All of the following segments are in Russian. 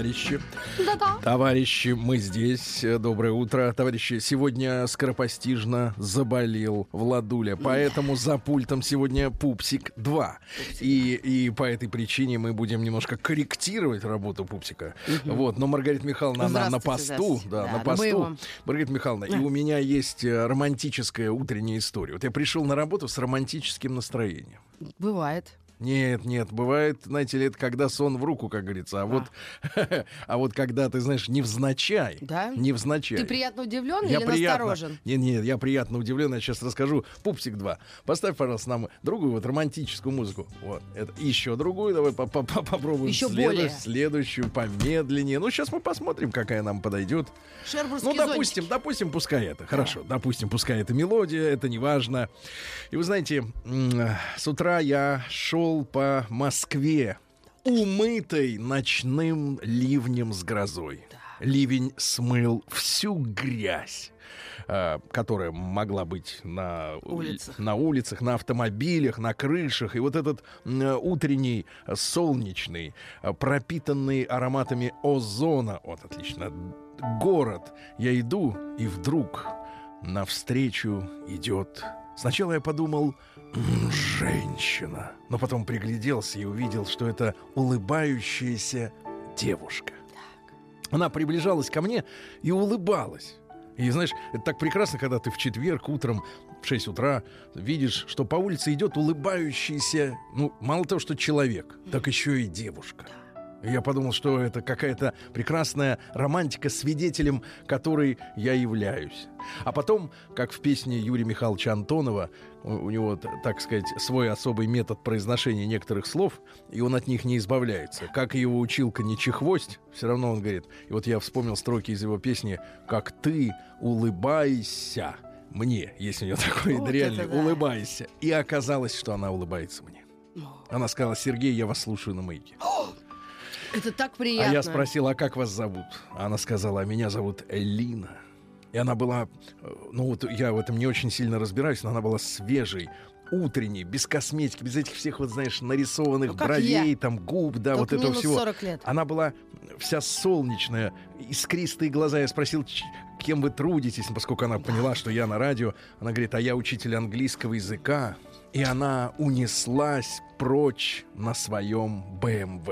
Товарищи, Да-да. товарищи, мы здесь. Доброе утро. Товарищи, сегодня скоропостижно заболел Владуля, поэтому за пультом сегодня Пупсик 2. И, и по этой причине мы будем немножко корректировать работу Пупсика. Вот, но Маргарита Михайловна, она на посту. Да, Да, на посту. боевом. Маргарита Михайловна, и у меня есть э, романтическая утренняя история. Вот я пришел на работу с романтическим настроением. Бывает. Нет, нет, бывает, знаете ли, это когда сон в руку, как говорится. А, вот, а вот когда ты, знаешь, невзначай, Да? невзначай. Ты приятно удивлен я или приятно, насторожен? Нет, нет, я приятно удивлен. Я сейчас расскажу. Пупсик 2. Поставь, пожалуйста, нам другую вот романтическую музыку. Вот. Это. Еще другую. Давай по- по- по- попробуем. Еще Следующую- более. Следующую, помедленнее. Ну, сейчас мы посмотрим, какая нам подойдет. Шербургский Ну, допустим, допустим, пускай это. Хорошо, допустим, пускай это мелодия, это не важно. И вы знаете, м, с утра я шел по Москве, умытой ночным ливнем с грозой. Ливень смыл всю грязь а, которая могла быть на Улицах. на улицах, на автомобилях, на крышах. И вот этот утренний солнечный, э, пропитанный ароматами озона, вот отлично, город. Я иду, и вдруг навстречу идет. Сначала я подумал, «М, женщина, но потом пригляделся и увидел, что это улыбающаяся девушка. Она приближалась ко мне и улыбалась. И знаешь, это так прекрасно, когда ты в четверг утром в 6 утра видишь, что по улице идет улыбающийся, ну, мало того, что человек, так еще и девушка. И я подумал, что это какая-то прекрасная романтика, свидетелем которой я являюсь. А потом, как в песне Юрия Михайловича Антонова, у, него, так сказать, свой особый метод произношения некоторых слов, и он от них не избавляется. Как его училка не чехвость, все равно он говорит. И вот я вспомнил строки из его песни «Как ты улыбайся мне», если у него такой Вот реально, да. улыбайся. И оказалось, что она улыбается мне. Она сказала, Сергей, я вас слушаю на маяке. Это так приятно. А я спросил, а как вас зовут? Она сказала, а меня зовут Элина. И она была, э, ну вот я в этом не очень сильно разбираюсь, но она была свежей, утренней, без косметики, без этих всех, вот знаешь, нарисованных Ну, бровей, я. там губ, да, Только вот этого всего. 40 лет. Она была вся солнечная, искристые глаза. Я спросил, кем вы трудитесь, поскольку она поняла, что я на радио. Она говорит, а я учитель английского языка. И она унеслась прочь на своем БМВ.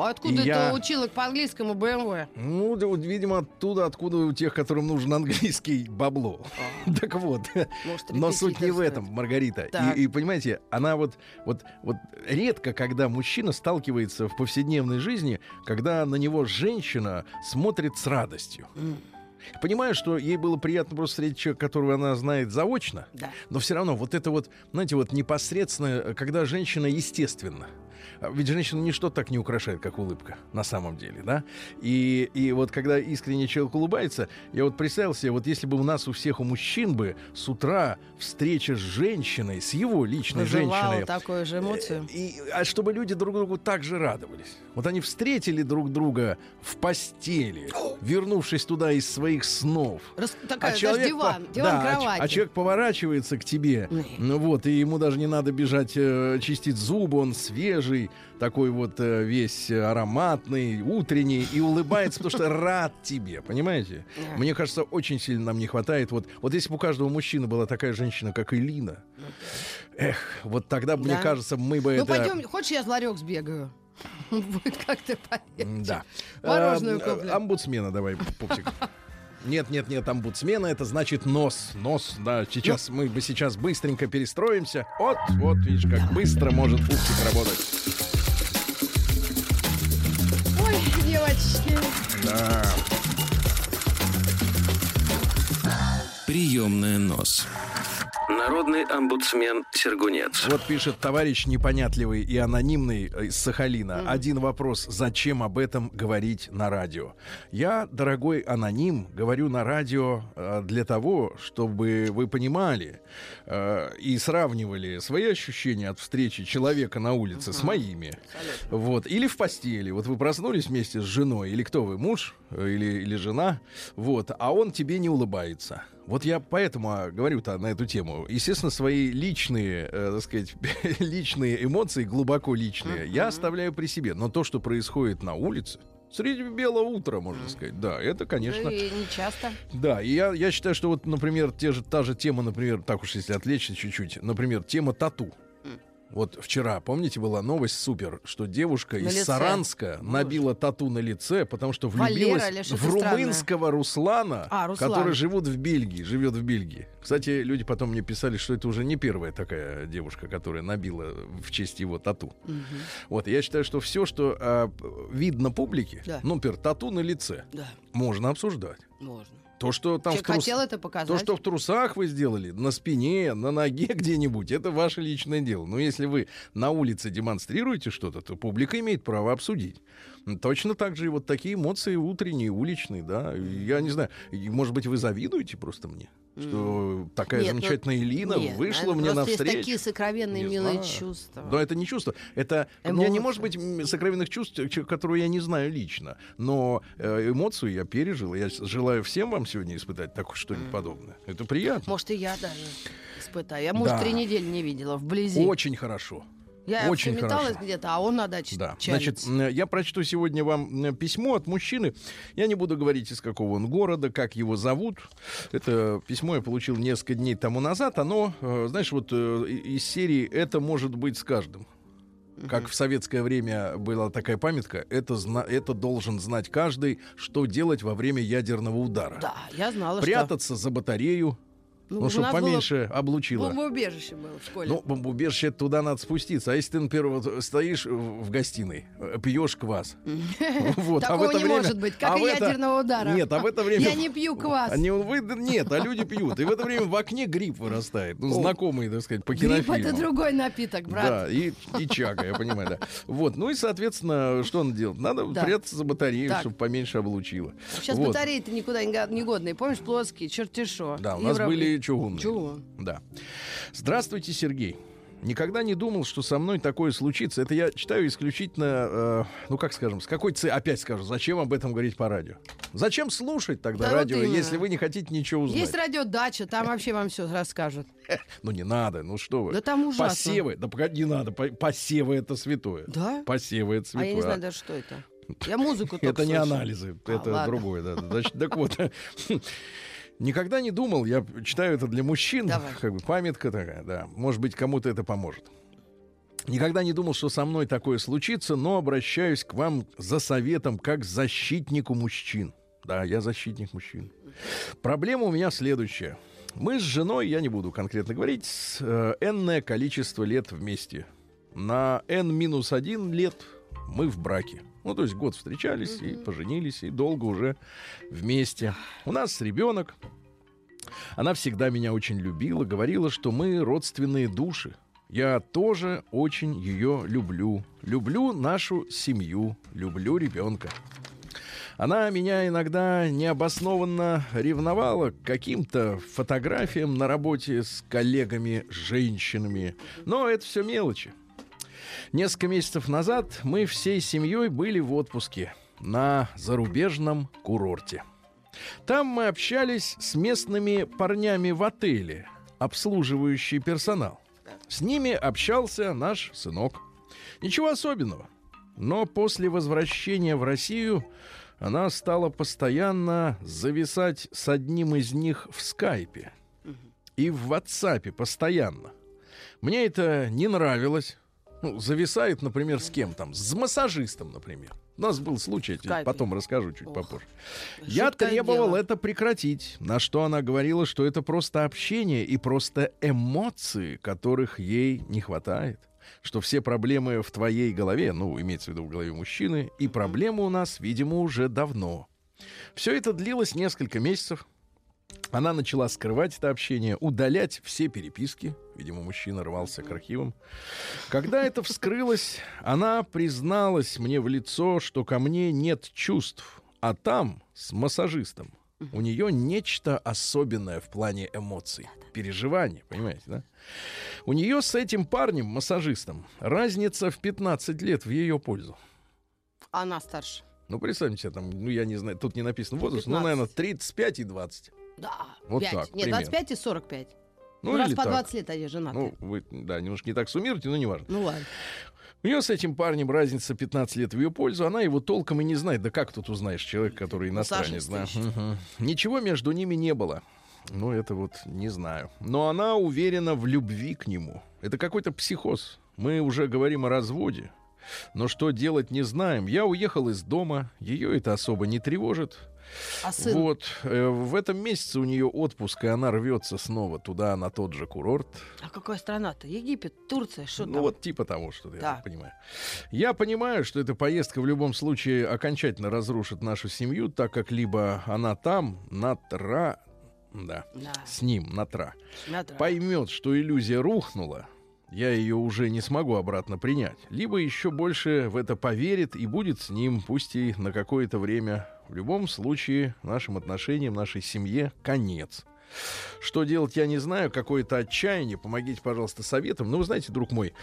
А Откуда И я- ты училок по английскому БМВ? Ну, да вот, видимо, оттуда, откуда у тех, которым нужен английский бабло. Так вот. Может, Но суть не в этом, Маргарита. И, и понимаете, она вот, вот, вот редко, когда мужчина сталкивается в повседневной жизни, когда на него женщина смотрит с радостью. М. Понимаю, что ей было приятно просто встретить человека, которого она знает заочно, Да. но все равно вот это вот, знаете, вот непосредственно, когда женщина естественно. А Ведь женщина ничто так не украшает, как улыбка, на самом деле, да? И, и вот когда искренне человек улыбается, я вот представил себе, вот если бы у нас у всех, у мужчин бы с утра встреча с женщиной, с его личной Вызывало женщиной, такую же эмоцию. и, а чтобы люди друг другу так же радовались. Вот они встретили друг друга в постели, вернувшись туда из своих снов. Рас- Такая, А человек, диван, диван да, а кровати. а человек поворачивается к тебе, ну вот, и ему даже не надо бежать э, чистить зубы, он свежий, такой вот э, весь э, ароматный, утренний, и улыбается, потому что рад тебе, понимаете? Мне кажется, очень сильно нам не хватает. Вот, вот если бы у каждого мужчины была такая женщина, как Элина, эх, вот тогда, мне кажется, мы бы Ну, пойдем, хочешь, я в ларек сбегаю? Будет как-то М, Да. Мороженое А, куплю. Амбудсмена давай, пупсик. Нет, нет, нет, амбудсмена это значит нос. Нос, да. Сейчас мы бы сейчас быстренько перестроимся. Вот, вот, видишь, как быстро может пупсик работать. Ой, девочки. Да. Приемная нос. На Народный омбудсмен Сергунец. Вот пишет товарищ непонятливый и анонимный из Сахалина. Один вопрос. Зачем об этом говорить на радио? Я, дорогой аноним, говорю на радио э, для того, чтобы вы понимали э, и сравнивали свои ощущения от встречи человека на улице с моими. Вот. Или в постели. Вот вы проснулись вместе с женой. Или кто вы, муж э, или, или жена. Вот. А он тебе не улыбается. Вот я поэтому а, говорю-то на эту тему. Естественно, свои личные, э, так сказать, личные эмоции, глубоко личные, я оставляю при себе. Но то, что происходит на улице, среди белого утра, можно сказать, да, это, конечно... И не часто. Да, и я, я считаю, что вот, например, те же, та же тема, например, так уж если отвлечься чуть-чуть, например, тема тату. Вот вчера, помните, была новость супер, что девушка На из лице. Саранска набила тату на лице, потому что Валера влюбилась или в странное? румынского Руслана, А, Руслан. который живут в Бельгии, живет в Бельгии. Кстати, люди потом мне писали, что это уже не первая такая девушка, которая набила в честь его тату. Вот, я считаю, что все, что а, видно публике, Да. ну, например, тату на лице, Да, можно обсуждать. можно. То, что там в трус- хотел это показать. то, что в трусах вы сделали, на спине, на ноге где-нибудь, это ваше личное дело. Но если вы на улице демонстрируете что-то, то публика имеет право обсудить. Точно так же и вот такие эмоции утренние, уличные, да. Я не знаю, может быть, вы завидуете просто мне, что такая Нет, ну, замечательная Элина Нет, вышла наверное, мне просто есть навстречу. такие сокровенные Не милые знаю. чувства. Но это не чувство. Это у меня не может быть сокровенных чувств, которые я не знаю лично. Но э, эмоцию я пережил. Я желаю всем вам сегодня испытать так что-нибудь подобное. Это приятно. Может, и я даже испытаю. Я, может, Да. три недели не видела вблизи. Очень хорошо. Я очень хорошо. где-то, а он на даче Да. чалится. Значит, я прочту сегодня вам письмо от мужчины. Я не буду говорить, из какого он города, как его зовут. Это письмо я получил несколько дней тому назад. Оно, э, знаешь, вот э, из серии «Это может быть с каждым». Как в советское время была такая памятка, это, зна- это должен знать каждый, что делать во время ядерного удара. Да, я знала, Прятаться за батарею, Ну, ну, чтобы нас было поменьше облучило. Бомбоубежище было в школе. Ну, бомбоубежище туда надо спуститься. А если ты, например, вот стоишь в в гостиной, э, пьешь квас. вот, а в Такого это не время- может быть, как а и это- ядерного удара. Нет, а в это время... Я не пью квас. А не, вы, нет, а люди пьют. И в это время в окне гриб вырастает. Ну, О. знакомый, так сказать, по Гриб это кинофильмам. другой напиток, брат. Да, и, и чага, я понимаю, да. Вот, ну и, соответственно, что надо делать? Надо Да. прятаться за батарею, Так. чтобы поменьше облучило. Сейчас Вот. батареи-то никуда не го- не годные. Помнишь, плоские, черти шо. Да, у нас Евро- чугунные. Чугун. Да. Здравствуйте, Сергей. Никогда не думал, что со мной такое случится. Это я читаю исключительно, э, ну как скажем, с какой целью, опять скажу, зачем об этом говорить по радио? Зачем слушать тогда Да вот радио, именно. если вы не хотите ничего узнать? Есть радиодача, там вообще вам все расскажут. Ну не надо, ну что вы. Да там ужасно. Посевы, да погоди, не надо, по- посевы это святое. Да? Посевы это А святое. я не знаю даже, что это. Я музыку Это не слышу. анализы, А, это ладно. другое. Да. Значит, так вот, никогда не думал, я читаю это для мужчин, Давай. как бы памятка такая, да. Может быть, кому-то это поможет. Никогда не думал, что со мной такое случится, но обращаюсь к вам за советом как защитнику мужчин. Да, я защитник мужчин. Проблема у меня следующая. Мы с женой, я не буду конкретно говорить, с, э, энное количество лет вместе. На n-1 лет мы в браке. Ну, то есть год встречались и поженились, и долго уже вместе. У нас ребенок. Она всегда меня очень любила, говорила, что мы родственные души. Я тоже очень ее люблю. Люблю нашу семью, люблю ребенка. Она меня иногда необоснованно ревновала к каким-то фотографиям на работе с коллегами-женщинами. Но это все мелочи. Несколько месяцев назад мы всей семьей были в отпуске на зарубежном курорте. Там мы общались с местными парнями в отеле, обслуживающий персонал. С ними общался наш сынок. Ничего особенного. Но после возвращения в Россию она стала постоянно зависать с одним из них в скайпе. И в WhatsApp постоянно. Мне это не нравилось. Ну, зависает, например, с кем там? С массажистом, например. У нас был случай, я потом расскажу чуть Ох, попозже. Я требовал дело. это прекратить, на что она говорила, что это просто общение и просто эмоции, которых ей не хватает. Что все проблемы в твоей голове, ну, имеется в виду в голове мужчины, и проблемы у нас, видимо, уже давно. Все это длилось несколько месяцев. Она начала скрывать это общение, удалять все переписки. Видимо, мужчина рвался к архивам. Когда это вскрылось, она призналась мне в лицо, что ко мне нет чувств, а там, с массажистом, у нее нечто особенное в плане эмоций, переживаний, понимаете, да? У нее с этим парнем, массажистом, разница в 15 лет в ее пользу. Она старше. Ну, представьте себе, там, ну, я не знаю, тут не написано возраст, ну, 15. наверное, 35 и 20. Да, Вот 5. так, Нет, примерно. 25 и 45. Ну, Ну, раз по так. 20 лет они женаты. Ну, вы, да, немножко не так суммируете, но неважно. Ну ладно. У нее с этим парнем разница 15 лет в ее пользу. Она его толком и не знает. Да как тут узнаешь человек, который иностранец? Да? Мгм. Ничего между ними не было. Ну, это вот не знаю. Но она уверена в любви к нему. Это какой-то психоз. Мы уже говорим о разводе. Но что делать не знаем. Я уехал из дома. Ее это особо не тревожит. А сын? Вот. э, в этом месяце у нее отпуск, и она рвется снова туда, на тот же курорт. А какая страна-то? Египет, Турция, что Ну там? вот типа того, что я Так. понимаю. Я понимаю, что эта поездка в любом случае окончательно разрушит нашу семью, так как либо она там, на тра... Да, Да, с ним, на тра. надо. Поймет, что иллюзия рухнула, я ее уже не смогу обратно принять. Либо еще больше в это поверит и будет с ним, пусть и на какое-то время. В любом случае, нашим отношениям, нашей семье конец. Что делать, я не знаю. Какое-то отчаяние. Помогите, пожалуйста, советом. Ну, вы знаете, друг мой,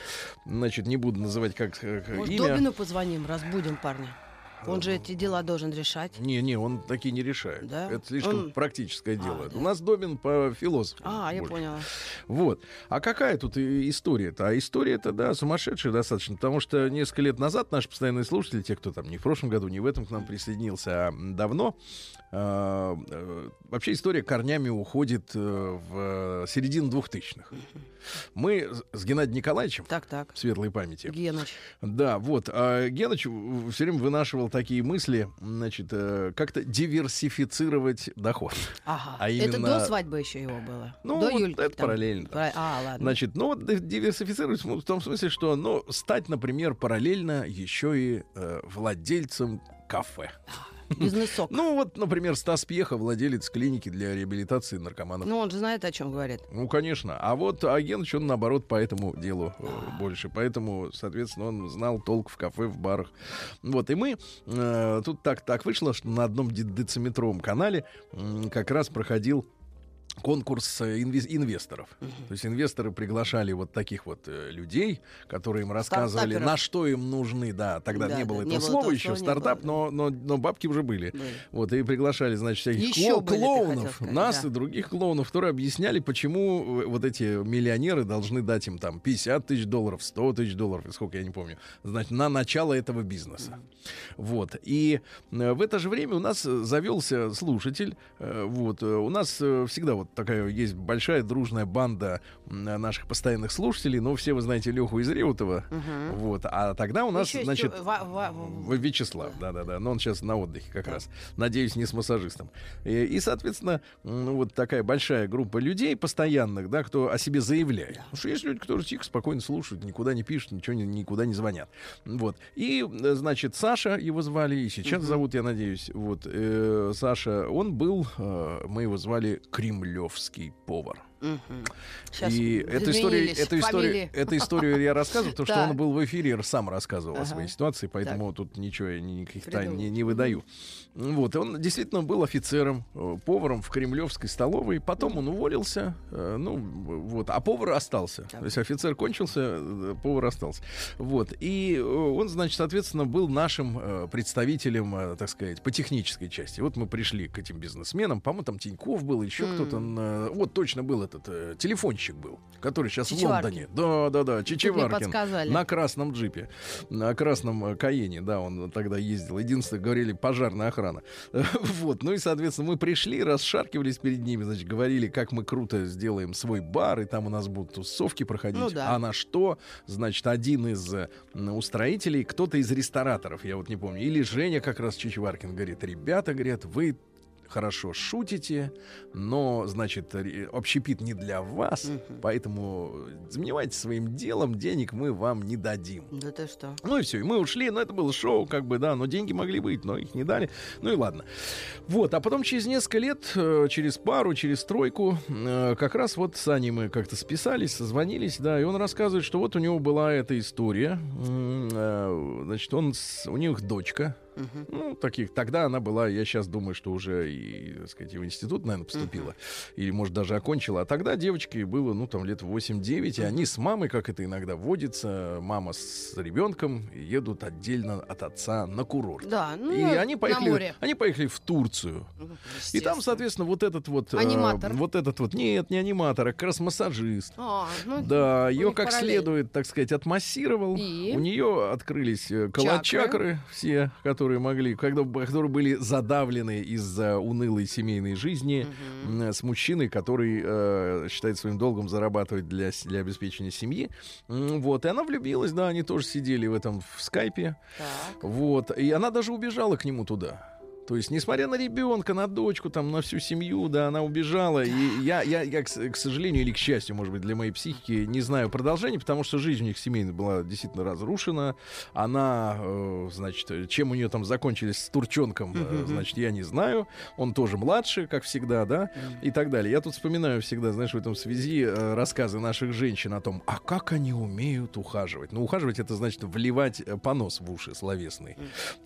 значит, не буду называть как э, как Может, имя. Добину позвоним, разбудим парня. Он же эти дела должен решать. Не, не, он такие не решает. Да? Это слишком Он- практическое А, дело. да. У нас Добин по философу. А, я больше. поняла. Вот. А какая тут история-то? А история-то, да, сумасшедшая достаточно, потому что несколько лет назад наши постоянные слушатели, те, кто там не в прошлом году, не в этом к нам присоединился, а давно, а, вообще история корнями уходит э, в середину двухтысячных. Мы с- Геннадием Николаевичем, Так, так. светлой памяти, Геныч. да, вот. А Геныч все время вынашивал такие мысли, значит, э, как-то диверсифицировать доход. Ага. А Это именно- до свадьбы еще его было. Ну, до вот Юльки. это там. параллельно. Пара- А, ладно. Значит, ну вот ди- диверсифицировать в том смысле, что, ну, стать, например, параллельно еще и э, владельцем кафе. Бизнесок. Ну вот, например, Стас Пьеха, владелец клиники для реабилитации наркоманов. Ну, он же знает, о чем говорит. Ну, конечно. А вот Агеныч, он, наоборот, по этому делу э, больше. Поэтому, соответственно, он знал толк в кафе, в барах. Вот, и мы... э, тут так, так вышло, что на одном де- дециметровом канале как раз проходил конкурс э, инвес- инвесторов. То есть инвесторы приглашали вот таких вот э, людей, которые им рассказывали, на что им нужны. Да, тогда Да, не было да, этого не было слова этого еще, стартап, было, но, но, но бабки уже были. Были. Вот, и приглашали, значит, всяких Еще кло- были, клоунов, сказать, нас да. и других клоунов, которые объясняли, почему э, вот эти миллионеры должны дать им там 50 тысяч долларов, 100 тысяч долларов, сколько я не помню, значит, на начало этого бизнеса. Вот. И в это же время у нас завелся слушатель. Вот. У нас всегда вот такая есть большая дружная банда наших постоянных слушателей. Но все вы знаете Леху из Реутова. Мгм. Вот. А тогда у нас, Еще значит, Ва- Вячеслав, да-да-да. Но он сейчас на отдыхе как раз. Надеюсь, не с массажистом. И, и, соответственно, м, вот такая большая группа людей постоянных, да, кто о себе заявляет. Потому что есть люди, которые тихо, спокойно слушают, никуда не пишут, ничего ни- никуда не звонят. Вот. И, э, значит, Саша его звали, и сейчас зовут, я надеюсь. Вот. э, Саша, он был, э, мы его звали Кремлевский повар. Щас и эту историю, эту, историю, эту историю я рассказываю, потому что он был в эфире, сам рассказывал о своей ситуации, поэтому тут ничего я никаких тайн не, не выдаю. Вот, и он действительно был офицером, э, поваром в кремлевской столовой. Потом он уволился, э, ну, вот, а повар остался. Так. То есть офицер кончился, э, повар остался. Вот, и он, значит, соответственно, был нашим представителем, так сказать, по технической части. Вот мы пришли к этим бизнесменам, по-моему, там Тиньков был, еще кто-то, вот точно был этот э, телефонщик был, который сейчас в Чичеваркин. Лондоне. Да, да, да, Чичеваркин. На красном джипе, на красном э, Каене, да, он тогда ездил. Единственное, говорили, пожарная охрана. Вот, ну и, соответственно, мы пришли, расшаркивались перед ними, значит, говорили, как мы круто сделаем свой бар, и там у нас будут тусовки проходить. Ну да. А на что, значит, один из устроителей, кто-то из рестораторов, я вот не помню, или Женя как раз Чичваркин говорит, ребята, говорят, вы хорошо шутите, но, значит, общепит не для вас, Мгм. поэтому занимайтесь своим делом, денег мы вам не дадим. Да ты что? Ну и все, и мы ушли, но это было шоу, как бы, да, но деньги могли быть, но их не дали. Ну и ладно. Вот, а потом через несколько лет, э, через пару, через тройку, э, как раз вот с Аней мы как-то списались, созвонились, да, и он рассказывает, что вот у него была эта история. Э, Значит, он у них дочка. Ну, таких. Тогда она была, я сейчас думаю, что уже и, так сказать, и в институт, наверное, поступила. Или, может, даже окончила. А тогда девочке было, ну, там, лет 8-9, и они с мамой, как это иногда водится, мама с ребенком едут отдельно от отца на курорт. Да, ну, и они на поехали, море. они поехали в Турцию. Ну, И там, соответственно, вот этот вот... э, Аниматор. вот этот вот... Нет, не аниматор, а как раз массажист. А, ну, Да, ее как параллель. следует, так сказать, отмассировал. И? У нее открылись э, калачакры все, которые могли, когда, которые были задавлены из-за унылой семейной жизни м, с мужчиной, который э, считает своим долгом зарабатывать для, для обеспечения семьи. Вот, и она влюбилась, да, они тоже сидели в этом в скайпе. Так. Вот, и она даже убежала к нему туда. То есть, несмотря на ребенка, на дочку, там, на всю семью, да, она убежала. И я, я, я к, к сожалению или к счастью, может быть, для моей психики, не знаю продолжения, потому что жизнь у них семейная была действительно разрушена. Она, э, значит, чем у нее там закончились с турчонком, э, значит, я не знаю. Он тоже младше, как всегда, да, и так далее. Я тут вспоминаю всегда, знаешь, в этом связи э, рассказы наших женщин о том, а как они умеют ухаживать. Ну, ухаживать это значит вливать э, понос в уши словесный.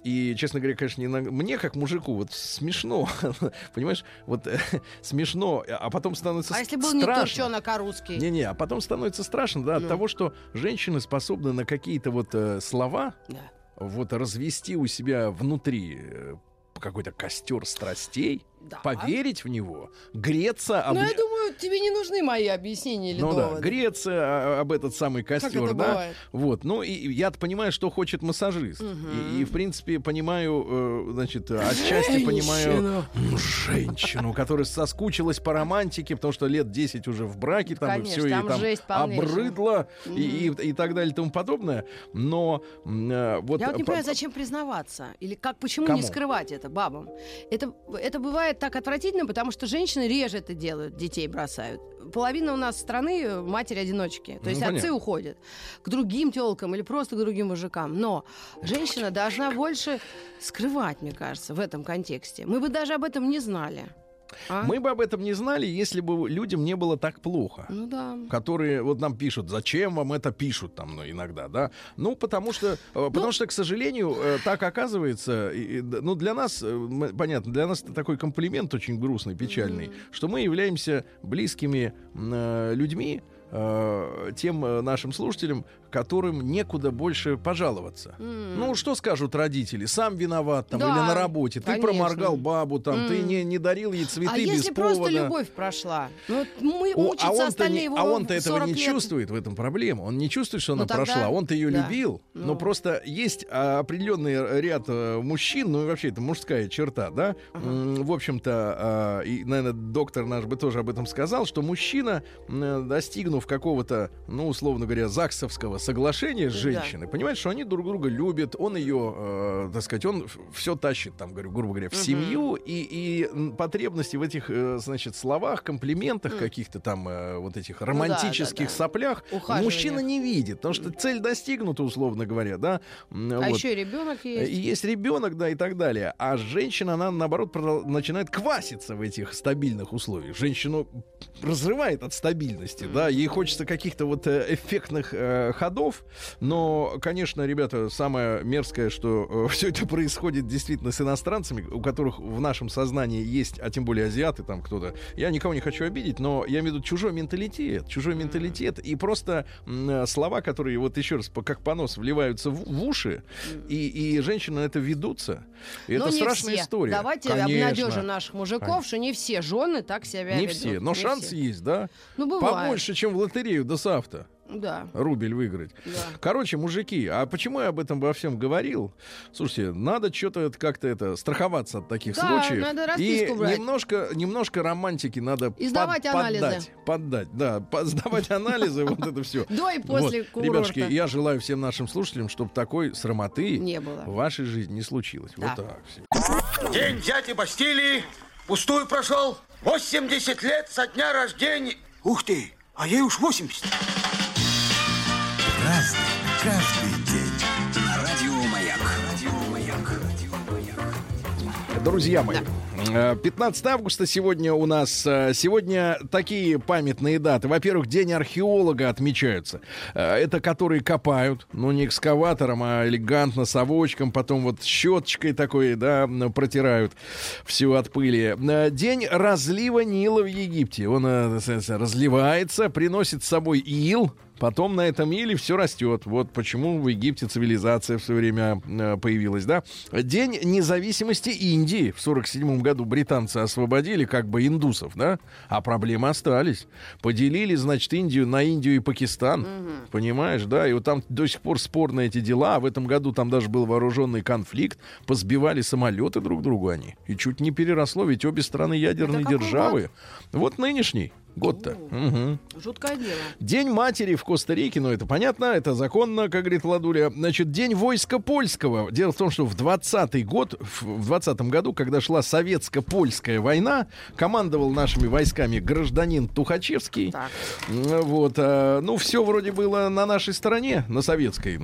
И, честно говоря, конечно, не на- мне как мужику вот смешно, понимаешь, вот э, смешно, а потом становится А если был не страшно. турчонок, а русский? Не-не, а потом становится страшно, да, от Ну. того, что женщины способны на какие-то вот э, слова Да. вот развести у себя внутри э, какой-то костер страстей, Да. поверить в него, греться об... Ну, я думаю, тебе не нужны мои объяснения или Ну да, доводы. греться а, об этот самый Как костер, это да. бывает? Вот, ну и и я понимаю, что хочет массажист. И, и, в принципе, понимаю, э, значит, отчасти понимаю м, женщину, которая соскучилась по романтике, потому что лет 10 уже в браке, там и Конечно, все, и там там жесть полнейшая. обрыдло, и, и, и так далее и тому подобное. Но э, вот... Я вот не по- понимаю, зачем признаваться? Или как, почему Кому? не скрывать это бабам? Это, это бывает так отвратительно, потому что женщины реже это делают, детей бросают. Половина у нас страны матери-одиночки. То Ну, есть отцы понятно. уходят к другим телкам или просто к другим мужикам. Но женщина должна больше скрывать, мне кажется, в этом контексте. Мы бы даже об этом не знали. А? Мы бы об этом не знали, если бы людям не было так плохо. Ну да. которые вот нам пишут, зачем вам это пишут там ну, иногда, да? Ну, потому что, э, потому что, к сожалению, э, так оказывается, и- ну, для нас, э, понятно, для нас это такой комплимент очень грустный, печальный, что мы являемся близкими э, людьми, тем нашим слушателям, которым некуда больше пожаловаться. М. Ну, что скажут родители? Сам виноват там Да, или на работе. Ты конечно. проморгал бабу там, ты М. не, не дарил ей цветы а без если повода. просто любовь прошла? Ну, мы О, а он-то, не- его а он-то этого 40 не лет. чувствует в этом проблема. Он не чувствует, что она Ну, тогда- прошла. Он-то ее да. любил. Но Ну. просто есть а, определенный ряд э, мужчин, ну и вообще это мужская черта, да. М, В общем-то, а, и, наверное, доктор наш бы тоже об этом сказал, что мужчина, достигнув какого-то, ну, условно говоря, ЗАГСовского соглашения с Да. понимает, что они друг друга любят, он ее, э, так сказать, он все тащит, там, говорю, грубо говоря, в Мгм. семью, и, и потребности в этих, э, значит, словах, комплиментах М. каких-то там э, вот этих романтических да, да. соплях Ухаживание. мужчина не видит, потому что цель достигнута, условно говоря, да. А вот. еще и ребенок И есть. есть ребенок, да, и так далее. А женщина, она, наоборот, начинает кваситься в этих стабильных условиях. Женщину разрывает от стабильности, да. Ей хочется каких-то вот э, эффектных э, ходов. Но, конечно, ребята, самое мерзкое, что все это происходит действительно с иностранцами, у которых в нашем сознании есть, а тем более азиаты там кто-то. Я никого не хочу обидеть, но я имею в виду чужой менталитет. Чужой менталитет. И просто э, слова, которые, вот еще раз, по- как понос, вливаются в, в уши, и, и женщины на это ведутся. И Но это не страшная все. история. Давайте Конечно. обнадежим наших мужиков, Конечно. что не все жены так себя Не ведут. все, но Не шанс все. есть, да? Ну, бывает. Побольше, чем в лотерею до Савта. Да. Рубль выиграть. Да. Короче, мужики, а почему я об этом во всем говорил? Слушайте, надо что-то как-то это страховаться от таких Да, случаев. надо и расписку брать. немножко, немножко романтики надо И сдавать под- анализы. поддать. Поддать, да, сдавать анализы, вот это все. До и после курорта. Ребятушки, я желаю всем нашим слушателям, чтобы такой срамоты в вашей жизни не случилось. Вот так. День дяди Бастилии пустую прошел. 80 лет со дня рождения. Ух ты, а ей уж 80. Разный, каждый день. Радио Маяк. Радио Маяк. Друзья мои, Э, 15 августа сегодня у нас. э, Сегодня такие памятные даты. Во-первых, День археолога отмечаются. Э, Это которые копают, ну не экскаватором, а элегантно совочком, потом вот щеточкой такой, да, протирают все от пыли. Э, День разлива Нила в Египте. Он э, разливается, приносит с собой ил, Потом на этом иле все растет. Вот почему в Египте цивилизация все время э, появилась, да? День независимости Индии в 47 году британцы освободили как бы индусов, да? А проблемы остались. Поделили, значит, Индию на Индию и Пакистан. Понимаешь, да? И вот там до сих пор спорные эти дела. А в этом году там даже был вооруженный конфликт. Позбивали самолеты друг другу они. И чуть не переросло, ведь обе страны ядерные державы. Вот нынешний год-то. Мгм. Жуткое дело. День матери в Коста-Рике, ну это понятно, это законно, как говорит Владуля. Значит, день войска польского. Дело в том, что в 20 год, в в 20 году, когда шла советско-польская война, командовал нашими войсками гражданин Тухачевский. Так. Вот, а, ну все вроде было на нашей стороне, на советской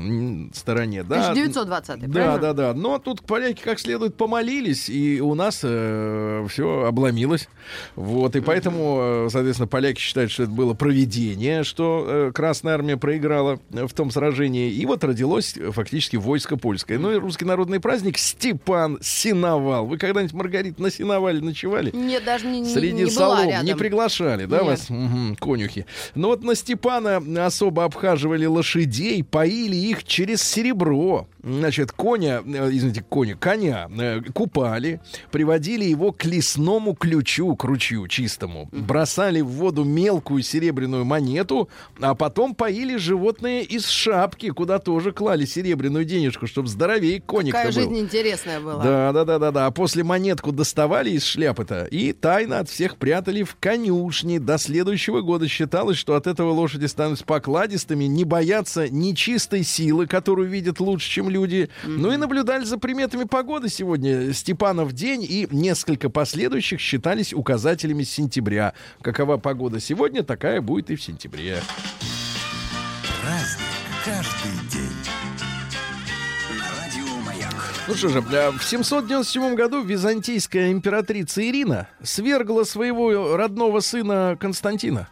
стороне, да. 1920 Да, правильно? да, да. Но тут поляки как следует помолились, и у нас все обломилось. Вот, и поэтому, э, соответственно, поляки считают, что это было проведение, что э, Красная Армия проиграла э, в том сражении. И вот родилось э, фактически войско польское. Ну и русский народный праздник Степан Синовал. Вы когда-нибудь, Маргарит, на Синовале ночевали? Нет, даже не, Среди не была рядом. не приглашали, да, Нет. вас, Мгм, конюхи. Но вот на Степана особо обхаживали лошадей, поили их через серебро. Значит, коня, э, извините, коня, коня э, купали, приводили его к лесному ключу, к ручью чистому, бросали в воду мелкую серебряную монету, а потом поили животное из шапки, куда тоже клали серебряную денежку, чтобы здоровее коник Какая был. жизнь интересная была. Да, да, да, да, да. А после монетку доставали из шляпы-то и тайно от всех прятали в конюшне. До следующего года считалось, что от этого лошади станут покладистыми, не боятся нечистой силы, которую видят лучше, чем люди. Ну и наблюдали за приметами погоды сегодня. Степанов день и несколько последующих считались указателями сентября. Какова погода сегодня, такая будет и в сентябре. Праздник каждый день. Радио Маяк. Ну что же, э, в 797 году византийская императрица Ирина свергла своего родного сына Константина.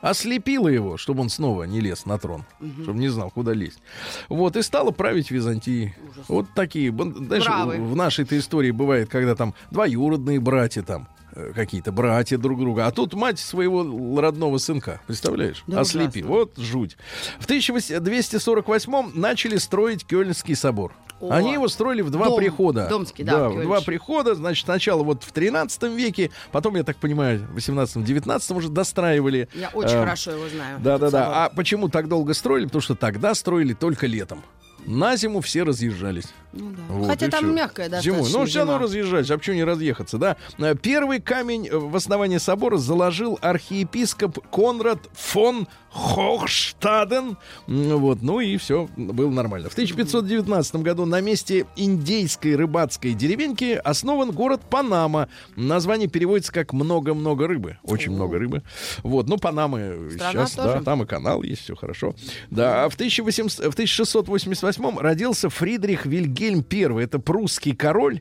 Ослепила его, чтобы он снова не лез на трон, чтобы не знал, куда лезть. Вот, и стала править Византией. Вот такие. Знаешь, Бравы. в нашей-то истории бывает, когда там двоюродные братья там, какие-то братья друг друга. А тут мать своего родного сынка, представляешь? Да Ослепи. ужасно. Вот жуть. В 1248 начали строить Кёльнский собор. О, Они его строили в два дом. прихода. Домский, да, в Кёльнич. два прихода. Значит, сначала вот в 13 веке, потом, я так понимаю, в 18-19 уже достраивали. Я очень Э, хорошо его знаю. Да, да, этот собор. да. А почему так долго строили? Потому что тогда строили только летом. На зиму все разъезжались. Ну да. Вот, Хотя там всё. мягкая достаточно Зимой. Ну, все равно разъезжать, а почему не разъехаться, да? Э, Первый камень э, в основании собора заложил архиепископ Конрад фон Хохштаден. Вот, ну и все было нормально. В 1519 году на месте индейской рыбацкой деревеньки основан город Панама. Название переводится как «много-много рыбы». Очень О. много рыбы. Вот, ну, Панамы Страна сейчас, да, тоже. там и канал есть, все хорошо. Да, а в, 1800, в 1688 родился Фридрих Вильгельм I. Это прусский король,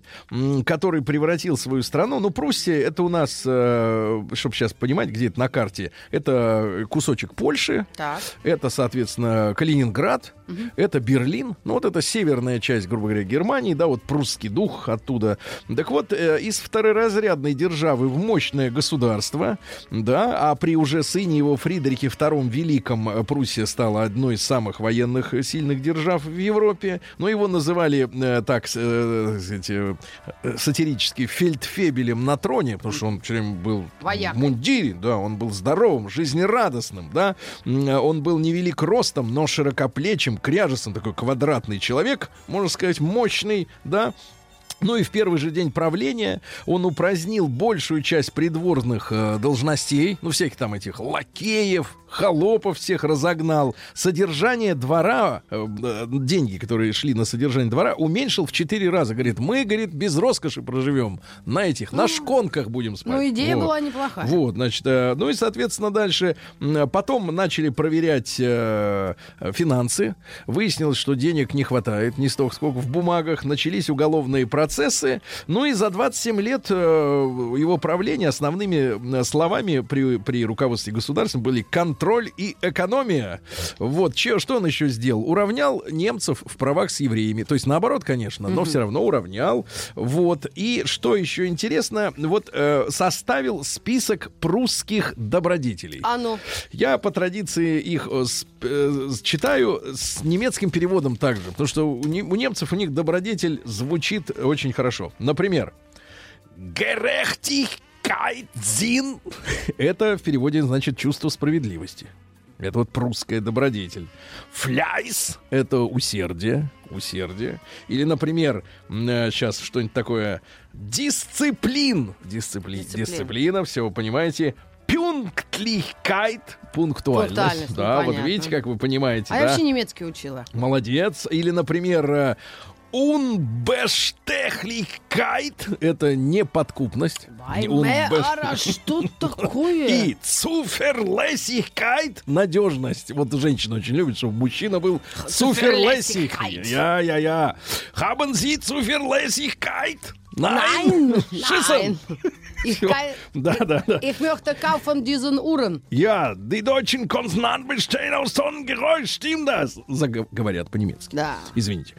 который превратил свою страну. Ну, Пруссия, это у нас, чтобы сейчас понимать, где это на карте, это кусочек Польши, Так. это, соответственно, Калининград, это Берлин, ну вот это северная часть, грубо говоря, Германии, да, вот прусский дух оттуда. Так вот, э, из второразрядной державы в мощное государство, да, а при уже сыне его Фридрихе II Великом э, Пруссия стала одной из самых военных э, сильных держав в Европе, но его называли э, так, э, э, сатирически фельдфебелем на троне, потому что он все время был Вояк. в мундире, да, он был здоровым, жизнерадостным, да, М, он был невелик ростом, но широкоплечим, кряжестым, такой квадратный человек, можно сказать, мощный, да, ну и в первый же день правления он упразднил большую часть придворных э, должностей, ну всяких там этих лакеев, холопов всех разогнал. Содержание двора, э, э, деньги, которые шли на содержание двора, уменьшил в четыре раза. Говорит, мы, говорит, без роскоши проживем. На этих, на шконках будем спать. Ну, идея Вот. была неплохая. Вот, значит, э, ну и, соответственно, дальше потом начали проверять э, финансы. Выяснилось, что денег не хватает, не столько, сколько в бумагах. Начались уголовные процессы. Ну и за 27 лет э, его правления основными словами при, при руководстве государством были контроль и экономия. Вот, че, что он еще сделал? Уравнял немцев в правах с евреями. То есть наоборот, конечно, но все равно уравнял. Вот. И что еще интересно, вот э, составил список прусских добродетелей. А ну. Я по традиции их э, э, читаю с немецким переводом также, потому что у, не- у немцев у них добродетель звучит очень хорошо. Например, Gerechtigkeit Sinn. Это в переводе значит чувство справедливости. Это вот прусская добродетель. Фляйс — это усердие. Усердие. Или, например, сейчас что-нибудь такое. Disziplin. Disziplin. Disziplin. Дисциплина, все вы понимаете. Pünktlichkeit. Пунктуальность. Пунктуальность, ну, Да, вот понятно. видите, как вы понимаете. А я да? вообще немецкий учила. Молодец. Или, например, э, Unbestechlichkeit — это неподкупность. Мэра, что такое? И Zuverlässigkeit — надежность. Вот женщина очень любит, чтобы мужчина был. Zuverlässigkeit. Я-я-я. Haben Sie Zuverlässigkeit? Nein, Ich, kann, Да-да-да. ich möchte kaufen diesen Uhren. Ja, die deutschen Konsonanten bestehen aus Tonnengeräusch. Stimmt das? Говорят по-немецки. Да. Извините.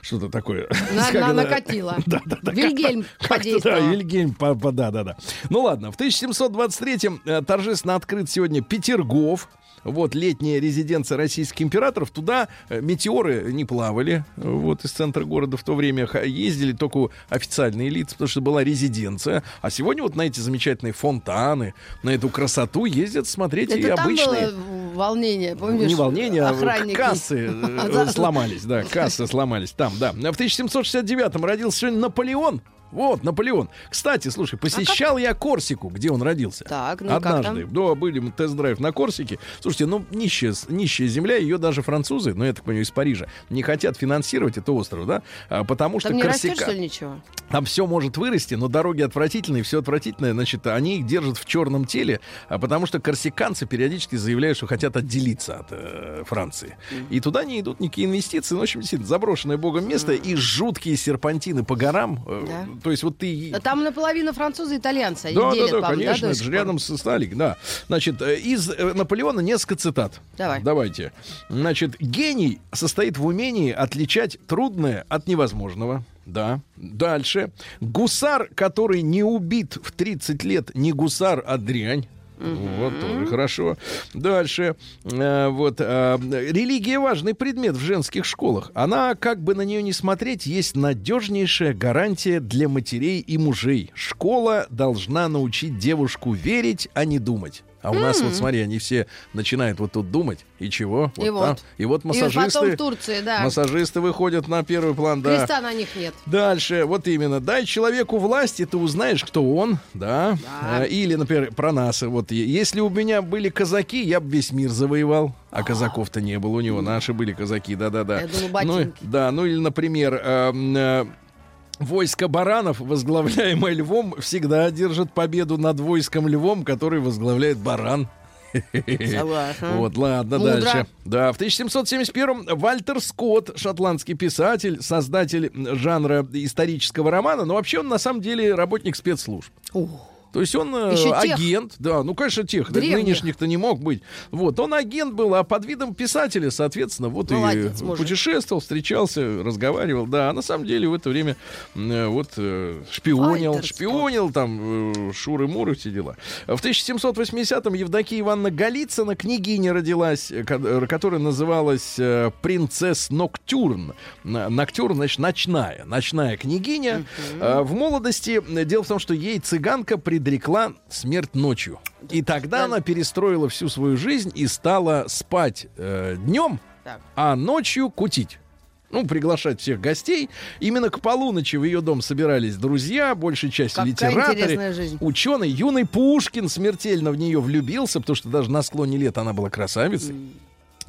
Что-то такое. На- Как на- это? накатило. Да, да, да. Вильгельм подействовал. Да, Вильгельм, да, да, да. Ну ладно, в 1723-м э, торжественно открыт сегодня Петергоф. Вот летняя резиденция российских императоров. Туда э, метеоры не плавали. Вот из центра города в то время ездили только официальные лица, потому что была резиденция. А сегодня вот на эти замечательные фонтаны, на эту красоту ездят смотреть и Это там обычные. было волнение, помнишь? Не волнение, а охранники. кассы э, сломались, да, кассы сломались там, да. В 1769-м родился сегодня Наполеон. Вот, Наполеон. Кстати, слушай, посещал я Корсику, где он родился. Так, ну и как Однажды. Да, были мы тест-драйв на Корсике. Слушайте, ну, нищая, нищая земля, ее даже французы, ну, я так понимаю, из Парижа, не хотят финансировать это остров, да? А, потому что Там не Корсика... растет, что ли, ничего? Там все может вырасти, но дороги отвратительные, все отвратительное. Значит, они их держат в черном теле, а потому что корсиканцы периодически заявляют, что хотят отделиться от э, Франции. И туда не идут никакие инвестиции. Ну, в общем, действительно, заброшенное богом место и жуткие серпантины по горам. Э, Да. То есть вот ты... Да там наполовину французы и итальянцы. Они Да, да, делят, да, по-моему, конечно, до это же рядом со Сталик, да. Значит, э, из э, Наполеона несколько цитат. Давай. Давайте. Значит, гений состоит в умении отличать трудное от невозможного. Да. Дальше. Гусар, который не убит в 30 лет, не гусар, а дрянь. Вот, тоже хорошо. Дальше. Э, вот. э, религия важный предмет в женских школах. Она, как бы на нее не смотреть, есть надежнейшая гарантия для матерей и мужей. Школа должна научить девушку верить, а не думать. А у нас, вот смотри, они все начинают вот тут думать. И чего? И а? вот. И вот И вот потом массажисты, в Турции, да. массажисты выходят на первый план. Да. Креста на них нет. Дальше, вот именно. Дай человеку власть, и ты узнаешь, кто он, да. Да. Э, Или, например, про нас. Вот если у меня были казаки, я бы весь мир завоевал. А казаков-то не было у него. Наши были казаки, да-да-да. Я думала, Ну, и- да, ну или, например, эм, э, Войско баранов, возглавляемое львом, всегда держит победу над войском львом, который возглавляет баран. Согласна. Вот, ладно, Мудро. дальше. Да, в 1771-м Вальтер Скотт, шотландский писатель, создатель жанра исторического романа, но вообще он на самом деле работник спецслужб. Ух. То есть он э, Ещё тех. агент, да, ну, конечно, тех, Древних. нынешних-то не мог быть. Вот, он агент был, а под видом писателя, соответственно, вот Молодец, и мужик. путешествовал, встречался, разговаривал, да, а на самом деле в это время э, вот э, шпионил, Вальтер шпионил, там, шуры-муры, все дела. В 1780-м Евдокия Ивановна Голицына, княгиня родилась, ко- которая называлась «Принцесс Ноктюрн». Ноктюрн, значит, ночная, ночная княгиня. Э, В молодости, дело в том, что ей цыганка предрекла смерть ночью. И тогда она перестроила всю свою жизнь и стала спать э, днем, Так. а ночью кутить. Ну, приглашать всех гостей. Именно к полуночи в ее дом собирались друзья, большей Какая литераторы, ученый. Юный Пушкин смертельно в нее влюбился, потому что даже на склоне лет она была красавицей.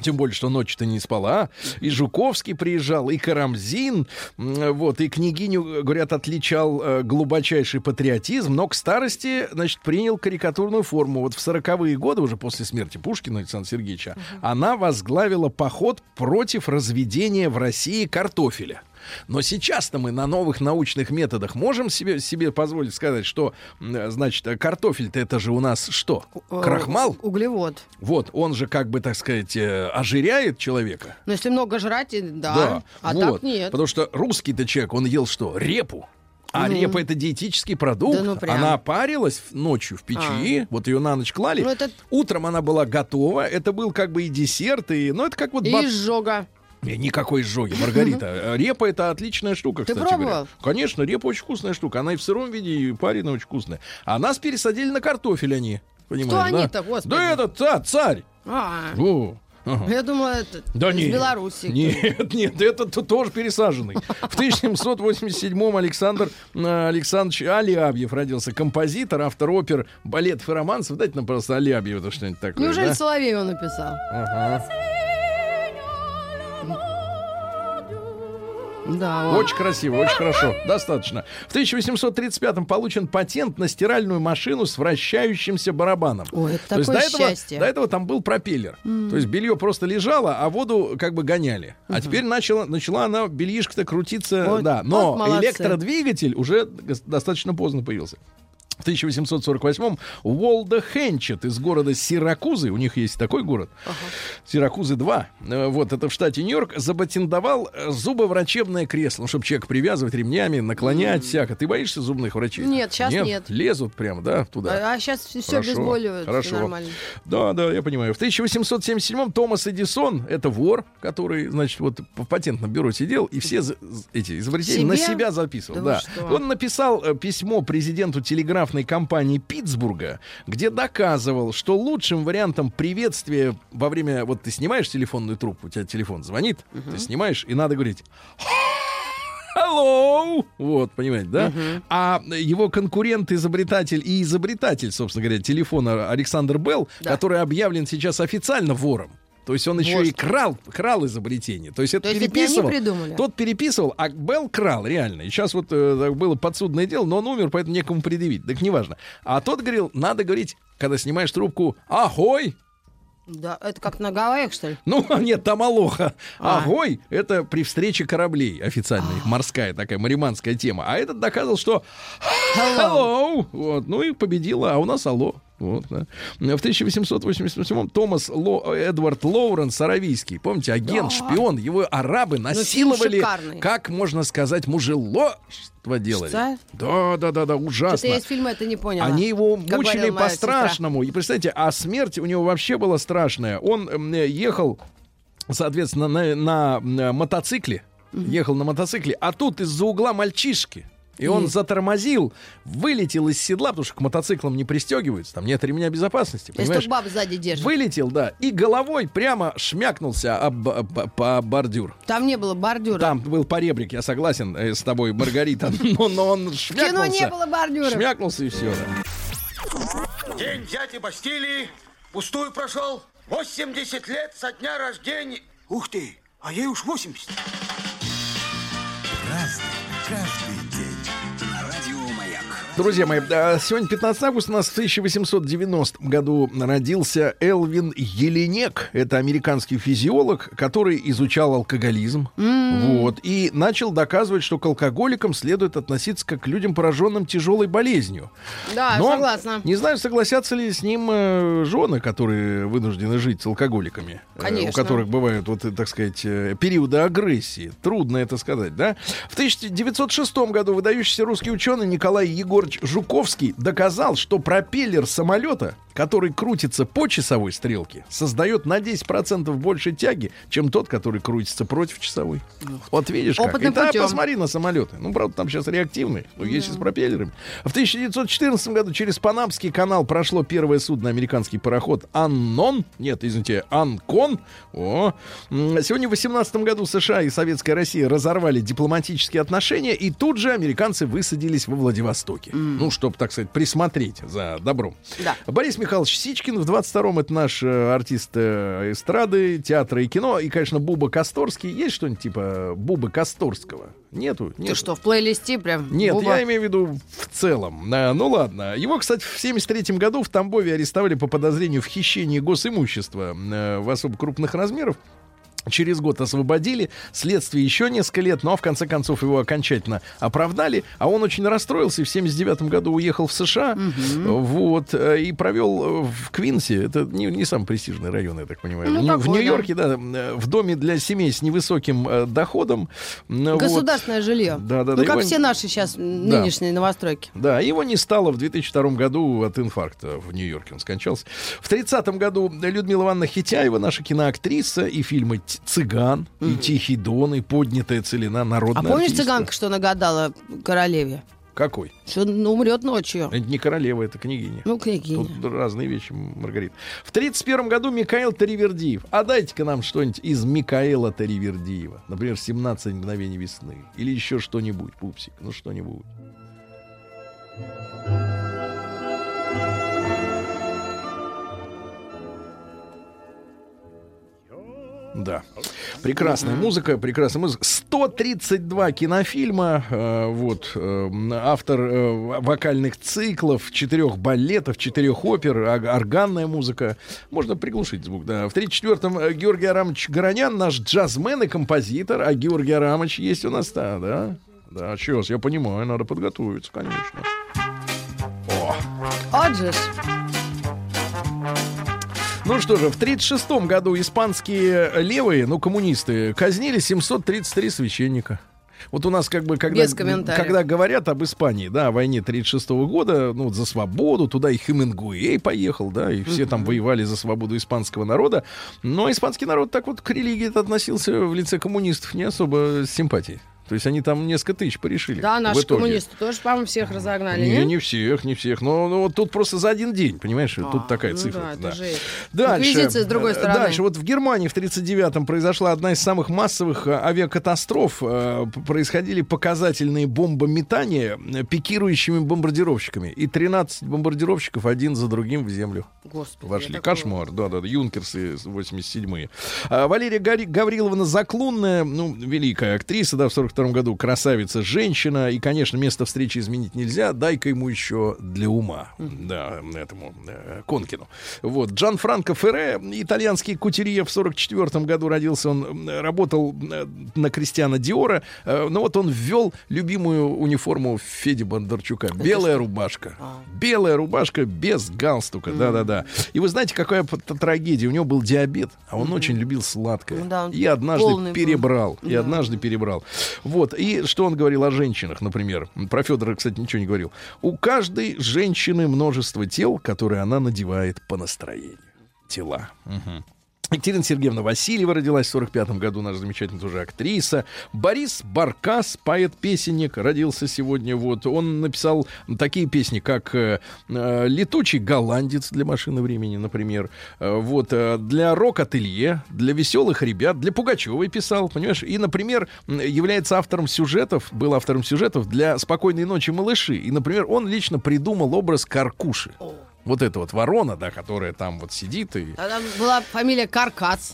Тем более, что ночью-то не спала. И Жуковский приезжал, и Карамзин. Вот, и княгиню, говорят, отличал э, глубочайший патриотизм, но к старости, значит, принял карикатурную форму. Вот в сороковые годы, уже после смерти Пушкина Александра Сергеевича, она возглавила поход против разведения в России картофеля. Но сейчас-то мы на новых научных методах можем себе, себе позволить сказать, что, значит, картофель-то это же у нас что? Э, Крахмал? Углевод. Вот, он же, как бы, так сказать, э, ожиряет человека. Но если много жрать, и- да. А вот. так нет. Потому что русский-то человек, он ел что? Репу. А Ну. репа это диетический продукт. Да ну прям. Она парилась ночью в печи, вот ее на ночь клали. Ну, это- Утром она была готова. Это был как бы и десерт, и ну это как вот И бат- изжога. Не, никакой изжоги, Маргарита. Э, Репа это отличная штука, Ты кстати пробовал? говоря. Конечно, репа очень вкусная штука. Она и в сыром виде, и пареная очень вкусная. А нас пересадили на картофель они. Понимаешь, Кто да? они-то, господи? Да этот ца- царь. А, О, ага. я думала, это Да из нет. Беларуси. Нет, нет, это т- тоже пересаженный. В 1787-м Александр э, Александрович Алябьев родился. Композитор, автор опер, балетов и романсов. Дайте нам просто Алябьева что-нибудь такое. Неужели да? Соловей он написал? Ага. Да, он. Очень красиво, очень хорошо. Достаточно. В 1835-м получен патент на стиральную машину с вращающимся барабаном. Ой, это То есть такое до этого, счастье. до этого там был пропеллер. То есть белье просто лежало, а воду как бы гоняли. А теперь начала, начала она, бельишко-то крутиться. Вот- да. вот Но молодцы. электродвигатель уже достаточно поздно появился. В 1848-м Уолда Хенчет из города Сиракузы, у них есть такой город, Сиракузы 2, э, вот это в штате Нью-Йорк, запатентовал э, зубоврачебное кресло, ну, чтобы человек привязывать ремнями, наклонять всяко. Ты боишься зубных врачей? Нет, щас нет. Лезут прямо, да, туда. А, сейчас все Хорошо, обезболивают, хорошо. нормально. Да, да, я понимаю. В 1877-м Томас Эдисон, это вор, который, значит, вот в патентном бюро сидел и все эти изобретения на Себе? себя записывал. Да Да. Он написал э, письмо президенту телеграфной компании Питтсбурга, где доказывал, что лучшим вариантом приветствия во время... Вот ты снимаешь телефонную трубку, у тебя телефон звонит, ты снимаешь, и надо говорить... Hello! Вот, понимаете, да? А его конкурент, изобретатель и изобретатель, собственно говоря, телефона Александр Белл, Да. который объявлен сейчас официально вором. То есть он еще Вот и крал, крал изобретение. То есть это То есть это переписывал. Тот переписывал, а Белл крал, реально. И сейчас вот э, было подсудное дело, но он умер, поэтому некому предъявить. Так неважно. А тот говорил, надо говорить, когда снимаешь трубку, ахой, Да, это как на Гавайях, что ли? ну, нет, там алоха. А. Агой — это при встрече кораблей. Официально их морская такая мариманская тема. А этот доказывал, что hello. Вот. Ну и победила, а у нас алло. Вот, да. В 1887 Томас Ло, Эдвард Лоуренс Аравийский, помните, агент, шпион, его арабы насиловали, шикарный. как можно сказать, делали. Что? Да, да, да, да, ужасно. Что-то я из фильма это не поняла. Они его мучили по-страшному. И представьте, а смерть у него вообще была страшная. Он ехал, соответственно, на, на, мотоцикле. Ехал на мотоцикле, а тут из-за угла мальчишки. И он И? затормозил, вылетел из седла, потому что к мотоциклам не пристегиваются, там нет ремня безопасности, Если понимаешь? только баб сзади держит. Вылетел, да, и головой прямо шмякнулся об, об- по бордюр. Там не было бордюра. Там был поребрик, я согласен э, с тобой, Маргарита, но, но он В шмякнулся. кино не было бордюра. Шмякнулся и все. День дяди Бастилии пустую прошел. 80 лет со дня рождения. Ух ты, а ей уж 80. Каждый Друзья мои, а, сегодня 15 августа у нас в 1890 году родился Элвин Еленек. Это американский физиолог, который изучал алкоголизм. Вот. И начал доказывать, что к алкоголикам следует относиться как к людям, пораженным тяжелой болезнью. Да, Но согласна. Не знаю, согласятся ли с ним э, жены, которые вынуждены жить с алкоголиками. э, у Конечно. которых бывают, вот, э, так сказать, э, периоды агрессии. Трудно это сказать, да? В 1906 году выдающийся русский ученый Николай Егорович Жуковский доказал, что пропеллер самолета, который крутится по часовой стрелке, создает на 10% больше тяги, чем тот, который крутится против часовой. Вот видишь как. Опытным И путем. посмотри на самолеты. Ну, правда, там сейчас реактивные, но есть и с пропеллерами. В 1914 году через Панамский канал прошло первое судно, американский пароход «Аннон». Нет, извините, «Анкон». О. Сегодня в 18 году США и Советская Россия разорвали дипломатические отношения, и тут же американцы высадились во Владивостоке. Ну, чтобы, так сказать, присмотреть за добром. Да. Борис Михайлович Сичкин в 22-м это наш э, артист э, эстрады, театра и кино. И, конечно, Буба Косторский. Есть что-нибудь типа Бубы Косторского? Нету? Ты Нету. что, в плейлисте прям? Нет, Буба? я имею в виду в целом. А, ну ладно. Его, кстати, в 73 году в Тамбове арестовали по подозрению в хищении госимущества в особо крупных размеров. Через год освободили, следствие еще несколько лет, но в конце концов его окончательно оправдали, а он очень расстроился и в 79 году уехал в США, вот, э, и провел э, в Квинсе, это не, не самый престижный район, я так понимаю, Ну, в, да. Нью-Йорке, да, э, в доме для семей с невысоким э, доходом. Ну, вот. Государственное жилье. Да, да, ну, да, как его- все наши сейчас нынешние новостройки. Да, его не стало в 2002 году от инфаркта в Нью-Йорке. Он скончался. В 30 году Людмила Ивановна Хитяева, наша киноактриса, и фильмы «Ц- «Цыган», и «Тихий дон», и «Поднятая целина», А народная помнишь артистка. цыганка, что нагадала королеве? Какой? Что умрет ночью. Это не королева, это княгиня. Ну, княгиня. Тут разные вещи, Маргарита. В 31 году Михаил Таривердиев. А дайте-ка нам что-нибудь из Михаила Таривердиева. Например, «17 мгновений весны». Или еще что-нибудь, пупсик. Ну, что-нибудь. Да. Прекрасная музыка, прекрасная музыка. 132 кинофильма. э, вот. э, автор э, вокальных циклов, четырех балетов, четырех опер, органная музыка. Можно приглушить звук, да. В 34-м э, Георгий Арамович Горонян, наш джазмен и композитор. А Георгий Арамович есть у нас, да, да? Да, сейчас, я понимаю, надо подготовиться, конечно. О, ж. Ну что же, в 1936 году испанские левые, ну, коммунисты, казнили 733 священника. Вот у нас как бы, когда, когда говорят об Испании, да, о войне 36 года, ну, вот за свободу, туда и Хемингуэй поехал, да, и все там воевали за свободу испанского народа. Но испанский народ так вот к религии относился в лице коммунистов не особо с симпатией. То есть они там несколько тысяч порешили. Да, наши коммунисты тоже, по-моему, всех разогнали, Не, не всех, не всех. Но, но вот тут просто за один день, понимаешь? А, тут такая ну цифра. да, да. Дальше. С другой Э, стороны. Дальше. Вот в Германии в 1939-м произошла одна из самых массовых э, авиакатастроф. Э, Происходили показательные бомбометания пикирующими бомбардировщиками. И 13 бомбардировщиков один за другим в землю Господи, вошли. Кошмар, да-да-да, юнкерсы 87-е. А, Валерия Гавриловна Заклунная, ну, великая актриса, да, в 42 году, красавица, женщина, и, конечно, место встречи изменить нельзя, дай-ка ему еще для ума, да, этому э, Конкину. Вот, Джан Франко Ферре, итальянский кутюрье, в 44 году родился, он работал э, на Кристиана Диора, э, но вот он ввел любимую униформу Феди Бондарчука, белая рубашка, А. белая рубашка без галстука, да-да-да. И вы знаете, какая трагедия? У него был диабет, а он очень любил сладкое. Ну и однажды перебрал. И однажды перебрал. Вот. И что он говорил о женщинах, например? Про Федора, кстати, ничего не говорил. У каждой женщины множество тел, которые она надевает по настроению. Тела. Мгм. Екатерина Сергеевна Васильева родилась в 45 году, наша замечательная тоже актриса. Борис Баркас, поэт-песенник, родился сегодня. Вот он написал такие песни, как э, э, «Летучий голландец» для машины времени, например. Э, вот для рок-ателье, для веселых ребят, для Пугачевой писал, понимаешь? И, например, является автором сюжетов, был автором сюжетов для «Спокойной ночи, малыши». И, например, он лично придумал образ Каркуши. Вот эта вот ворона, да, которая там вот сидит и А там была фамилия Каркац.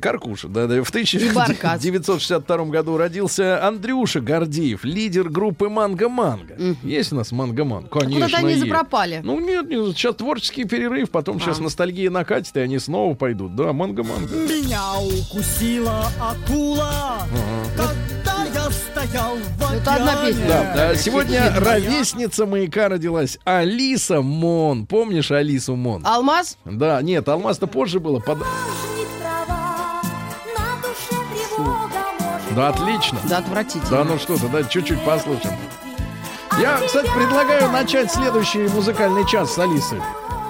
Каркуша, да, да. В Баркас. 1962 году родился Андрюша Гордеев, лидер группы Манго Манго. Есть у нас Манго Манго? Конечно, Куда-то они запропали. Ну нет, нет, сейчас творческий перерыв, потом сейчас А. ностальгия накатит, и они снова пойдут. Да, Манго Манго. Меня укусила акула, когда я стоял в Ну, Это одна песня. Да, да, сегодня ровесница маяка родилась Алиса Мон. Помнишь Алису Мон? Алмаз? Да, нет, Алмаз-то позже было. Под... Да, отлично. Да, отвратительно. Да, ну что-то, да, чуть-чуть послушаем. Я, кстати, предлагаю начать следующий музыкальный час с Алисы.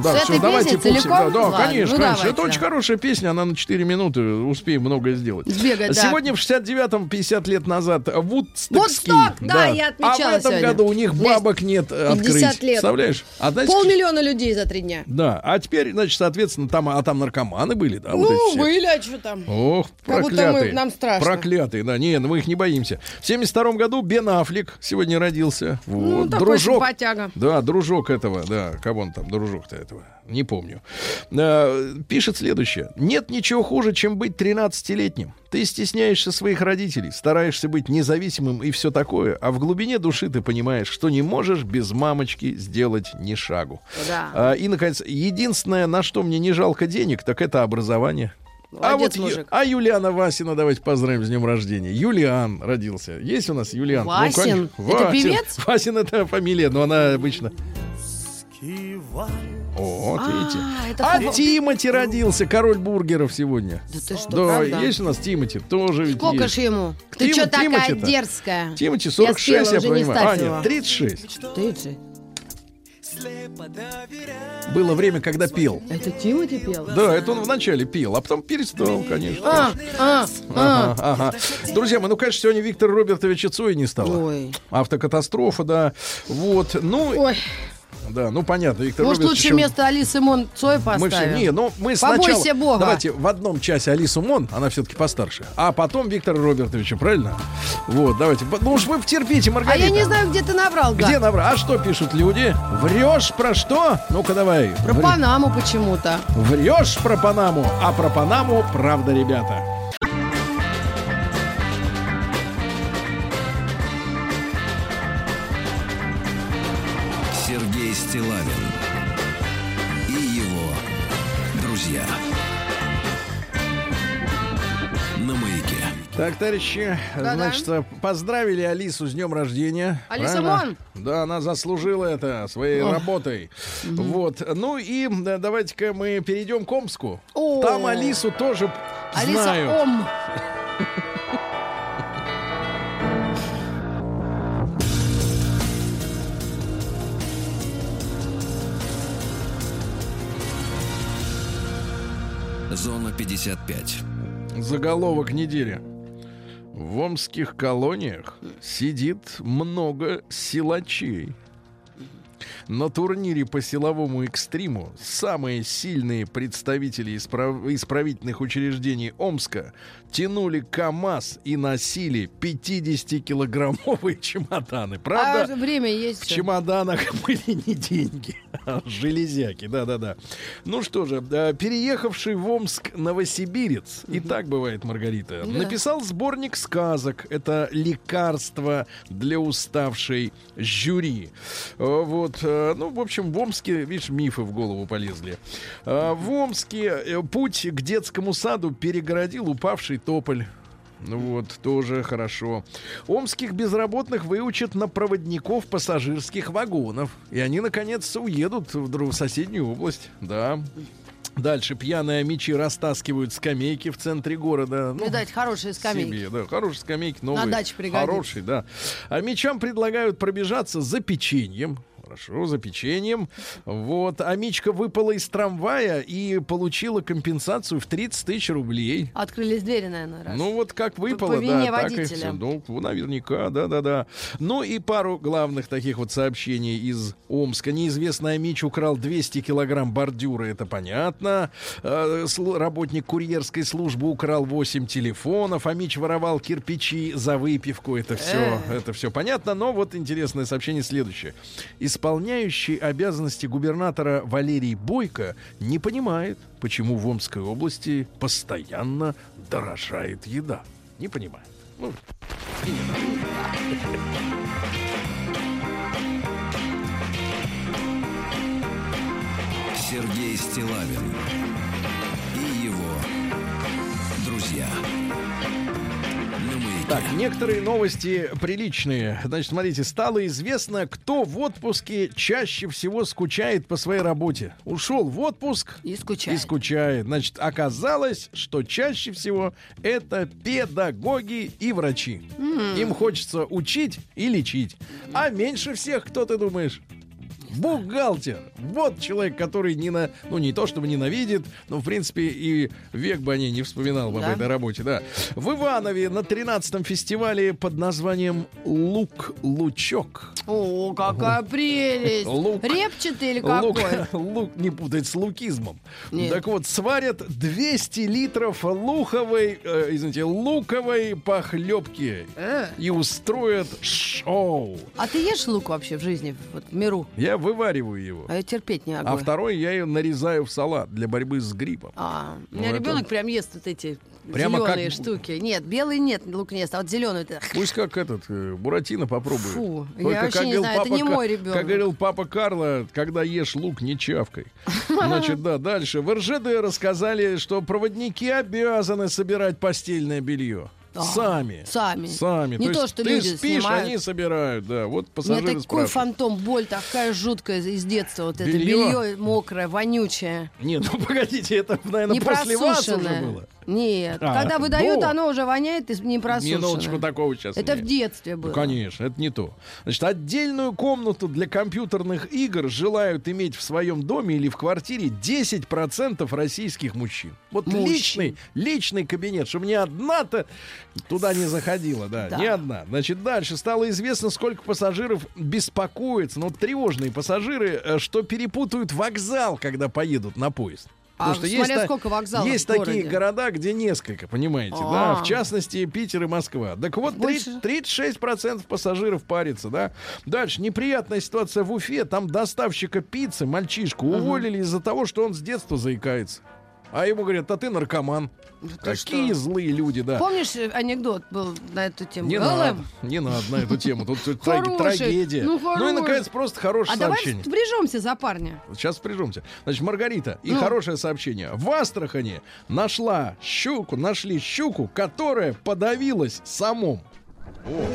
Да, все, давайте пупсик. Да, да, Ладно, конечно, ну конечно. Это очень хорошая песня, она на 4 минуты, успеем многое сделать. Сбегать, да. Сегодня в 69-м, 50 лет назад, Вудстокский. Вудсток, да, я отмечала А в этом сегодня. году у них бабок нет э, 50 открыть. лет. Представляешь? А знаете, Полмиллиона людей за три дня. Да, а теперь, значит, соответственно, там, а там наркоманы были, да, вот ну, все. были, а что там? Ох, Как будто проклятые. мы- нам страшно. Проклятые, да. Не, ну мы их не боимся. В 72 году Бен Аффлек сегодня родился. Ну, Вот. такой дружок. симпатяга. Да, дружок этого, да. Кого он там, дружок-то этого? Не помню. А, пишет следующее. Нет ничего хуже, чем быть 13-летним. Ты стесняешься своих родителей, стараешься быть независимым и все такое, а в глубине души ты понимаешь, что не можешь без мамочки сделать ни шагу. Да. А, и, наконец, единственное, на что мне не жалко денег, так это образование. А Молодец, вот Ю- мужик. а Юлиана Васина давайте поздравим с днем рождения. Юлиан родился. Есть у нас Юлиан? Васин? конечно. Это Васин. певец? Васин это фамилия, но она обычно. Кивай. О, вот А, видите. А футбол- Тимати родился, король бургеров сегодня. Да ты что, Да, есть у нас Тимати, тоже ведь Сколько ж ему? Ты что такая дерзкая? Тимати Я 46, спела, я, понимаю. А, нет, 36. Ты же. Было время, когда пел. Это Тимати пел? Да, это он вначале пел, а потом перестал, конечно. А, а, а. Ага, ага. Друзья мои, ну, конечно, сегодня Виктор Робертовича Цоя не стало. Ой. Автокатастрофа, да. Вот. Ну, Ой, да, ну понятно, Виктор может, Робертович... лучше он- вместо Алисы Мон Цой Мы все, поставим? не, ну мы Побойся сначала, Бога. давайте в одном часе Алису Мон, она все-таки постарше, а потом Виктора Робертовича, правильно? Вот, давайте, ну уж вы втерпите, А Маргарита. я не знаю, где ты набрал, Где гад. набрал? А что пишут люди? Врешь про что? Ну-ка давай. Про Вр- Панаму почему-то. Врешь про Панаму, а про Панаму правда, ребята. Так, товарищи, Да-да. значит, поздравили Алису с днем рождения. Алиса Правильно? Мон? Да, она заслужила это своей Ох. работой. Вот. Ну и да, давайте-ка мы перейдем к Омску. О. Там Алису тоже Алиса знают. Ом. Зона 55. Заголовок недели. В омских колониях сидит много силачей. На турнире по силовому экстриму самые сильные представители исправ- исправительных учреждений Омска тянули КАМАЗ и носили 50-килограммовые чемоданы. Правда? А время есть. В чемоданах были не деньги, а железяки, да-да-да. Ну что же, э, переехавший в Омск новосибирец, и так бывает, Маргарита, Да. написал сборник сказок. Это лекарство для уставшей жюри. Э, Вот, э, ну, в общем, в Омске, видишь, мифы в голову полезли. Э, В Омске э, путь к детскому саду перегородил упавший тополь. Ну вот, тоже хорошо. Омских безработных выучат на проводников пассажирских вагонов. И они, наконец, уедут в друг- соседнюю область. Да. Дальше пьяные мечи растаскивают скамейки в центре города. Ну, Видать, хорошие скамейки. себе, да, хорошие скамейки, новые. даче пригодится. Хорошие, да. А мечам предлагают пробежаться за печеньем. Хорошо, за печеньем. Вот. А Мичка выпала из трамвая и получила компенсацию в 30 тысяч рублей. Открылись двери, наверное, раз. Ну вот как выпало, по вине да, так и водителя. всё. Ну, наверняка, да-да-да. Ну и пару главных таких вот сообщений из Омска. Неизвестный Амич украл 200 килограмм бордюра, это понятно. Э, Работник курьерской службы украл 8 телефонов. Амич воровал кирпичи за выпивку, это все, это все понятно. Но вот интересное сообщение следующее. Исполняющий обязанности губернатора Валерий Бойко не понимает, почему в Омской области постоянно дорожает еда. Не понимает. Ну, и не надо. Сергей Стилавин и его друзья. Так, некоторые новости приличные. Значит, смотрите, стало известно, кто в отпуске чаще всего скучает по своей работе. Ушел в отпуск И скучает. и скучает. Значит, оказалось, что чаще всего это педагоги и врачи. Им хочется учить и лечить. А меньше всех, кто ты думаешь? Бухгалтер. Вот человек, который не на, ну не то чтобы ненавидит, но в принципе и век бы о ней не вспоминал бы об Да. этой работе, да. В Иванове на 13-м фестивале под названием Лук-Лучок. О, какая прелесть. Лук. Репчатый или Лук, какой? лук не путать с лукизмом. Нет. Так вот, сварят 200 литров луховой, э, извините, луковой похлебки Э. и устроят шоу. А ты ешь лук вообще в жизни, вот в миру? Я вывариваю его. А я терпеть не А могу. второй я ее нарезаю в салат для борьбы с гриппом. А, у Ну, меня это- ребенок прям ест вот эти Прямо зеленые как- штуки. Нет, белый нет, лук не ест, а вот зеленый. это- Пусть как этот э, Буратино попробует. Фу, я Только, вообще как не знаю, это папа не Ка- мой ребенок. Как говорил папа Карло, когда ешь лук, не чавкой. Значит, да, дальше. В РЖД рассказали, что проводники обязаны собирать постельное белье. Сами. сами. Сами. Не то, то, что ты люди спишь, снимают. они собирают, да. Вот У меня пассажиры такой фантом, боль такая жуткая из детства. Вот это Белье? белье мокрое, вонючее. Нет, ну погодите, это, наверное, Не после вас уже было. Нет. А, Когда выдают, до. оно уже воняет и не просушенное. Минуточку такого сейчас. Это нет. в детстве было. Ну, конечно, это не то. Значит, отдельную комнату для компьютерных игр желают иметь в своем доме или в квартире 10% российских мужчин. Вот Мужчин. личный, личный кабинет, чтобы ни одна-то туда не заходила, да, Да. ни одна. Значит, дальше стало известно, сколько пассажиров беспокоится, ну, тревожные пассажиры, э, что перепутают вокзал, когда поедут на поезд. А смотря та- сколько вокзалов есть такие города, где несколько, понимаете, да, А. в частности Питер и Москва. Так вот, Больше? 30 36% пассажиров парится, да. Дальше, неприятная ситуация в Уфе, там доставщика пиццы, мальчишку, уволили из-за того, что он с детства заикается. А ему говорят, а ты наркоман. ты Какие что? злые люди, да. Помнишь, э, анекдот был на эту тему? Не Голым? надо, не надо на эту тему. Тут, траг- трагедия. ну, и, хороший. наконец, просто хорошее А давай сообщение. впряжемся за парня. Сейчас впряжемся. Значит, Маргарита, и Ну. хорошее сообщение. В Астрахани нашла щуку, нашли щуку, которая подавилась самом. О,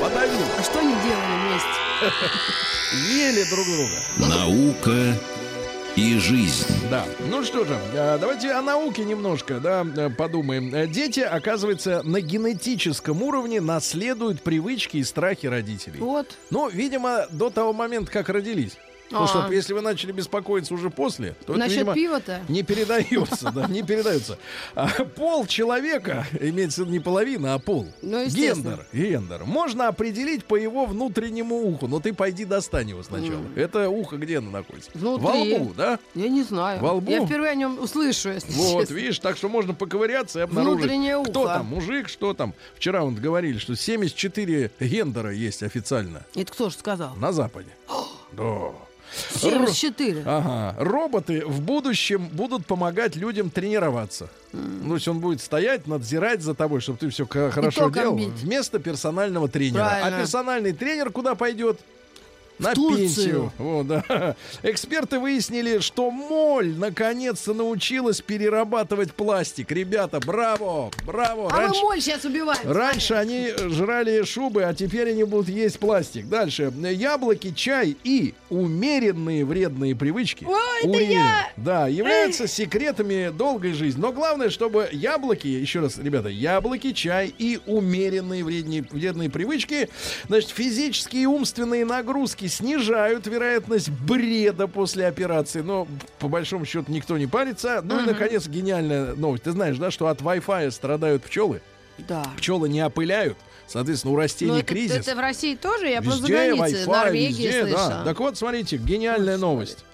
подавилась. А что они делали вместе? Ели друг друга. Наука и жизнь. Да. Ну что же, э, давайте о науке немножко, да, э, подумаем. Э, Дети, оказывается, на генетическом уровне наследуют привычки и страхи родителей. Вот. Ну, видимо, до того момента, как родились. Потому А. что если вы начали беспокоиться уже после, то это, Насчет видимо, пива-то? не передается, да, не передается. А пол человека, имеется в виду не половина, а пол, Ну, гендер, гендер, можно определить по его внутреннему уху. Но ты пойди достань его сначала. Это ухо где оно находится? Внутри. Во лбу, да? Я не знаю. Во лбу? Я впервые о нем услышу, если Вот, честно. видишь, так что можно поковыряться и обнаружить, Внутреннее кто ухо. там, мужик, что там. Вчера вот говорили, что 74 гендера есть официально Это кто же сказал? на Западе. Да. 74. Ага. Роботы в будущем будут помогать людям тренироваться. Ну, то есть он будет стоять, надзирать за тобой, чтобы ты все хорошо делал. бить. Вместо персонального тренера. Правильно. А персональный тренер куда пойдет? На Турцию. пенсию. Вот, да. Эксперты выяснили, что моль наконец-то научилась перерабатывать пластик. Ребята, браво! Браво! А мы моль сейчас убиваем. Раньше они жрали шубы, а теперь они будут есть пластик. Дальше. Яблоки, чай и умеренные вредные привычки. Ой, это Ури- я! Да, являются секретами долгой жизни. Но главное, чтобы яблоки, еще раз, ребята, яблоки, чай и умеренные вредные, вредные привычки, значит, физические и умственные нагрузки снижают вероятность бреда после операции. Но, по большому счету, никто не парится. Ну и, наконец, гениальная новость. Ты знаешь, да, что от Wi-Fi страдают пчелы? Да. Пчелы не опыляют. Соответственно, у растений Но это, кризис. это в России тоже? Я просто за Везде границей. Wi-Fi, Норвегии везде, слышала. да. Так вот, смотрите, гениальная новость.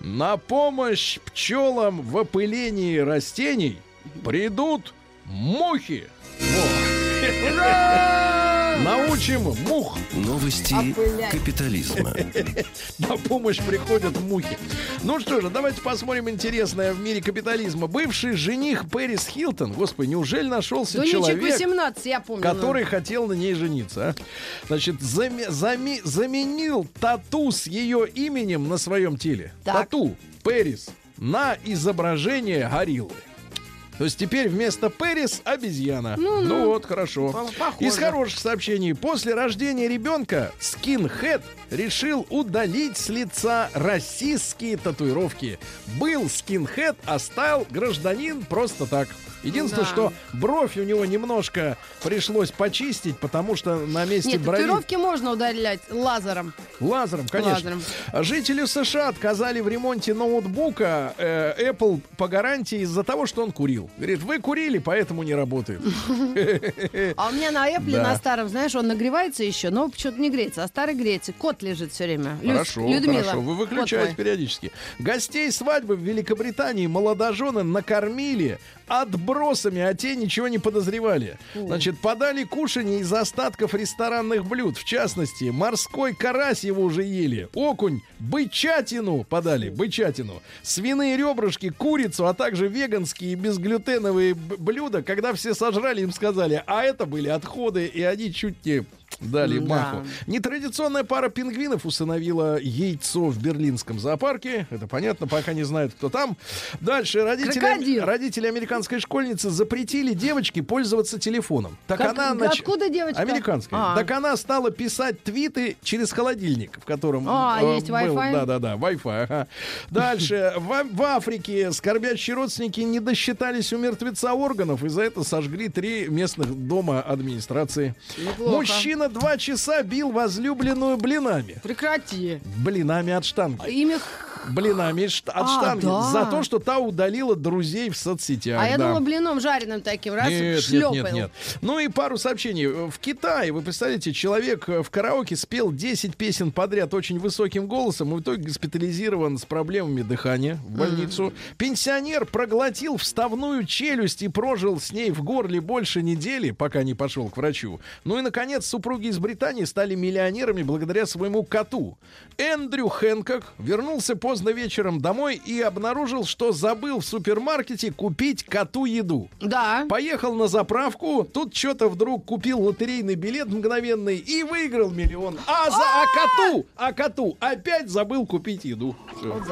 На помощь пчелам в опылении растений придут мухи. Во. Научим мух. Новости Опылять. капитализма. На помощь приходят мухи. Ну что же, давайте посмотрим интересное в мире капитализма. Бывший жених Пэрис Хилтон, господи, неужели нашелся Дунечек человек, 18, я помню. который хотел на ней жениться. а? Значит, заме- заме- заменил тату с ее именем на своем теле. Так. Тату Пэрис на изображение гориллы. То есть теперь вместо Пэрис обезьяна. Ну, вот, хорошо. По- похоже. Из хороших сообщений. После рождения ребенка скинхед решил удалить с лица российские татуировки. Был скинхед, а стал гражданин просто так. Единственное, Да. что бровь у него немножко пришлось почистить, потому что на месте Нет, брови... татуировки можно удалять лазером. Лазером, конечно. Лазером. Жителю США отказали в ремонте ноутбука э, Apple по гарантии из-за того, что он курил. Говорит, вы курили, поэтому не работает. А у меня на Apple, на старом, знаешь, он нагревается еще, но почему-то не греется, а старый греется. Кот лежит все время. Хорошо, хорошо. Вы выключаете периодически. Гостей свадьбы в Великобритании молодожены накормили отбросами, а те ничего не подозревали. Значит, подали кушанье из остатков ресторанных блюд. В частности, морской карась его уже ели, окунь, бычатину подали, бычатину, свиные ребрышки, курицу, а также веганские и безглютеновые блюда. Когда все сожрали, им сказали, а это были отходы, и они чуть не дали Да. маху. Нетрадиционная пара пингвинов усыновила яйцо в берлинском зоопарке. Это понятно, пока не знают, кто там. Дальше родители, Крокодил. родители американской школьницы запретили девочке пользоваться телефоном. Так Как- она нач- откуда девочка? Американская. А. Так она стала писать твиты через холодильник, в котором А, э, есть был- Wi-Fi? Да-да-да, Wi-Fi. ага. Дальше. В, в Африке скорбящие родственники не досчитались у мертвеца органов, и за это сожгли три местных дома администрации. Неплохо. Мужчина два часа бил возлюбленную блинами. Прекрати. Блинами от штанги. Имя... Блинами от А, штанги. да. За то, что та удалила друзей в соцсетях. А я да. думала, блином жареным таким, раз Нет, нет, шлепал. нет, нет. Ну и пару сообщений. В Китае, вы представляете, человек в караоке спел 10 песен подряд очень высоким голосом и в итоге госпитализирован с проблемами дыхания в больницу. Пенсионер проглотил вставную челюсть и прожил с ней в горле больше недели, пока не пошел к врачу. Ну и, наконец, супруги из Британии стали миллионерами благодаря своему коту. Эндрю Хэнкок вернулся поздно вечером домой и обнаружил, что забыл в супермаркете купить коту еду. Да. Поехал на заправку, тут что-то вдруг купил лотерейный билет мгновенный и выиграл миллион. А за а коту, а коту опять забыл купить еду. Вот.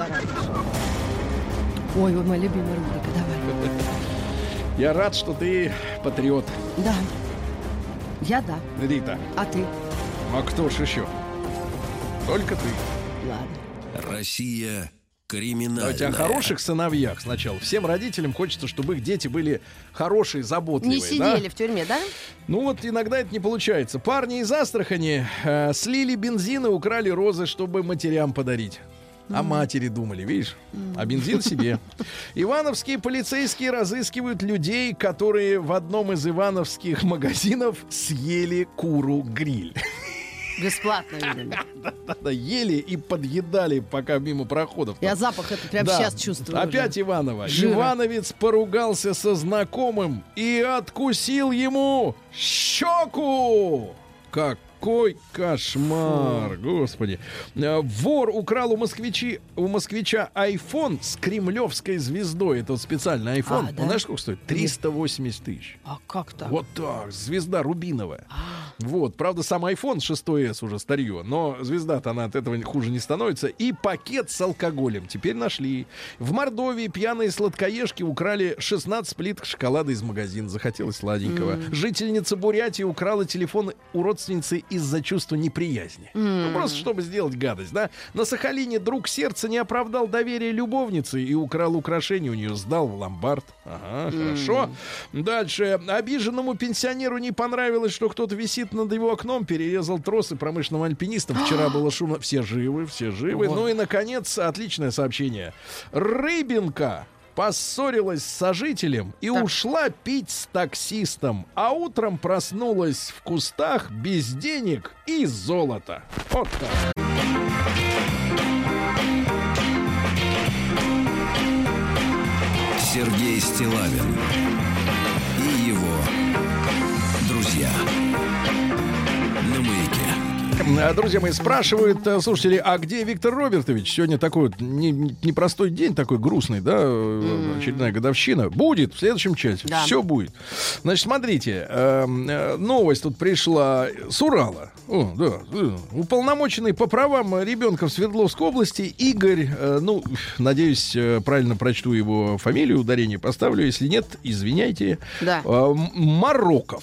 Ой, вот моя любимая рубрика, давай. Я рад, что ты патриот, Да. Я да. Рита. А ты? А кто ж еще? Только ты. Россия криминальная. Давайте о хороших сыновьях сначала. Всем родителям хочется, чтобы их дети были хорошие, заботливые. Не да? сидели в тюрьме, да? Ну вот иногда это не получается. Парни из Астрахани э, слили бензин и украли розы, чтобы матерям подарить. О матери думали, видишь? А бензин себе. Ивановские полицейские разыскивают людей, которые в одном из ивановских магазинов съели куру-гриль. Бесплатно, видимо. Да, ели и подъедали, пока мимо проходов. Я запах это прямо сейчас чувствую. Опять. Иванова. Ивановец поругался со знакомым и откусил ему щеку. Какой кошмар, господи. Э, Вор украл у, москвичи, у москвича iPhone с кремлевской звездой. Это вот специальный iPhone. А, да? Знаешь, сколько стоит? 380 тысяч. А как так? Вот так, звезда рубиновая. А. Вот, правда, сам iPhone 6s уже старье, но звезда-то она от этого хуже не становится. И пакет с алкоголем теперь нашли. В Мордовии пьяные сладкоежки украли 16 плиток шоколада из магазина. Захотелось сладенького. Жительница Бурятии украла телефон у родственницы из-за чувства неприязни. Ну, просто чтобы сделать гадость, да? На Сахалине друг сердца не оправдал доверие любовницы и украл украшение у нее, сдал в ломбард. Ага, хорошо. Дальше. Обиженному пенсионеру не понравилось, что кто-то висит над его окном, перерезал тросы промышленным альпинистам. Вчера было шумно. Все живы, все живы. Ну и, наконец, отличное сообщение. Рыбинка поссорилась с сожителем и ушла пить с таксистом, а утром проснулась в кустах без денег и золота. Вот так. Сергей Стилавин Друзья мои, спрашивают э, слушатели, а где Виктор Робертович? Сегодня такой вот не- не- непростой день, такой грустный, да, э, очередная годовщина. Будет в следующем чате, Да. все будет. Значит, смотрите, эм, э, новость тут пришла с Урала. О, да, э, уполномоченный по правам ребенка в Свердловской области Игорь, э, ну, надеюсь, э, правильно прочту его фамилию, ударение поставлю, если нет, извиняйте. Да. Э, Мароков.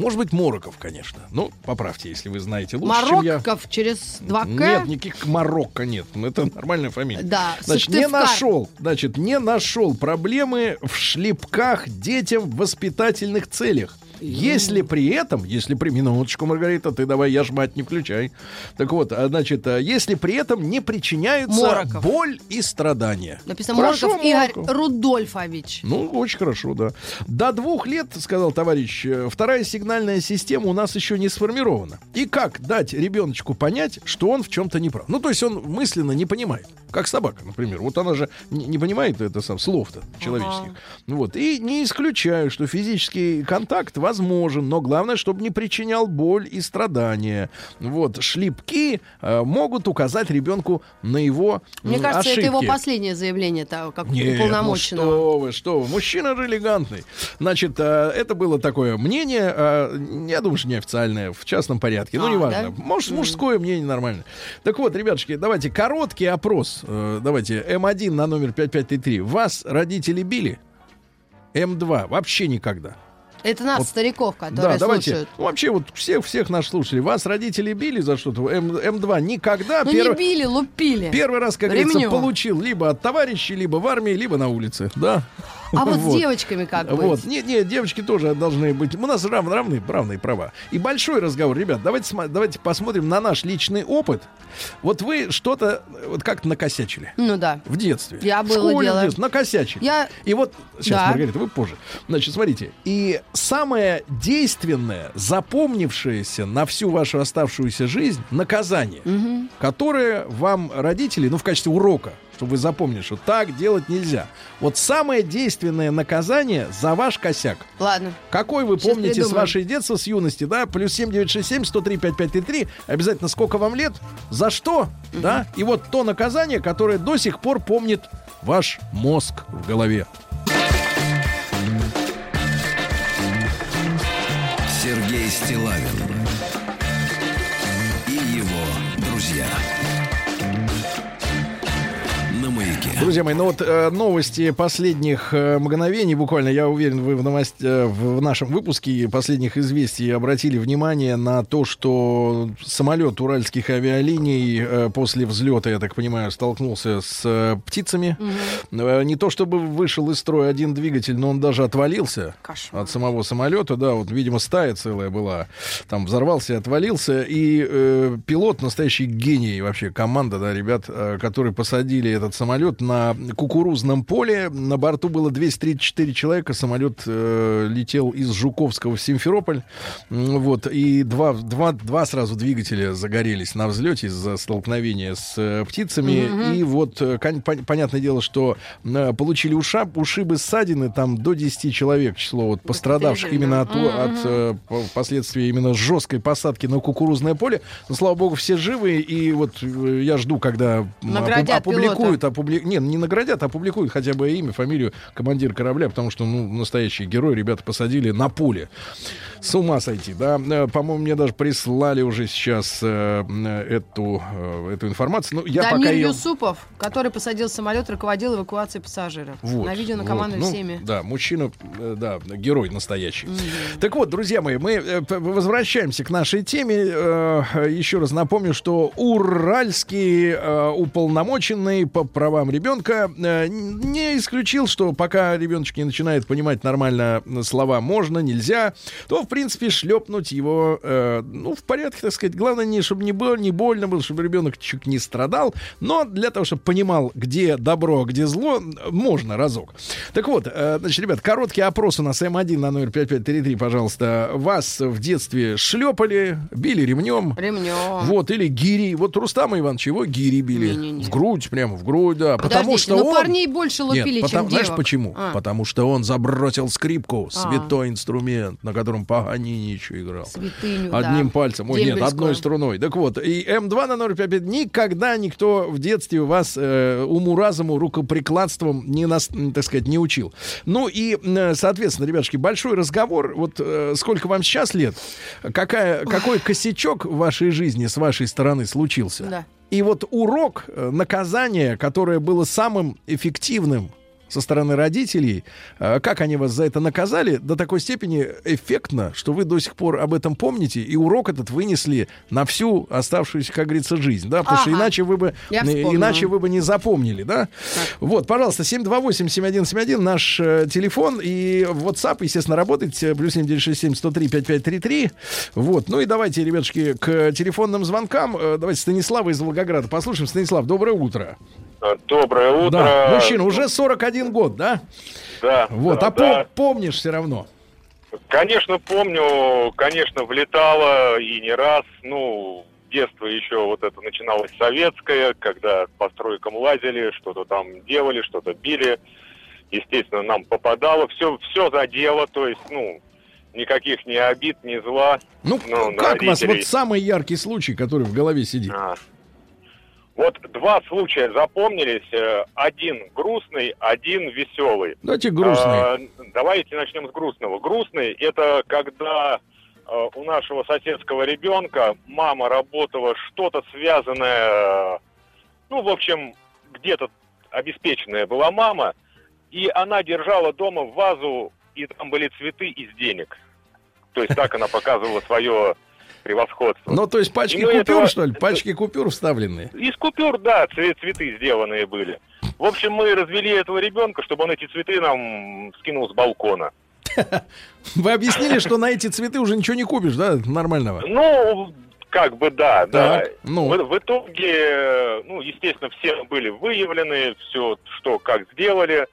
Может быть, Мороков, конечно. Ну, поправьте, если вы знаете лучше, чем я. Через 2К? Нет, никаких Марокко нет. Ну, Это нормальная фамилия. Да, Значит, не нашел, значит, не нашел проблемы в шлепках детям в воспитательных целях. Если при этом, если при минуточку, Маргарита, ты давай, я ж мать не включай. Так вот, а, значит, а, если при этом не причиняются Мороков. боль и страдания. Написано Хорошо, Морков Игорь Мороков. Рудольфович. Ну, очень хорошо, да. До двух лет, сказал товарищ, э, вторая сигнальная система у нас еще не сформирована. И как дать ребеночку понять, что он в чем-то не прав? Ну, то есть он мысленно не понимает. Как собака, например. Вот она же не, не понимает это сам слов-то человеческих. Вот. И не исключаю, что физический контакт возможен, но главное, чтобы не причинял боль и страдания. Вот. Шлепки э, могут указать ребенку на его Мне м, кажется, это его последнее заявление, того, как Нет, уполномоченного. ну что вы, что вы. Мужчина же элегантный. Значит, э, это было такое мнение, э, я думаю, что неофициальное, в частном порядке. Ну, А, неважно. да? Может, мужское мнение нормально. Так вот, ребятушки, давайте короткий опрос. Э, Давайте, М1 на номер 5533. Вас родители били? М2 вообще никогда. Это нас, Вот. стариков, которые да, давайте. слушают. Ну, вообще, вот всех, всех наших слушателей. Вас родители били за что-то? М, М2 никогда. Ну Первый- не били, лупили. Первый раз, как говорится, Ремнем. получил либо от товарищей, либо в армии, либо на улице. Да. А вот, Вот. с девочками как быть? Вот. Нет, нет, девочки тоже должны быть. У нас рав, равные, равные права. И большой разговор, ребят. Давайте, давайте посмотрим на наш личный опыт. Вот вы что-то вот как-то накосячили. Ну да. В детстве. Я школе, дело. в детстве, накосячили. Я- И вот, сейчас, Да. Маргарита, вы позже. Значит, смотрите. И самое действенное, запомнившееся на всю вашу оставшуюся жизнь наказание, которое вам родители, ну, в качестве урока, чтобы вы запомнили, что так делать нельзя. Вот самое действенное наказание за ваш косяк. Ладно. Какой вы Сейчас помните с придумаем. вашей детства, с юности, да? Плюс 7967 103 5533. Обязательно сколько вам лет, за что, да? И вот то наказание, которое до сих пор помнит ваш мозг в голове. Сергей Стилавин Друзья мои, ну вот э, новости последних э, мгновений, буквально, я уверен, вы в, новость, э, в нашем выпуске последних известий обратили внимание на то, что самолет уральских авиалиний э, после взлета, я так понимаю, столкнулся с э, птицами. Э, не то чтобы вышел из строя один двигатель, но он даже отвалился Кошмар. от самого самолета, да, вот, видимо, стая целая была, там взорвался и отвалился, и э, пилот, настоящий гений вообще, команда, да, ребят, э, которые посадили этот самолет на кукурузном поле, на борту было 234 человека, самолет э, летел из Жуковского в Симферополь, вот, и два, два, два сразу двигателя загорелись на взлете из-за столкновения с э, птицами, и вот, э, кон- пон- понятное дело, что э, получили уша, ушибы, ссадины, там до 10 человек число вот пострадавших именно от, от э, по- последствий именно жесткой посадки на кукурузное поле. Но, слава богу, все живы, и вот э, я жду, когда Наградят опубликуют, опубли- не, не наградят, а опубликуют хотя бы имя, фамилию командира корабля, потому что, ну, настоящий герой, ребята посадили на поле. С ума сойти, да. Э, По-моему, мне даже прислали уже сейчас э, э, эту, э, эту информацию. Ну, я Дамир пока ее... Юсупов, который посадил самолет, руководил эвакуацией пассажиров. Вот, На видео на вот, командой ну, всеми. Да, мужчина, э, да, герой настоящий. Так вот, друзья мои, мы э, возвращаемся к нашей теме. Еще раз напомню, что уральский уполномоченный по правам ребенка э, не исключил, что пока ребеночек не начинает понимать нормально слова можно, нельзя, то, в принципе, шлепнуть его, э, ну, в порядке, так сказать. Главное, не, чтобы не, было, не больно было, чтобы ребенок чуть не страдал, но для того, чтобы понимал, где добро, а где зло, можно разок. Так вот, э, значит, ребят, короткий опрос у нас М1 на номер 5533, пожалуйста. Вас в детстве шлепали, били ремнем. Ремнем. Вот, или гири. Вот Рустама Иванович его гири били. Не-не-не. В грудь, прямо в грудь, да. потому Подождите, что ну он... парней больше лупили, Нет, потому- чем знаешь девок. почему? А. Потому что он забросил скрипку, А. святой инструмент, на котором Паганини еще играл. Святыню, Одним да. пальцем. Ой, нет, одной струной. Так вот, и М2 на 055 никогда никто в детстве вас э, уму-разуму, рукоприкладством не, нас, так сказать, не учил. Ну и, э, соответственно, ребятушки, большой разговор. Вот э, сколько вам сейчас лет? Какая, какой косячок в вашей жизни с вашей стороны случился? Да. И вот урок, э, наказание, которое было самым эффективным со стороны родителей. Э, Как они вас за это наказали? До такой степени эффектно, что вы до сих пор об этом помните, и урок этот вынесли на всю оставшуюся, как говорится, жизнь, да? Потому что Ага. иначе вы бы, иначе вы бы не запомнили, да? Вот, пожалуйста, 728-7171 наш э, телефон и WhatsApp, естественно, работает. э, Плюс 7967 103 5533. Вот, ну и давайте, ребятушки, к телефонным звонкам. Э, Давайте Станислава из Волгограда послушаем. Станислав, доброе утро. Доброе утро. Да, мужчина, уже 41 год, да? Да. Вот, да, а да. пом- помнишь все равно. Конечно, помню, конечно, влетало и не раз. Ну, детство еще вот это начиналось советское, когда по стройкам лазили, что-то там делали, что-то били. Естественно, нам попадало. Все, все задело, то есть, ну, никаких ни обид, ни зла. Ну, Ну, как вас, родителей. вот самый яркий случай, который в голове сидит? А. Вот два случая запомнились. Э, Один грустный, один веселый. Давайте грустный. А, давайте начнем с грустного. Грустный это когда э, у нашего соседского ребенка мама работала что-то связанное, ну, в общем, где-то обеспеченная была мама, и она держала дома вазу, и там были цветы из денег. То есть так она показывала свое превосходство. Ну, то есть пачки и купюр, этого- что ли? Пачки купюр вставленные. Из купюр, да, цве- цветы сделанные были. В общем, мы развели этого ребенка, чтобы он эти цветы нам скинул с балкона. Вы объяснили, что на эти цветы уже ничего не купишь, да, нормального? Ну, как бы да, да. Так, ну. В, в итоге, ну, естественно, все были выявлены, все, что как сделали.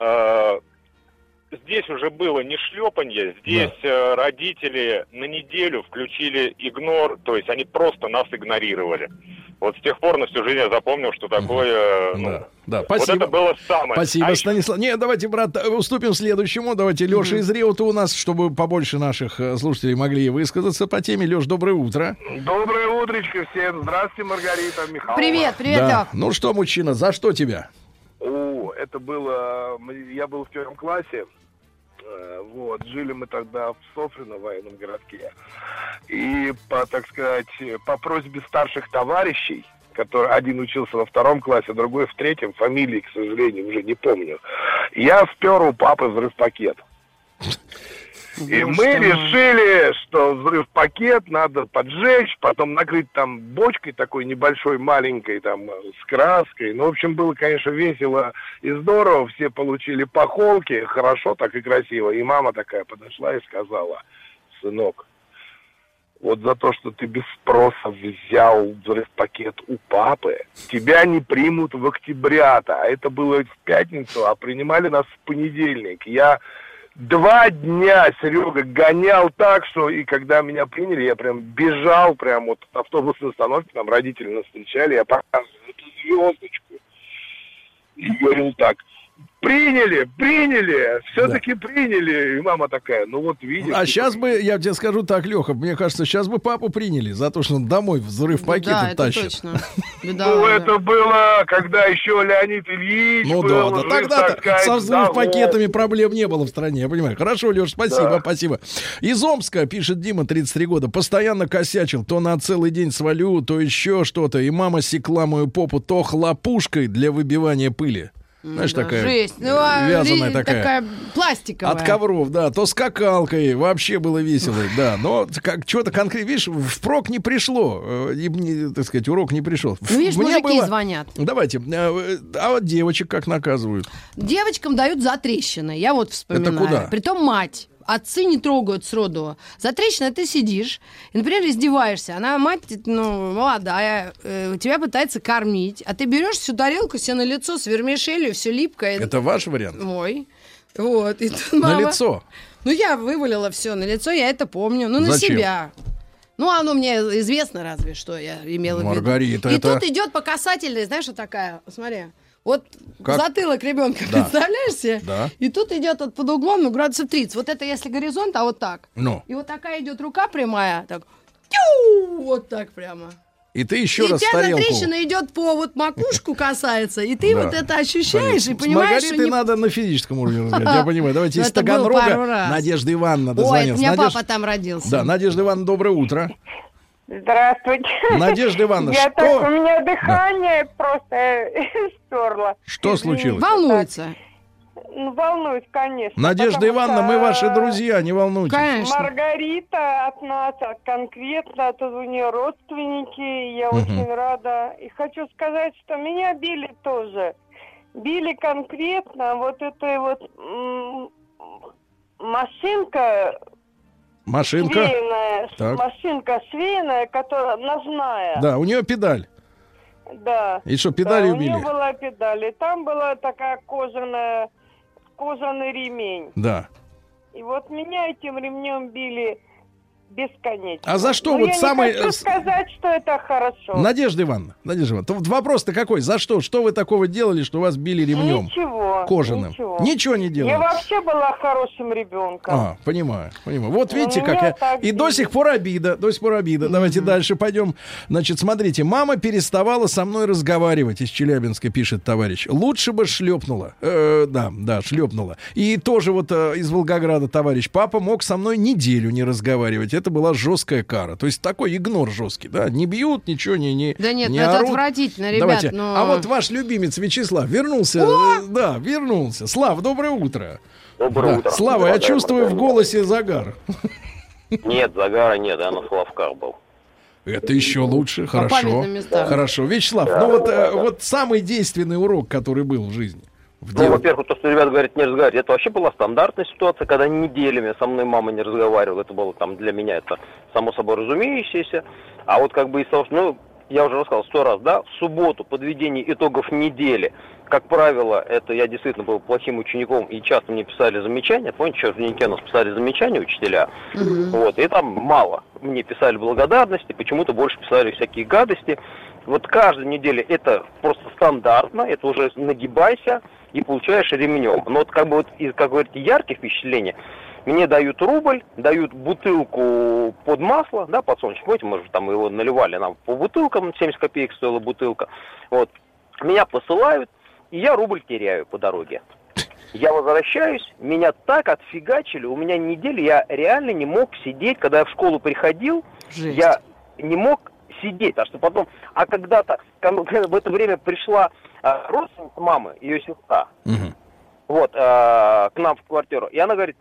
Э, Здесь уже было не шлепанье, здесь э, родители на неделю включили игнор, то есть они просто нас игнорировали. Вот с тех пор на всю жизнь я запомнил, что такое... э, ну, Да, да, Вот это спасибо. было самое. Спасибо, А Станислав. Не, давайте, брат, э, уступим следующему. Давайте Леша из Реута у нас, чтобы побольше наших слушателей могли высказаться по теме. Леш, доброе утро. Доброе утречко всем. Здравствуйте, Маргарита Михайловна. Привет, привет, Да. Ну что, мужчина, за что тебя? О, это было... Я был в первом классе. Э, Вот, жили мы тогда в Софрино, военном городке. И, по, так сказать, по просьбе старших товарищей, который один учился во втором классе, другой в третьем, фамилии, к сожалению, уже не помню, я спер у папы взрыв-пакет. И мы решили, что взрыв пакет надо поджечь, потом накрыть там бочкой такой небольшой, маленькой, там, с краской. Ну, в общем, было, конечно, весело и здорово. Все получили по холке, хорошо так и красиво. И мама такая подошла и сказала, сынок, вот за то, что ты без спроса взял взрыв пакет у папы, тебя не примут в октября-то. А это было в пятницу, а принимали нас в понедельник. Я Два дня Серега гонял так, что и когда меня приняли, я прям бежал прям вот от автобусной остановки, там родители нас встречали, я показывал эту звездочку. И говорил так, приняли, приняли, все-таки приняли. И мама такая, ну вот видишь. А сейчас бы, я тебе скажу так, Леха, мне кажется, сейчас бы папу приняли за то, что он домой взрыв пакеты да, это тащит. точно. Беда, Ну, да. это было, когда еще Леонид Ильич Ну был, да, да тогда со взрыв пакетами проблем не было в стране, я понимаю. Хорошо, Леш, спасибо, Да. спасибо. Из Омска, пишет Дима, 33 года, постоянно косячил, то на целый день свалю, то еще что-то, и мама секла мою попу то хлопушкой для выбивания пыли. Знаешь, Да, такая Жесть. Ну, а, вязаная ли- такая. пластиковая. От ковров, да, то скакалкой, вообще было весело, да. Но как что-то конкретно, видишь, впрок не пришло, э, и мне, так сказать, урок не пришел. Ну, видишь, Мне мужики было- звонят. Давайте, э, а вот девочек как наказывают? Девочкам дают за трещины. Я вот вспоминаю. куда? Притом мать. Отцы не трогают сроду. За трещины ты сидишь и, например, издеваешься. Она, мать, ну, молодая, э, тебя пытается кормить, а ты берешь всю тарелку себе на лицо с вермишелью, все липкое. Это ваш вариант? Мой. Вот. И тут На мама- лицо. Ну, я вывалила все на лицо, я это помню. Ну, на Зачем? себя. Ну, оно мне известно разве что я имела в виду. Маргарита, И это- тут идет по касательной, знаешь, вот такая, смотри. Вот Как? затылок ребенка, Да. представляешь себе? Да. И тут идет вот под углом, ну, градусов 30. Вот это если горизонт, а вот так. Ну, И вот такая идет рука прямая, так, тю, вот так прямо. и ты еще и раз тарелку. трещина идет по вот макушку касается, и ты Да. вот это ощущаешь и С понимаешь, что Маргаритой не... надо на физическом уровне разговаривать, я понимаю. Давайте из Таганрога. Надежда Ивановна Ой, у дозвонилась. меня папа там родился. Да, Надежда Ивановна, доброе утро. Здравствуйте. Надежда Ивановна, Я что- так, у меня дыхание просто сперло. Что случилось? Волнуется. Ну, волнуюсь, конечно. Надежда Ивановна, что, мы ваши друзья, не волнуйтесь. Конечно. Маргарита от нас, а конкретно, тут у нее родственники, я Мгм. очень рада. И хочу сказать, что меня били тоже. Били конкретно вот этой вот машинка Машинка. швейная, Так. машинка швейная, которая ножная. Да, у нее педаль. Да. И что, педали да, убили? У нее была педаль, и там была такая кожаная, кожаный ремень. Да. И вот меня этим ремнем били бесконечно. А за что Но вот я самый, не хочу сказать, что это хорошо. Надежда Ивановна, Надежда Ивановна, вопрос-то какой? За что? Что вы такого делали, что вас били ремнем Ничего. кожаным? Ничего. Ничего не Я делали. вообще была хорошим ребенком. А, понимаю, понимаю. Вот Ну, видите, как я... так И до сих пор обида, до сих пор обида. Давайте дальше пойдем. Значит, смотрите, мама переставала со мной разговаривать, из Челябинска пишет товарищ. Лучше бы шлепнула. Э, да, да, шлепнула. И тоже вот э, из Волгограда товарищ. Папа мог со мной неделю не разговаривать. Это была жесткая кара. То есть такой игнор жесткий, да? Не бьют, ничего не... не Да нет, не ну это орут. отвратительно, ребят. Давайте. ну- А вот ваш любимец Вячеслав вернулся. э, Да, вернулся. Слав, доброе утро. Доброе Да. утро. Слава, я чувствую в голосе загар. Нет, загара нет, я на Славках был. Это еще лучше, хорошо. Хорошо. Вячеслав, ну вот, э, вот самый действенный урок, который был в жизни. В Ну, во-первых, то, что ребята говорят, не разговаривать, это вообще была стандартная ситуация, когда неделями со мной мама не разговаривала. Это было там для меня это само собой разумеющееся. А вот как бы из того, что, ну, я уже рассказал сто раз, да, в субботу подведение итогов недели. Как правило, это я действительно был плохим учеником, и часто мне писали замечания. Помните, что в дневнике у нас писали замечания учителя? Вот, и там мало. Мне писали благодарности, почему-то больше писали всякие гадости. Вот каждую неделю это просто стандартно, это уже нагибайся и получаешь ремнем. Но вот как бы вот из, как говорите, ярких впечатлений, мне дают рубль, дают бутылку под масло, да, подсолнечник, помните, мы же там его наливали нам по бутылкам, 70 копеек стоила бутылка, вот. Меня посылают, и я рубль теряю по дороге. Я возвращаюсь, меня так отфигачили, у меня неделю, я реально не мог сидеть, когда я в школу приходил, Жесть. я не мог сидеть, а что потом, а когда-то, когда в это время пришла родственница мамы, ее сестра, Мгм. вот, а, к нам в квартиру, и она говорит,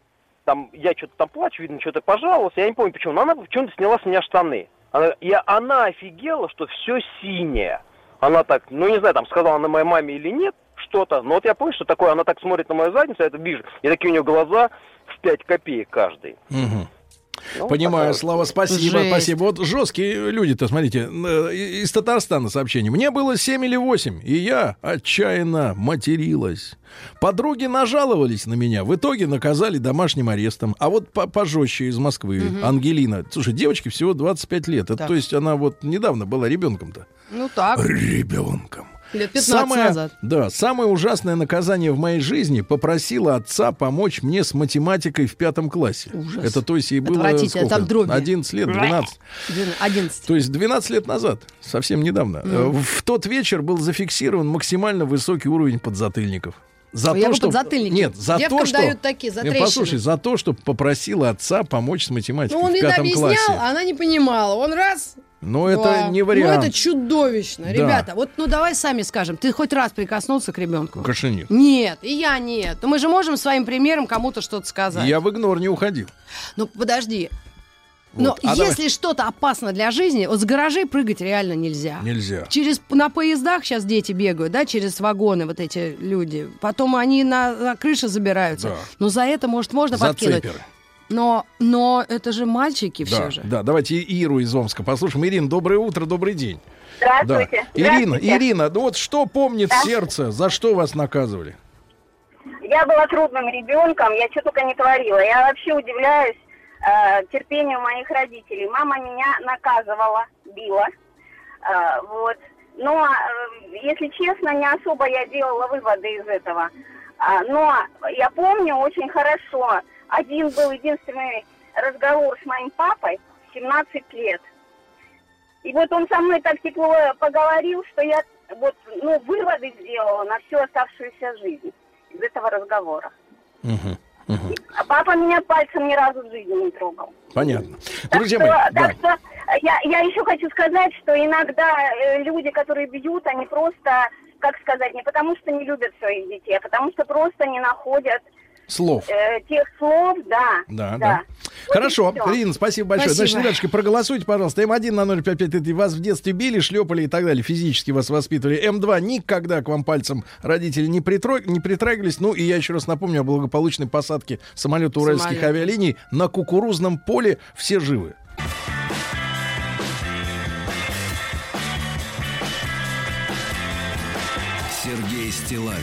там, я что-то там плачу, видно, что-то пожаловался, я не помню почему, но она почему-то сняла с меня штаны. Она, и она офигела, что все синее. Она так, ну не знаю, там сказала она моей маме или нет, что-то, но вот я помню, что такое, она так смотрит на мою задницу, я это вижу, и такие у нее глаза в 5 копеек каждый. Мгм. Ну, Понимаю, такая Слава, спасибо, Жесть. спасибо. Вот жесткие люди-то, смотрите, э, из Татарстана сообщение. Мне было 7 или 8, и я отчаянно материлась. Подруги нажаловались на меня, в итоге наказали домашним арестом. А вот по- пожестче из Москвы, Ангелина. Слушай, девочке всего 25 лет. Это, Так. то есть она вот недавно была ребенком-то. Ну так, Ребенком. Лет 15 Самое, назад. Да, самое ужасное наказание в моей жизни попросила отца помочь мне с математикой в пятом классе. Ужас. Это то есть ей было сколько? там дроби. 11 лет, 12. 11. То есть 12 лет назад, совсем недавно. Э, В тот вечер был зафиксирован максимально высокий уровень подзатыльников. За Я бы что... подзатыльники. Нет, за Девкам то, что... дают такие, за Не, трещины. послушай, за то, что попросила отца помочь с математикой Ну, он в пятом объяснял, классе. а она не понимала. Он раз, Но это два. не вариант. Ну, это чудовищно. Да. Ребята, вот, ну, давай сами скажем. Ты хоть раз прикоснулся к ребенку? Конечно, нет. Нет, и я нет. Но мы же можем своим примером кому-то что-то сказать. Я в игнор не уходил. Ну, подожди. Но Вот. А давай- если что-то опасно для жизни, вот с гаражей прыгать реально нельзя. Нельзя. Через, на поездах сейчас дети бегают, да, через вагоны вот эти люди. Потом они на, на крыше забираются. Да. Но за это, может, можно подкинуть. Но, но это же мальчики Да, все же. да, давайте Иру из Омска послушаем. Ирина, доброе утро, добрый день. Здравствуйте. Да. Ирина, Здравствуйте. Ирина, ну вот что помнит Да. сердце, за что вас наказывали? Я была трудным ребенком, я что только не творила. Я вообще удивляюсь э, терпению моих родителей. Мама меня наказывала, била. э, вот. Но, э, если честно, не особо я делала выводы из этого. А, но я помню очень хорошо, один был единственный разговор с моим папой в 17 лет. И вот он со мной так тепло поговорил, что я вот, ну, выводы сделала на всю оставшуюся жизнь из этого разговора. А папа меня пальцем ни разу в жизни не трогал. Понятно. Так Друзья что, мои, да. так что я, я еще хочу сказать, что иногда э, люди, которые бьют, они просто как сказать, не потому что не любят своих детей, а потому что просто не находят Слов. э, тех слов, да. Да, да. Хорошо. Ирина, спасибо большое. Спасибо. Значит, ребятушки, проголосуйте, пожалуйста. М1 на 055, вас в детстве били, шлепали и так далее, физически вас воспитывали. М2 никогда к вам пальцем родители не, притро- не притрагивались. Ну, и я еще раз напомню о благополучной посадке самолета уральских Самолета. авиалиний на кукурузном поле. Все живы. Сергей Стилавин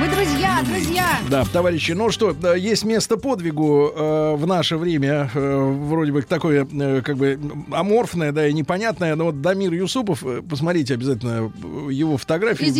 Мы друзья, друзья. Да, товарищи, ну что, да, есть место подвигу э, в наше время, э, вроде бы такое, э, как бы аморфное, да, и непонятное, но вот Дамир Юсупов, э, посмотрите обязательно э, его фотографии, Из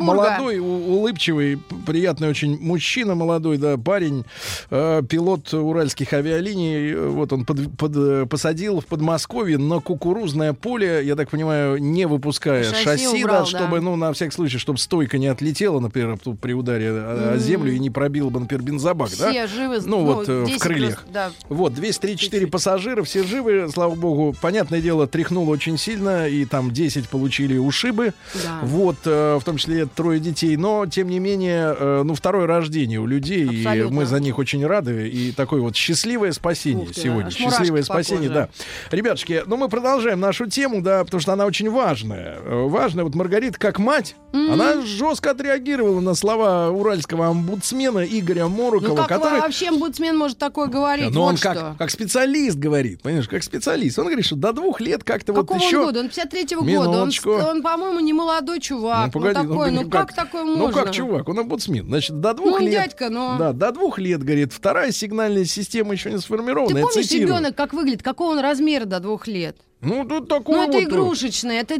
молодой, улыбчивый, приятный очень мужчина молодой, да, парень, э, пилот уральских авиалиний, э, вот он под- под- посадил в Подмосковье на кукурузное поле, я так понимаю, не выпуская Шасси шасси, убрал, да, да. чтобы, ну, на всякий случай, чтобы стойка не отлетела, например, при ударе о, о землю и не пробила бы, например, бензобак, да? Все живы. Ну, вот э, в 10 крыльях. плюс, да. Вот, 234 пассажира, все живы, слава богу. Понятное дело, тряхнуло очень сильно, и там 10 получили ушибы. Да. Вот, э, в том числе трое детей. Но, тем не менее, ну, второе рождение у людей, и Абсолютно. мы за них очень рады. И такое вот счастливое спасение Ух ты, сегодня. мурашки Счастливое спасение, да. Ребятушки, ну, мы продолжаем нашу тему, да, потому что она очень важная. Важная. Вот Маргарита, как мать, она жестко отреагировала на слова уральского омбудсмена Игоря Морукова, Ну как который... вообще омбудсмен может такое говорить? Но вот он что. как, как специалист говорит, понимаешь, как специалист. Он говорит, что до двух лет как-то вот Какого еще... он года? Он 53-го года. Он, Минуточку. он, по-моему, не молодой чувак. Ну, погоди, ну, такой, ну, как, такое можно? Ну как чувак, он омбудсмен. Значит, до двух Ну, он лет... дядька, но- Да, до двух лет, говорит, вторая сигнальная система еще не сформирована. Ты помнишь, ребенок как выглядит? Какого он размера до двух лет? Ну, тут такой Ну, это вот... э, игрушечный, это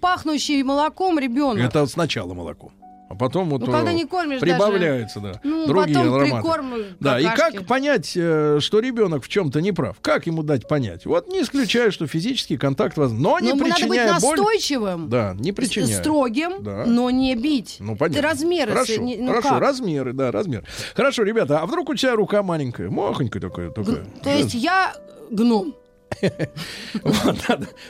пахнущий молоком ребенок. Это сначала молоко. А потом вот Ну, э, когда не кормишь прибавляется, да, Ну, другие потом ароматы. прикорм, Да, и как понять, э, что ребенок в чем-то не прав? Как ему дать понять? Вот не исключаю, что физический контакт возможен, но не Но надо быть причиняя боль. настойчивым, Да, не причиняя. строгим, Да. но не бить. Ну, понятно. Размеры... Хорошо, не- ну, хорошо как? размеры, да, размер. Хорошо, ребята, а вдруг у тебя рука маленькая, махонькая такая, такая? То есть я гном. Вот.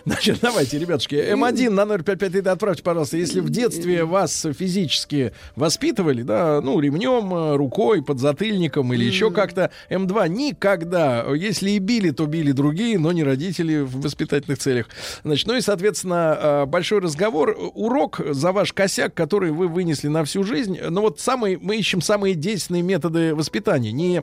Значит, давайте, ребятушки, М1 на 055 отправьте, пожалуйста. Если в детстве вас физически воспитывали, да, ну, ремнем, э, рукой, подзатыльником или еще как-то, М2 никогда, если и били, то били другие, но не родители в воспитательных целях. Значит, ну и, соответственно, э, большой разговор, урок за ваш косяк, который вы вынесли на всю жизнь. Ну вот самый, мы ищем самые действенные методы воспитания. Не,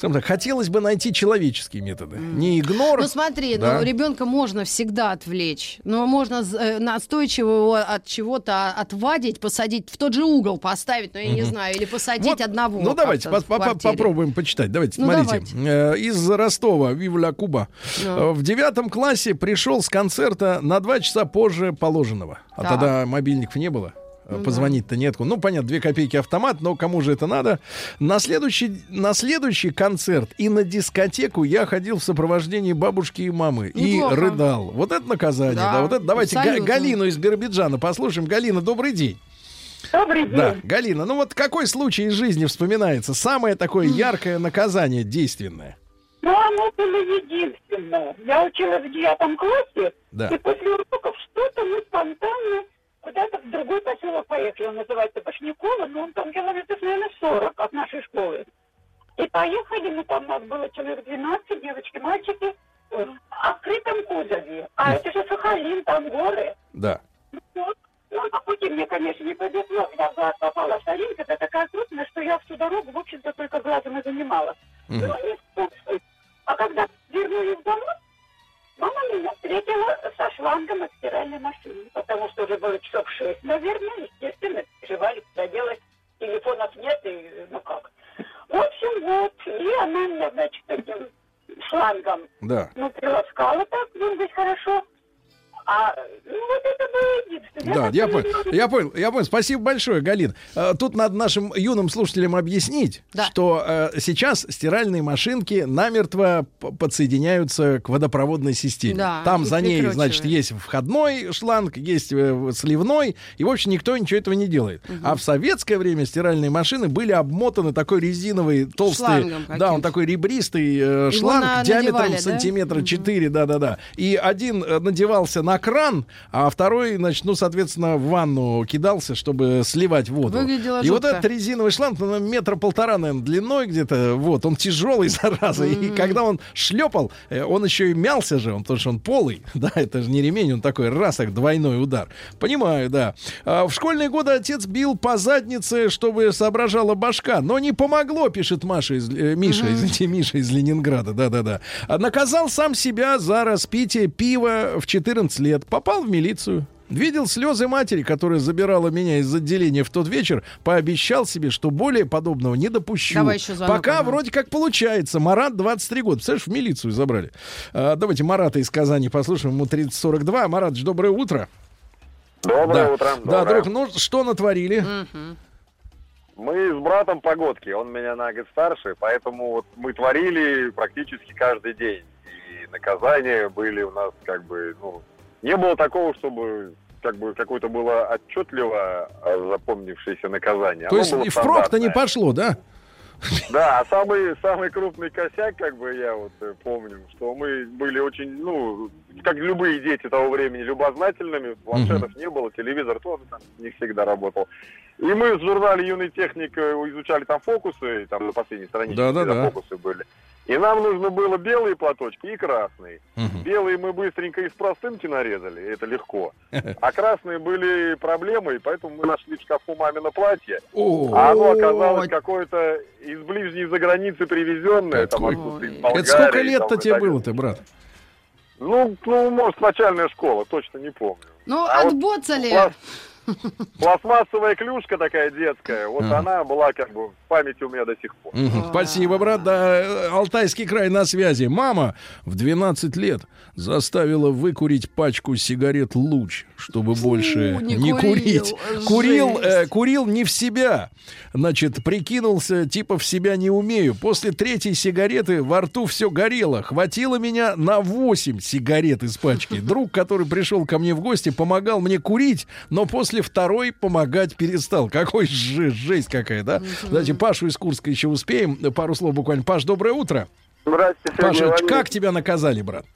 так, хотелось бы найти человеческие методы. Не игнор. Ну смотри, да. ну ребенка можно всегда отвлечь, но можно э, настойчиво его от чего-то отвадить, посадить в тот же угол поставить, ну я не Мгм. знаю, или посадить Вот, одного. Ну, давайте по- по- попробуем почитать. Давайте, Ну, смотрите. Э, Из Ростова, Вивля Куба. Ну. Э, В девятом классе пришел с концерта на два часа позже положенного. А Так. тогда мобильников не было. Э, Ну Позвонить-то нет. Ну, понятно, две копейки автомат, но кому же это надо? На следующий, на следующий концерт и на дискотеку я ходил в сопровождении бабушки и мамы Неплохо. и рыдал. Вот это наказание, да. Да, вот это, давайте Га-. Галину из Биробиджана послушаем. Галина, добрый день. Добрый день. Да, Галина, ну вот какой случай из жизни вспоминается? Самое такое яркое наказание, действенное. Ну, оно было единственное. Я училась в девятом классе, Да. и после уроков что-то мы спонтанно куда-то в другой поселок поехали. Он называется Башняково, но он там километров, наверное, 40 от нашей школы. И поехали мы, там нас было человек 12, девочки, мальчики, в открытом кузове. А это же Сахалин, там горы. Да. Вот. Ну, по пути мне, конечно, не повезло. Я в глаз попала соринка, это такая крупная, что я всю дорогу, в общем-то, только глазом и занималась. Мгм. Ну, не. А когда вернулись домой, мама меня встретила со шлангом от стиральной машины, потому что уже было часов шесть, наверное, естественно, переживали, куда делать, телефонов нет, и ну как. В общем, вот, и она меня, значит, этим шлангом Да. ну, приласкала так, ну, быть хорошо. А, ну, вот это было единственное. Да, я понял, я понял, я понял. Спасибо большое, Галин. Э, Тут надо нашим юным слушателям объяснить, Да. что э, сейчас стиральные машинки намертво подсоединяются к водопроводной системе. Да, Там за ней, значит, есть входной шланг, есть э, сливной, и, в общем, никто ничего этого не делает. А в советское время стиральные машины были обмотаны такой резиновой толстой, да, он такой ребристый э, шланг на- диаметром надевали, да? сантиметра 4, да-да-да. И один надевался на кран, а второй, значит, ну, соответственно, в ванну кидался, чтобы сливать воду. Выглядело и вот жутко. этот резиновый шланг, ну, метра полтора, наверное, длиной где-то, вот, он тяжелый, зараза. И когда он шлепал, э, он еще и мялся же, он, потому что он полый, да, это же не ремень, он такой раз, как двойной удар. Понимаю, да. А в школьные годы отец бил по заднице, чтобы соображала башка, но не помогло, пишет Маша из, э, Миша, извините, Миша из Ленинграда, да-да-да. А Наказал сам себя за распитие пива в 14 лет, попал в милицию. Видел слезы матери, которая забирала меня из отделения в тот вечер, пообещал себе, что более подобного не допущу. Давай еще звонок, Пока ага. вроде как получается. Марат 23 года. Представляешь, в милицию забрали. А, давайте Марата из Казани послушаем. Ему 3042. Маратыч, доброе утро. Доброе да. утро. Да, доброе. друг, ну что натворили? Мы с братом погодки, он меня на год старше, поэтому вот мы творили практически каждый день. И наказания были у нас как бы, ну, не было такого, чтобы как бы какое-то было отчетливо а, запомнившееся наказание. То Оно есть впрок-то не пошло, да? Да, а самый, самый крупный косяк, как бы я вот э, помню, что мы были очень, ну, как любые дети того времени, любознательными, планшетов не было, телевизор тоже там не всегда работал. И мы в журнале «Юный техник» изучали там фокусы, там на последней странице Да-да-да. всегда фокусы были. И нам нужно было белые платочки и красные. Белые мы быстренько из простынки нарезали, это легко. А красные были проблемой, поэтому мы нашли в шкафу мамино платье. О. А оно оказалось какое-то из ближней за границы привезенное. Там, Какой? из Это сколько там, лет-то и тебе было-то, брат? Ну, ну, может, начальная школа, точно не помню. Ну, А вот отбоцали. пласт- Пластмассовая клюшка такая детская, вот Ага. она была как бы памяти у меня до сих пор. Спасибо, брат. Да, э, Алтайский край на связи. Мама в 12 лет заставила выкурить пачку сигарет луч, чтобы больше не не, курил. курить. Курил, э, курил не в себя. Значит, прикинулся, типа в себя не умею. После третьей сигареты во рту все горело. Хватило меня на 8 сигарет из пачки. Друг, который пришел ко мне в гости, помогал мне курить, но после второй помогать перестал. Какой же жесть какая, да? Давайте Пашу из Курска еще успеем. Пару слов буквально. Паш, доброе утро. Сергей Паша, Валерьевич. как тебя наказали, брат?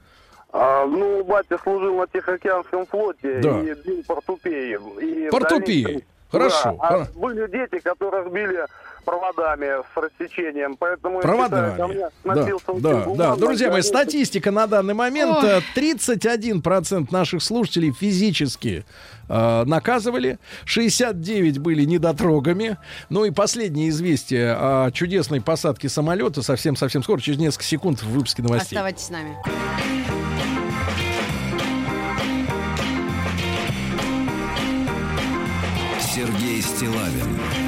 А, ну, батя служил на Тихоокеанском флоте Да. и бил портупеи. И Портупеи. дальнейшем- Хорошо, Да, а были дети, которых били проводами с рассечением, поэтому я считаю, ко Проводами. мне Да, да, да. Друзья мои, статистика на данный момент. Ой. э, 31% наших слушателей физически э, наказывали. 69 были недотрогами. Ну и последнее известие о чудесной посадке самолета совсем-совсем скоро, через несколько секунд в выпуске новостей. Оставайтесь с нами. Сергей Стилавин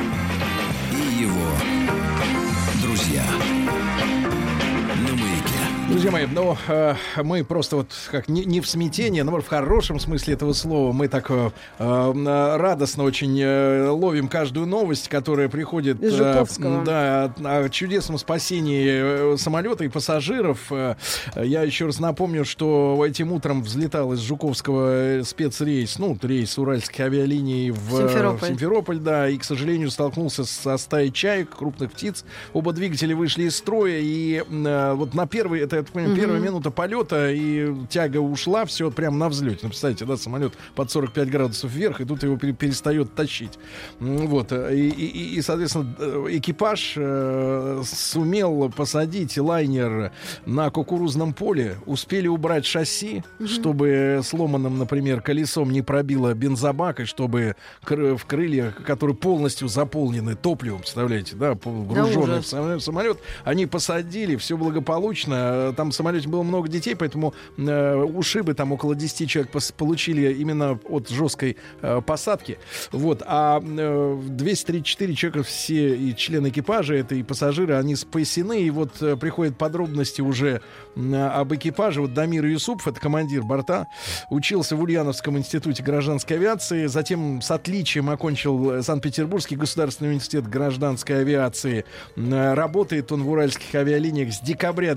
Друзья мои, ну, э, мы просто вот как не, не в смятении, но в хорошем смысле этого слова, мы так э, э, радостно очень э, ловим каждую новость, которая приходит Из э, да, о, чудесном спасении э, самолета и пассажиров. Э, я еще раз напомню, что этим утром взлетал из Жуковского спецрейс, ну, рейс уральских авиалиний в Симферополь. в Симферополь, да, и, к сожалению, столкнулся со стаей чаек, крупных птиц. Оба двигателя вышли из строя, и э, вот на первый, это, так понимаю, Мгм. первая минута полета, и тяга ушла, все прямо на взлете. Ну, представляете, да, самолет под 45 градусов вверх, и тут его пере- перестает тащить. Вот, и, и- и, соответственно, э, экипаж э, сумел посадить лайнер на кукурузном поле, успели убрать шасси, чтобы сломанным, например, колесом не пробило бензобак, и чтобы в крыльях, которые полностью заполнены топливом, представляете, да, груженный в ужас. самолет, самолет, они посадили, все благополучно, там в самолете было много детей, поэтому э, ушибы там около 10 человек получили именно от жесткой э, посадки. Вот. А э, 234 человека все и члены экипажа, это и пассажиры, они спасены. И вот э, приходят подробности уже м, об экипаже. Вот Дамир Юсупов, это командир борта, учился в Ульяновском институте гражданской авиации, затем с отличием окончил э, Санкт-Петербургский государственный университет гражданской авиации. Э, Работает он в уральских авиалиниях с декабря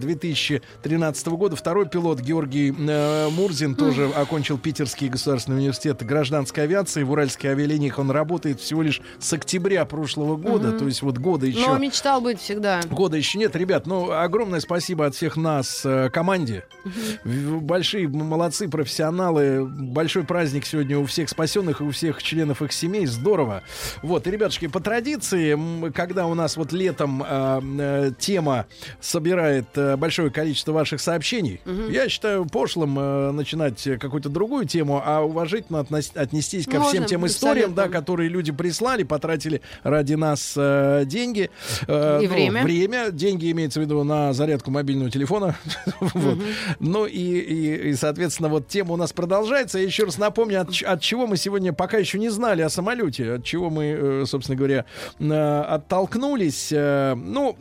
2013 года. Второй пилот Георгий э, Мурзин тоже окончил Питерский государственный университет гражданской авиации. В уральских авиалиниях он работает всего лишь с октября прошлого года, Мгм. то есть вот года еще. Но мечтал быть всегда. Года еще нет, ребят. Ну, огромное спасибо от всех нас э, команде. В- Большие молодцы, профессионалы. Большой праздник сегодня у всех спасенных и у всех членов их семей. Здорово. Вот, и, ребятушки, по традиции, когда у нас вот летом э, э, тема собирает э, большое количество ваших сообщений, я считаю пошлым э, начинать какую-то другую тему, а уважительно относ- отнестись ко всем Можно, тем историям, да, которые люди прислали, потратили ради нас э, деньги. э, И ну, время. время. Деньги имеется в виду на зарядку мобильного телефона. Вот. Ну и, и, и, соответственно, вот тема у нас продолжается. Я еще раз напомню, от, чего мы сегодня пока еще не знали о самолете, от чего мы, э, собственно говоря, э, оттолкнулись. Э, Ну,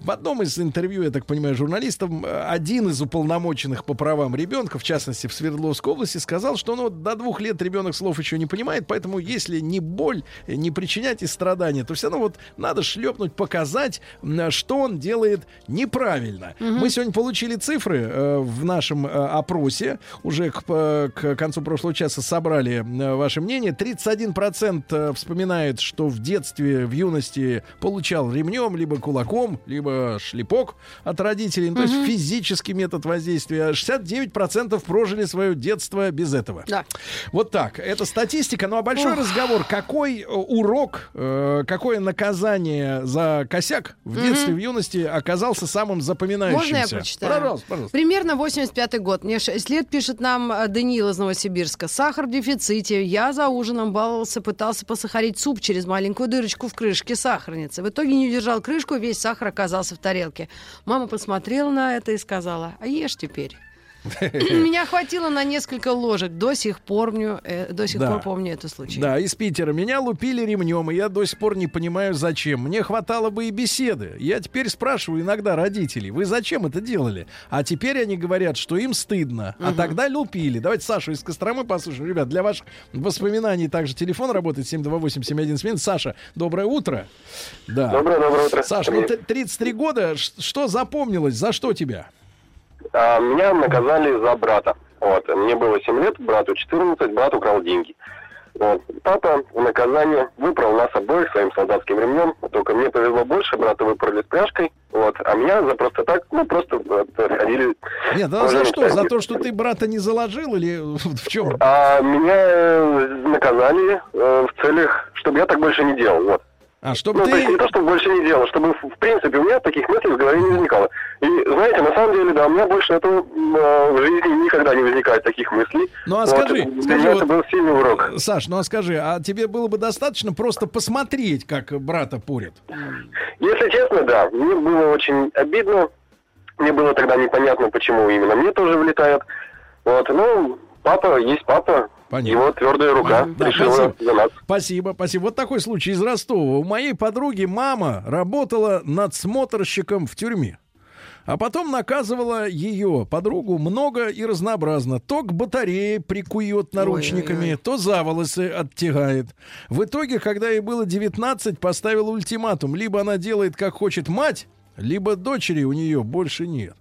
в одном из интервью, я так понимаю, журналистам, э, один из уполномоченных по правам ребенка, в частности, в Свердловской области, сказал, что ну, до двух лет ребенок слов еще не понимает, поэтому если не боль, э, не причинять и страдания, то все равно вот надо шлепнуть, показать, что он делает неправильно. Мы сегодня получили цифры э, в нашем э, опросе, уже к, по- к концу прошлого часа собрали э, ваше мнение. 31% э, вспоминает, что в детстве, в юности получал ремнем, либо кулаком, либо шлепок от родителей, ну, то есть физический метод воздействия. А 69% прожили свое детство без этого. Да. Вот так. Это статистика. Ну а большой Ох. разговор. Какой э, урок, э, какое наказание за косяк в Мгм. детстве, в юности оказался самым запоминающимся? Можно я прочитаю? Пожалуйста, пожалуйста. Примерно 85-й год. Мне 6 лет, пишет нам э, Даниил из Новосибирска. Сахар в дефиците. Я за ужином баловался, пытался посахарить суп через маленькую дырочку в крышке сахарницы. В итоге не удержал крышку, весь сахар оказался в тарелке. Мама посмотрела на это и сказала, а ешь теперь. Меня хватило на несколько ложек. До сих пор помню, э, до сих Да. пор помню этот случай. Да, из Питера. Меня лупили ремнем, и я до сих пор не понимаю, зачем. Мне хватало бы и беседы. Я теперь спрашиваю иногда родителей, вы зачем это делали? А теперь они говорят, что им стыдно. А тогда лупили. Давайте Сашу из Костромы послушаем. Ребят, для ваших воспоминаний также телефон работает 728-7171. Саша, доброе утро. Да. Доброе, доброе утро. Саша, ну, т- 33 года. Что запомнилось? За что тебя? А, меня наказали за брата. Вот. Мне было 7 лет, брату 14, брат украл деньги. Вот. Папа в наказание выпрал нас обоих своим солдатским ремнем. Только мне повезло больше, брата выпрали с пряжкой. Вот. А меня за просто так, ну, просто вот, ходили... Нет, да за что? За то, что ты брата не заложил или в чем? А меня э, наказали э, в целях, чтобы я так больше не делал. Вот. А чтобы ну, ты... то есть не то, чтобы больше не делал, чтобы, в принципе, у меня таких мыслей в голове не возникало. И, знаете, на самом деле, да, у меня больше этого э, в жизни никогда не возникает таких мыслей. Ну а Вот, скажи, для скажи, вот, это был сильный урок. Саш, ну а скажи, а тебе было бы достаточно просто посмотреть, как брата порят? Если честно, да, мне было очень обидно. Мне было тогда непонятно, почему именно мне тоже влетает. Вот, ну, папа есть папа. Его твердая рука Да, решила спасибо. за нас. Спасибо, спасибо. Вот такой случай из Ростова. У моей подруги мама работала надсмотрщиком в тюрьме. А потом наказывала ее подругу много и разнообразно. То к батарее прикует наручниками, то за волосы оттягает. В итоге, когда ей было 19, поставила ультиматум. Либо она делает, как хочет мать, либо дочери у нее больше нет.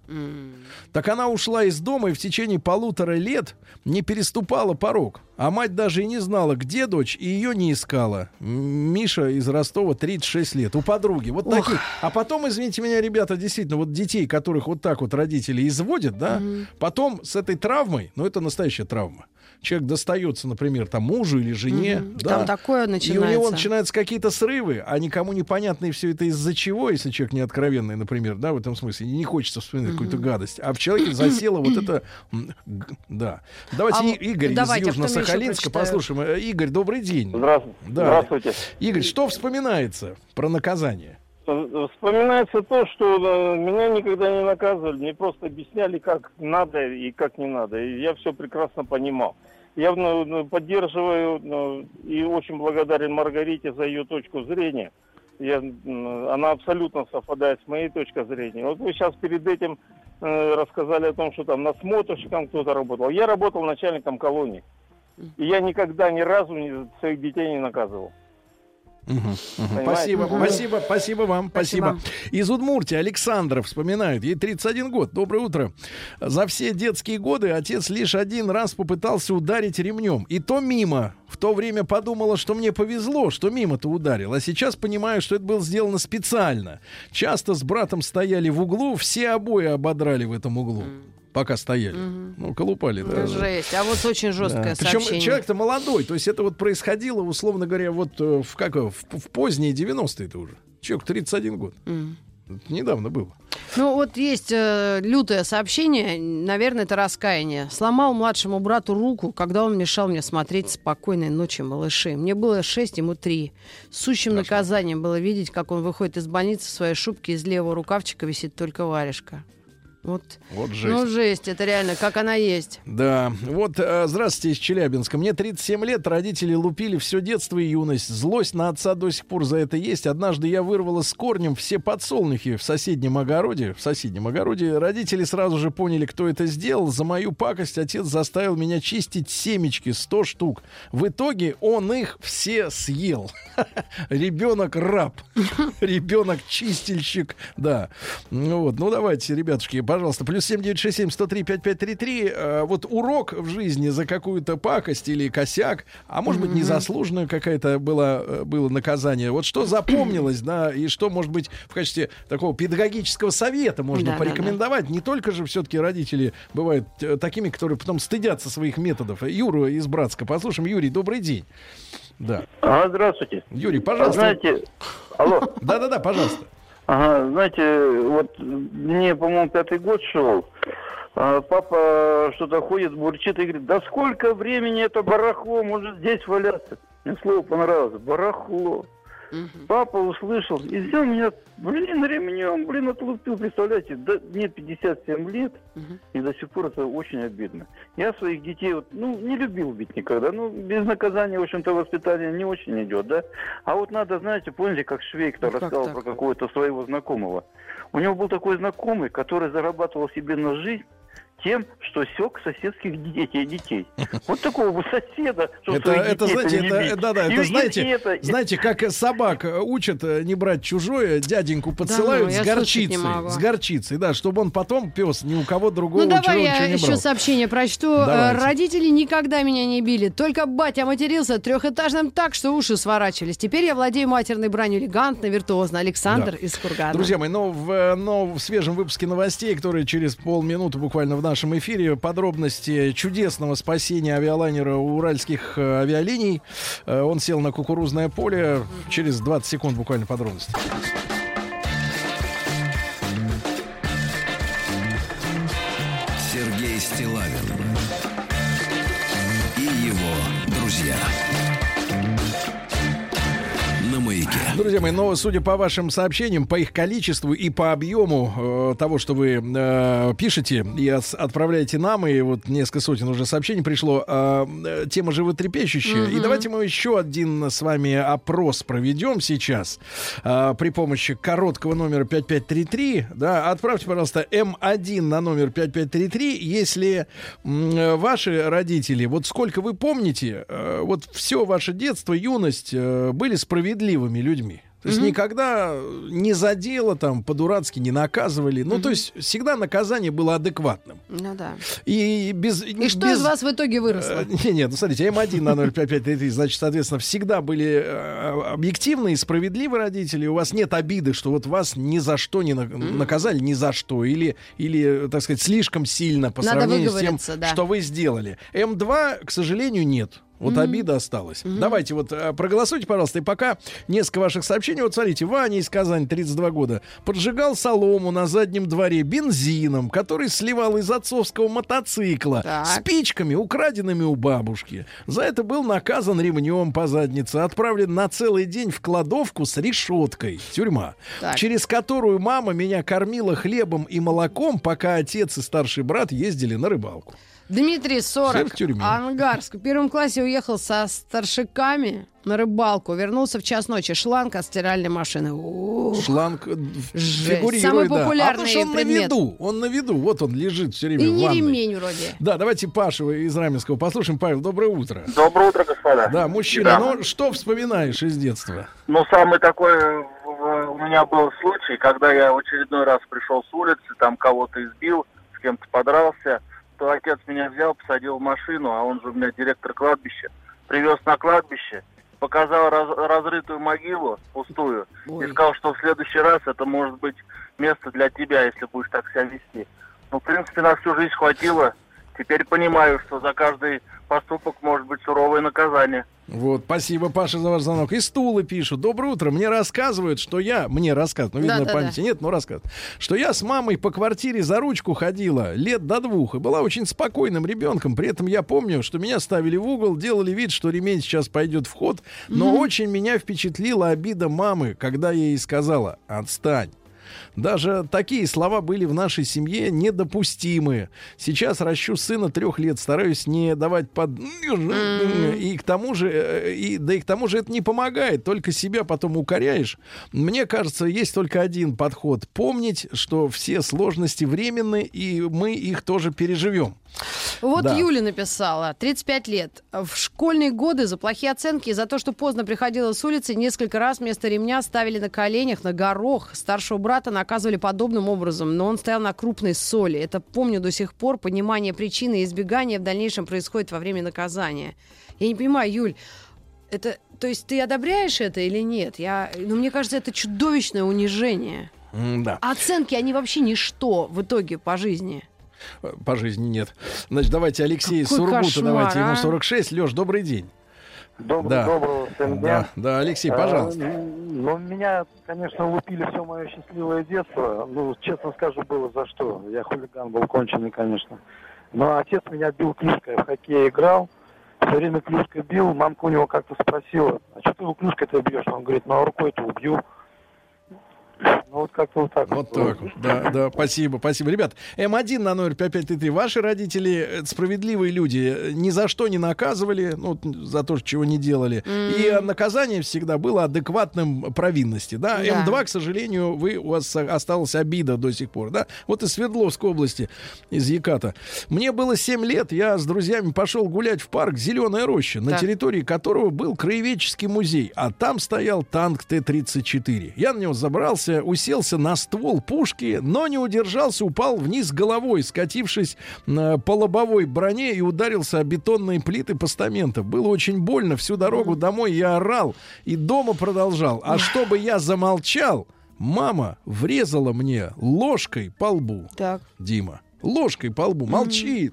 Так она ушла из дома и в течение полутора лет не переступала порог. А мать даже и не знала, где дочь, и ее не искала. Миша из Ростова 36 лет. У подруги. Вот Ох. таких. А потом, извините меня, ребята, действительно, вот детей, которых вот так вот родители изводят, да, потом с этой травмой, ну это настоящая травма. Человек достается, например, там мужу или жене. Мгм. да, Там такое И у него начинается. начинаются какие-то срывы, а никому непонятно и все это из-за чего, если человек не откровенный, например, да, в этом смысле, и не хочется вспоминать какую-то гадость. А в человеке засело вот это... Да. Давайте А И- Игорь давайте, из Южно-Сахалинска послушаем. Э, Игорь, добрый день. Здравствуйте. Да. Здравствуйте. Игорь, что вспоминается про наказание? Вспоминается то, что э, меня никогда не наказывали, мне просто объясняли, как надо и как не надо. И я все прекрасно понимал. Я ну, ну, поддерживаю ну, и очень благодарен Маргарите за ее точку зрения. Я, она абсолютно совпадает с моей точкой зрения. Вот вы сейчас перед этим э, рассказали о том, что там насмотрщиком кто-то работал. Я работал начальником колонии. И я никогда ни разу своих детей не наказывал. Понимаете? Спасибо, Мгм. спасибо, спасибо вам, спасибо. Из Удмуртии Александра вспоминают, ей 31 год. Доброе утро. За все детские годы отец лишь один раз попытался ударить ремнем. И то мимо. В то время подумала, что мне повезло, что мимо-то ударил. А сейчас понимаю, что это было сделано специально. Часто с братом стояли в углу, все обои ободрали в этом углу. Пока стояли. Ну, колупали, да. Жесть. А вот очень жесткое Причем сообщение. человек-то молодой, то есть это вот происходило, условно говоря, вот э, в, как, в, в поздние 90-е это уже. Человек 31 год. Мгм. Это недавно было. Ну, вот есть э, лютое сообщение, наверное, это раскаяние. Сломал младшему брату руку, когда он мешал мне смотреть «Спокойной ночи, малыши». Мне было 6, ему 3. Сущим наказанием было видеть, как он выходит из больницы в своей шубке, из левого рукавчика висит только варежка. Вот, Вот жесть. ну, жесть, это реально, как она есть. Да, вот, э, здравствуйте, из Челябинска. Мне 37 лет, родители лупили все детство и юность. Злость на отца до сих пор за это есть. Однажды я вырвала с корнем все подсолнухи в соседнем огороде. В соседнем огороде. Родители сразу же поняли, кто это сделал. За мою пакость отец заставил меня чистить семечки, 100 штук. В итоге он их все съел. Ребенок раб. Ребенок чистильщик. Да. Ну вот, ну давайте, ребятушки, пожалуйста, плюс 7967 103 5533. Э, Вот урок в жизни за какую-то пакость или косяк, а может быть, незаслуженную какая-то было, э, было наказание. Вот что запомнилось, да, и что, может быть, в качестве такого педагогического совета можно Да, да, порекомендовать. Не только же все-таки родители бывают э, такими, которые потом стыдятся своих методов. Юру из Братска послушаем. Юрий, добрый день. Да. А, здравствуйте. Юрий, пожалуйста. Знаете, алло. Да-да-да, пожалуйста. Ага, знаете, вот мне, по-моему, пятый год шел. а папа что-то ходит, бурчит и говорит, да сколько времени это барахло может здесь валяться? Мне слово понравилось, барахло. Папа услышал и взял меня, блин, ремнем, блин, отлупил, представляете, да, мне 57 лет, и до сих пор это очень обидно. Я своих детей, вот, ну, не любил бить никогда, ну, без наказания, в общем-то, воспитание не очень идет, да. А вот надо, знаете, помните, как Швейк-то Ну, как рассказал так? про какого-то своего знакомого. У него был такой знакомый, который зарабатывал себе на жизнь тем, что сек соседских детей. детей. Вот такого бы соседа, что Это, своих это, детей знаете, не это, бить. да, да, это и- знаете, и это- знаете, как собак э, учат э, не брать чужое, дяденьку подсылают ну, я с горчицей, с горчицей, да, чтобы он потом пес ни у кого другого Ну, давай я не еще брал. сообщение прочту. Э, Давайте. Родители никогда меня не били. Только батя матерился трехэтажным так, что уши сворачивались. Теперь я владею матерной бранью элегантно, виртуозно. Александр Да. из Кургана. Друзья мои, но в, э, но в свежем выпуске новостей, которые через полминуты буквально в нашем эфире, подробности чудесного спасения авиалайнера уральских э, авиалиний. Э, Он сел на кукурузное поле. Через 20 секунд буквально подробности. Друзья мои, но судя по вашим сообщениям, по их количеству и по объему э, того, что вы э, пишете и ос- отправляете нам, и вот несколько сотен уже сообщений пришло, э, э, тема животрепещущая. И Мгм. давайте мы еще один с вами опрос проведем сейчас э, при помощи короткого номера 5533. Да, отправьте, пожалуйста, М1 на номер 5533, если э, ваши родители, вот сколько вы помните, э, вот все ваше детство, юность э, были справедливыми людьми. То есть Мгм. никогда не задело там по-дурацки не наказывали. Ну, то есть всегда наказание было адекватным. Ну да. И без... И что из вас в итоге выросло? Э, Не, нет, ну смотрите, М1 на 05533, значит, соответственно, всегда были э, объективные и справедливые родители. У вас нет обиды, что вот вас ни за что не на- наказали, ни за что. Или, или, так сказать, слишком сильно по Надо сравнению с тем, да. что вы сделали. М2, к сожалению, нет. Вот обида осталась. Давайте вот э, проголосуйте, пожалуйста. И пока несколько ваших сообщений. Вот смотрите, Ваня из Казани, 32 года, поджигал солому на заднем дворе бензином, который сливал из отцовского мотоцикла, Так. спичками, украденными у бабушки. За это был наказан ремнем по заднице, отправлен на целый день в кладовку с решеткой. Тюрьма. Так. Через которую мама меня кормила хлебом и молоком, пока отец и старший брат ездили на рыбалку. Дмитрий, 40, Все в тюрьме. Ангарск. В первом классе уехал со старшиками на рыбалку. Вернулся в час ночи. Шланг от стиральной машины. Ух. Шланг э, фигурирует, Самый да. популярный а потому что он предмет. на виду, он на виду, вот он лежит все время И в не ванной. ремень вроде. Да, давайте Пашу из Раменского послушаем. Павел, доброе утро. Доброе утро, господа. Да, мужчина, Да. ну что вспоминаешь из детства? Ну, самый такой э, у меня был случай, когда я в очередной раз пришел с улицы, там кого-то избил, с кем-то подрался, то отец меня взял, посадил в машину, а он же у меня директор кладбища, привез на кладбище, показал раз- разрытую могилу пустую и сказал, что в следующий раз это может быть место для тебя, если будешь так себя вести. Ну, в принципе, на всю жизнь хватило. Теперь понимаю, что за каждый поступок может быть суровое наказание. Вот, спасибо, Паша, за ваш звонок. И стулы пишут. Доброе утро. Мне рассказывают, что я... Мне рассказывают, ну, видно, Да-да-да. памяти нет, но рассказывают. Что я с мамой по квартире за ручку ходила лет до двух и была очень спокойным ребенком. При этом я помню, что меня ставили в угол, делали вид, что ремень сейчас пойдет в ход. Но Мгм. очень меня впечатлила обида мамы, когда я ей сказала «отстань». Даже такие слова были в нашей семье недопустимы. Сейчас ращу сына трех лет, стараюсь не давать под... И к тому же, э, и, да и к тому же это не помогает, только себя потом укоряешь. Мне кажется, есть только один подход. Помнить, что все сложности временны, и мы их тоже переживем. Вот Да. Юля написала, 35 лет. В школьные годы за плохие оценки и за то, что поздно приходила с улицы, несколько раз вместо ремня ставили на коленях, на горох. Старшего брата наказывали подобным образом, но он стоял на крупной соли. Это помню до сих пор. Понимание причины и избегания в дальнейшем происходит во время наказания. Я не понимаю, Юль, это, то есть ты одобряешь это или нет? Я, ну, мне кажется, это чудовищное унижение. Да. Оценки, они вообще ничто в итоге по жизни. По жизни нет. Значит, давайте Алексей Какой Сургута, кошмар, давайте ему а? 46. Леш, добрый день. Доброго, Да. доброго всем дня. Да, да, Алексей, пожалуйста. А, ну, меня, конечно, лупили все мое счастливое детство. Ну, честно скажу, было за что. Я хулиган был конченый, конечно. Но отец меня бил клюшкой, в хоккей играл. Все время клюшкой бил. Мамка у него как-то спросила, а что ты его клюшкой-то бьешь? Он говорит, ну а рукой-то убью. Ну вот как-то вот так. Вот так вот. Да, да, спасибо, спасибо. Ребят, М1 на номер 5533. Ваши родители э, справедливые люди, э, ни за что не наказывали, ну, за то, чего не делали. И э, наказание всегда было адекватным провинности, да. Да. М2, к сожалению, вы, у вас осталась обида до сих пор, да. Вот из Свердловской области, из Яката. Мне было 7 лет, я с друзьями пошел гулять в парк «Зеленая роща», на Так. территории которого был краеведческий музей, а там стоял танк Т-34. Я на него забрался, уселся на ствол пушки, но не удержался, упал вниз головой, скатившись э, по лобовой броне и ударился о бетонные плиты постамента. Было очень больно, всю дорогу домой я орал и дома продолжал. А чтобы я замолчал, мама врезала мне ложкой по лбу. Так. Дима, ложкой по лбу, молчи.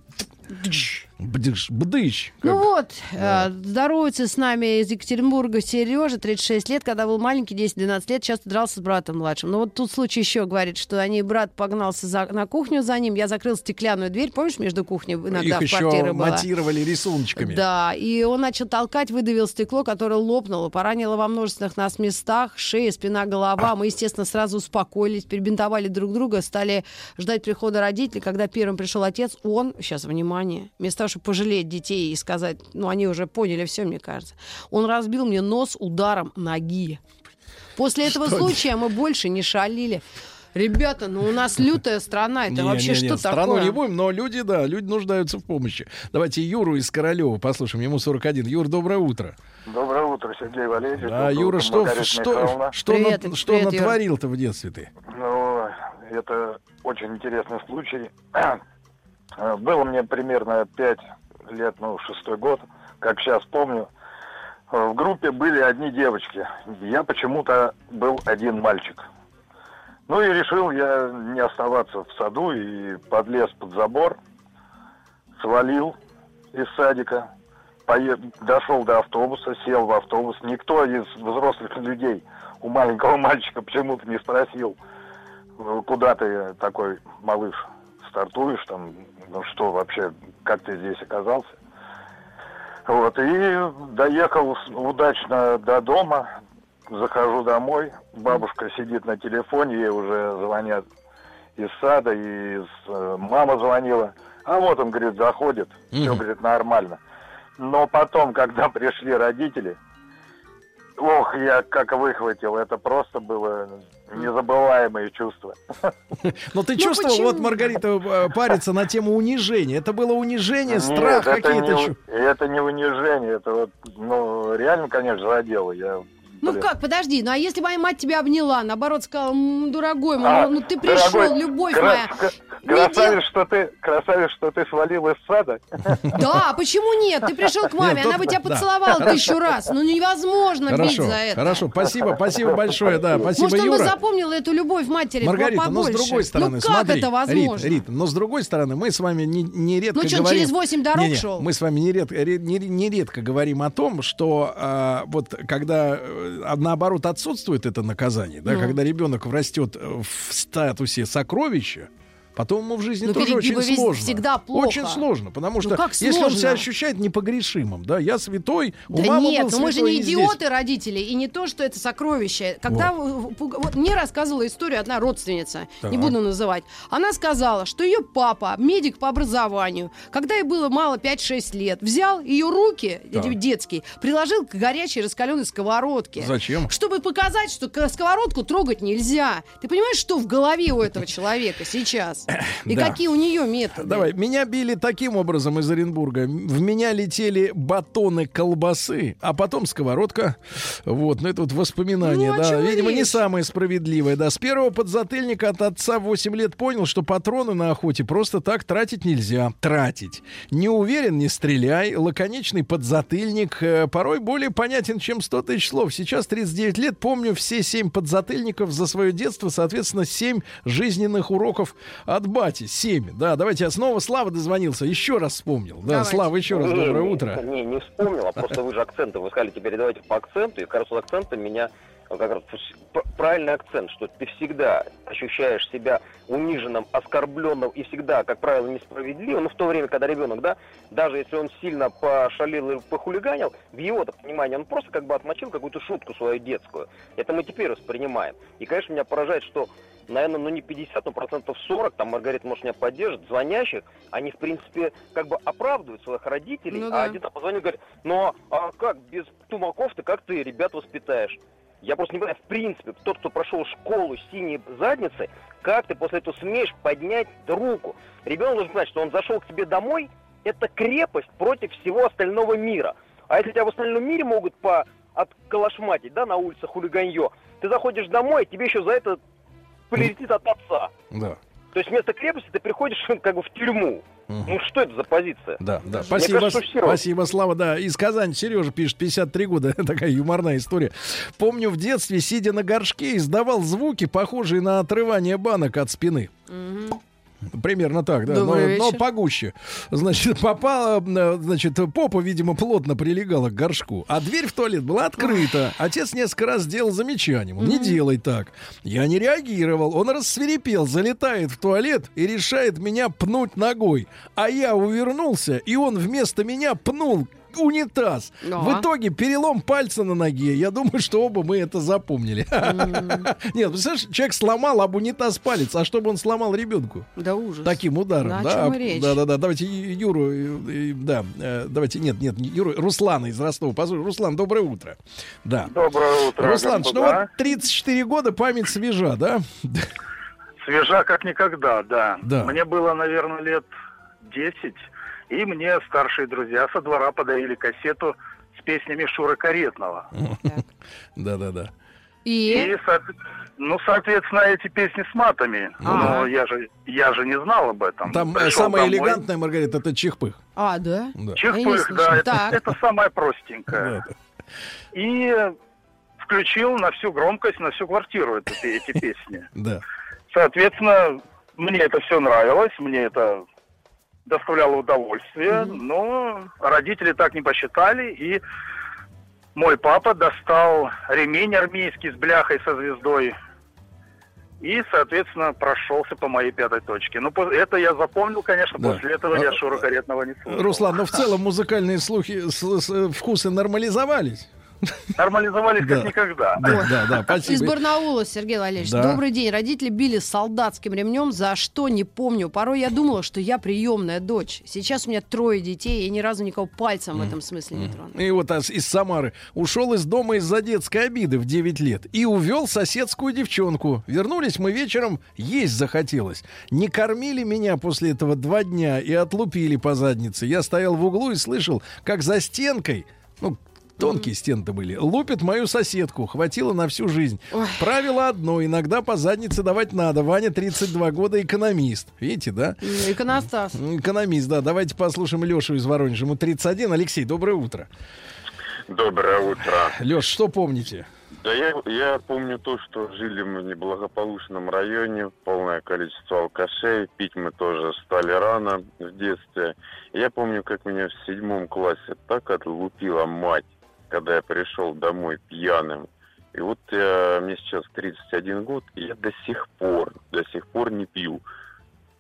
Бдыш, бдыщ. Ну вот, э, здоровается с нами из Екатеринбурга Сережа, 36 лет, когда был маленький, 10-12 лет, часто дрался с братом младшим. Но вот тут случай еще говорит, что они, брат погнался за- на кухню за ним, я закрыл стеклянную дверь, помнишь, между кухней иногда Их в еще была? монтировали рисуночками. Да, и он начал толкать, выдавил стекло, которое лопнуло, поранило во множественных нас местах, шея, спина, голова. Мы, естественно, сразу успокоились, перебинтовали друг друга, стали ждать прихода родителей. Когда первым пришел отец, он, сейчас, внимание, вместо того, чтобы пожалеть детей и сказать, ну, они уже поняли все, мне кажется, он разбил мне нос ударом ноги. После этого Что случая мы больше не шалили. Ребята, ну у нас лютая страна, это Не, вообще не, не, что страну такое? не будем, но люди, да, люди нуждаются в помощи. Давайте Юру из Королева послушаем, ему 41. Юр, доброе утро. Доброе утро, Сергей Валерьевич. Да, Доброе Юра, утро, что, что, Михайловна. что, Привет, на- что привет, Юра. натворил-то в детстве ты? Ну, это очень интересный случай. Э, Было мне примерно пять лет, ну, шестой год, как сейчас помню. Э, В группе были одни девочки. Я почему-то был один мальчик. Ну и решил я не оставаться в саду и подлез под забор, свалил из садика пое- дошел до автобуса, сел в автобус. Никто из взрослых людей у маленького мальчика почему-то не спросил, «Ну, куда ты такой малыш стартуешь, там, ну что вообще, как ты здесь оказался. Вот, и доехал удачно до дома, захожу домой, бабушка сидит на телефоне, ей уже звонят из сада, и из, э, мама звонила. А вот он, говорит, заходит, все, говорит, нормально. Но потом, когда пришли родители, ох, я как выхватил, это просто было незабываемое чувство. Но ты Ну, чувствовал, вот Маргарита э, парится на тему унижения. Это было унижение, страх какие-то. это не унижение, это вот, ну, реально, конечно, задело. Я, Ну блин. как, подожди, ну а если моя мать тебя обняла, наоборот сказала, «М, дорогой мой, А, ну ты пришел, дорогой, любовь кра- моя. Красавец, что ты, красавец, что ты свалил из сада. Да, почему нет? Ты пришел к маме, она бы тебя поцеловала тысячу раз. Ну невозможно бить за это. хорошо, спасибо, спасибо большое, да, спасибо, Может, он бы Юра. запомнил эту любовь матери Маргарита, но с другой стороны, ну как смотри, это возможно? Рит, Рит, но с другой стороны, мы с вами не- нередко Ну что, он говорим... через восемь дорог шел? Мы с вами нередко, ре- не- нередко говорим о том, что а, вот когда э, наоборот отсутствует это наказание, да, Ну. когда ребенок растет э, в статусе сокровища, Потом ему в жизни Ну, тоже очень сложно. всегда плохо. Очень сложно, потому Ну, что как если он сложно? себя ощущает непогрешимым, да, я святой, у Да мамы нет, был ну мы же святой не и здесь. идиоты родители, и не то, что это сокровище. Когда в- пуг- вот мне рассказывала историю одна родственница, не Так. буду называть. Она сказала, что ее папа, медик по образованию, когда ей было мало 5-6 лет, взял ее руки, Так. детские, приложил к горячей раскаленной сковородке. Зачем? Чтобы показать, что сковородку трогать нельзя. Ты понимаешь, что в голове у этого человека сейчас? И Да. какие у нее методы? Давай, меня били таким образом из Оренбурга. В меня летели батоны колбасы, а потом сковородка. Вот, ну это вот воспоминания, Ну, да. Видимо, не самое справедливое. Да, с первого подзатыльника от отца в 8 лет понял, что патроны на охоте просто так тратить нельзя. Тратить. Не уверен, не стреляй. Лаконичный подзатыльник э, порой более понятен, чем 100 тысяч слов. Сейчас 39 лет, помню все 7 подзатыльников за свое детство, соответственно, 7 жизненных уроков от бати. 7. Да, давайте я снова Слава дозвонился, еще раз вспомнил. Да, Давайте. Слава, еще раз Не, доброе не, утро. Не, не вспомнил, а просто вы же акценты, вы сказали, теперь давайте по акценту, и как раз вот акцентом меня как раз правильный акцент, что ты всегда ощущаешь себя униженным, оскорбленным и всегда, как правило, несправедливым, но в то время, когда ребенок, да, даже если он сильно пошалил и похулиганил, в его-то понимании он просто как бы отмочил какую-то шутку свою детскую. Это мы теперь воспринимаем. И, конечно, меня поражает, что наверное, ну не 50, но процентов 40, там Маргарита, может, меня поддержит, звонящих, они, в принципе, как бы оправдывают своих родителей, Ну а да. один там позвонил и говорит, ну а как без тумаков ты, как ты ребят воспитаешь? Я просто не понимаю, в принципе, тот, кто прошел школу с синей задницей, как ты после этого смеешь поднять руку? Ребенок должен знать, что он зашел к тебе домой, это крепость против всего остального мира. А если тебя в остальном мире могут по отколошматить, да, на улице хулиганье, ты заходишь домой, и тебе еще за это прилетит от отца. Да. То есть вместо крепости ты приходишь как бы в тюрьму. Ну что это за позиция? Да, да. Мне Спасибо, кажется, спасибо, Слава. Да, из Казани Сережа пишет, 53 года, такая юморная история. Помню, в детстве, сидя на горшке, издавал звуки, похожие на отрывание банок от спины. Примерно так, да, но, Добрый но вечер. погуще. Значит, попала, э, значит, попа, видимо, плотно прилегала к горшку, а дверь в туалет была открыта. Отец несколько раз сделал замечание, мол, не делай так. Я не реагировал, он рассверепел, залетает в туалет и решает меня пнуть ногой. А я увернулся, и он вместо меня пнул унитаз. Да. В итоге перелом пальца на ноге. Я думаю, что оба мы это запомнили. Нет, представляешь, человек сломал об унитаз палец, а чтобы он сломал ребенку? Да ужас. Таким ударом, Да, о да. чем? Да, да, да. Давайте Юру, э, э, да, э, давайте, нет, нет, не Юру, Руслана из Ростова. Послушай, Руслан, доброе утро. Да. Доброе утро, Руслан, ну вот 34 года, память свежа, да? Свежа как никогда, да. Да. Мне было, наверное, лет 10, и мне старшие друзья со двора подарили кассету с песнями Шура Каретного. Да, да, да. И? со- ну, соответственно, эти песни с матами. Ага. Но я же, я же не знал об этом. Там э, Пришел самое домой. элегантное, Маргарита, это чихпых. А, да? Да. Слышала. да, это, Так. это самое простенькое. И включил на всю громкость, на всю квартиру это- эти песни. Да. Соответственно, мне это все нравилось, мне это доставляло удовольствие, но родители так не посчитали, и мой папа достал ремень армейский с бляхой со звездой и, соответственно, прошелся по моей пятой точке. Ну, это я запомнил, конечно, Да. после этого я А- Шура Каретного не слушал. Руслан, но в целом музыкальные слухи, с- с- вкусы нормализовались. Нормализовались как Да. никогда. Да, да, да, Из спасибо. Барнаула, Сергей Валерьевич. Да. Добрый день. Родители били солдатским ремнем, за что не помню. Порой я думала, что я приемная дочь. Сейчас у меня трое детей, и я ни разу никого пальцем в этом смысле не тронула. И вот из Самары ушел из дома из-за детской обиды в 9 лет и увел соседскую девчонку. Вернулись мы вечером, есть захотелось. Не кормили меня после этого два дня и отлупили по заднице. Я стоял в углу и слышал, как за стенкой, ну, тонкие стены-то были, лупит мою соседку. Хватило на всю жизнь. Правило одно, иногда по заднице давать надо. Ваня 32 года, экономист. Видите, да? Иконостас. Экономист, да. Давайте послушаем Лешу из Воронежа. Ему 31. Алексей, доброе утро. Доброе утро. Леш, что помните? Да я, я помню то, что жили мы в неблагополучном районе, полное количество алкашей, пить мы тоже стали рано в детстве. Я помню, как меня в седьмом классе так отлупила мать, когда я пришел домой пьяным. И вот я, мне сейчас 31 год, и я до сих пор, до сих пор не пью.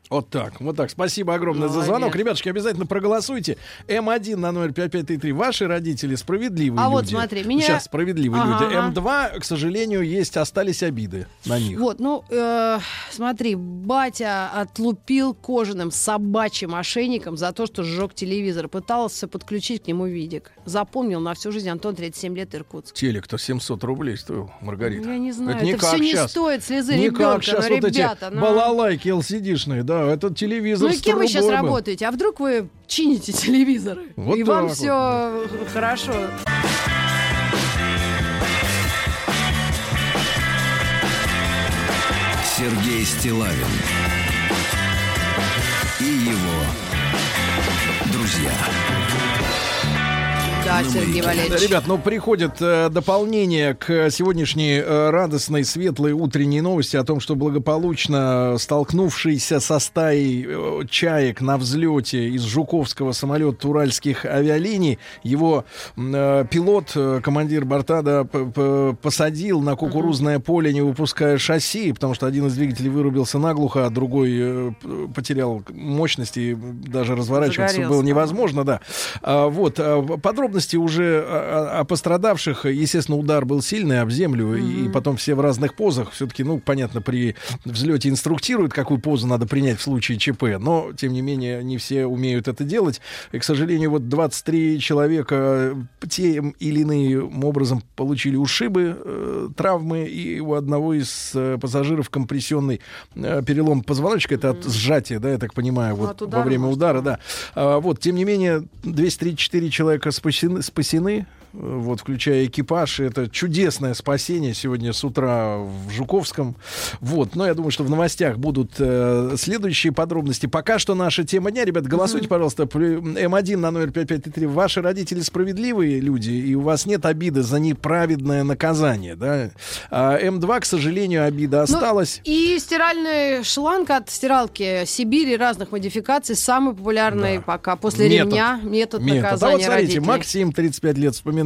Вот так, вот так. Спасибо огромное за Молодец. звонок. Ребятушки, обязательно проголосуйте. М1 на номер 5533. Ваши родители справедливые А люди. вот смотри, меня- Сейчас справедливые Ага, люди. ага. М2, к сожалению, есть, остались обиды на них. Вот, ну, э, смотри, батя отлупил кожаным собачьим ошейником за то, что сжег телевизор. Пытался подключить к нему видик. Запомнил на всю жизнь Антон, 37 лет, Иркутск. Телек-то 700 рублей стоил, Маргарита. Я не знаю, не это как все не щас. стоит слезы Не ребенка, сейчас ну, вот ребята, эти ну. балалайки LCD-шные, да, этот телевизор Ну и с кем вы сейчас работаете? А вдруг вы чините телевизоры? Вот и вам так все хорошо. Сергей Стилавин и его Да, Сергей Валерьевич. Ребят, ну приходит э, дополнение к сегодняшней э, радостной, светлой утренней новости о том, что благополучно столкнувшийся со стаей э, чаек на взлете из Жуковского самолета Уральских авиалиний, его э, пилот, э, командир борта, да, п- п- посадил на кукурузное поле, не выпуская шасси, потому что один из двигателей вырубился наглухо, а другой э, потерял мощности, и даже разворачиваться Загорелся. было невозможно, да. А, вот, а, подробности уже о, о- пострадавших. Естественно, удар был сильный об землю, и потом все в разных позах. Все-таки, ну, понятно, при взлете инструктируют, какую позу надо принять в случае ЧП, но, тем не менее, не все умеют это делать. И, к сожалению, вот 23 человека тем или иным образом получили ушибы, э, травмы, и у одного из э, пассажиров компрессионный э, перелом позвоночника, это от сжатия, да, я так понимаю, вот от удара, во время может, удара, да. А, вот, тем не менее, 234 человека спасены, спасены? э, вот, включая экипаж. Это чудесное спасение сегодня с утра в Жуковском. Вот, но я думаю, что в новостях будут э, следующие подробности. Пока что наша тема дня. Ребят, голосуйте, пожалуйста, при- М1 на номер 5533. Ваши родители справедливые люди, и у вас нет обиды за неправедное наказание, да? А М2, к сожалению, обида Ну, осталась. И стиральный шланг от стиралки Сибири разных модификаций самый популярный пока после Метод. ремня метод, Метод. А наказания вот смотрите, родителей. Максим, 35 лет, вспоминает.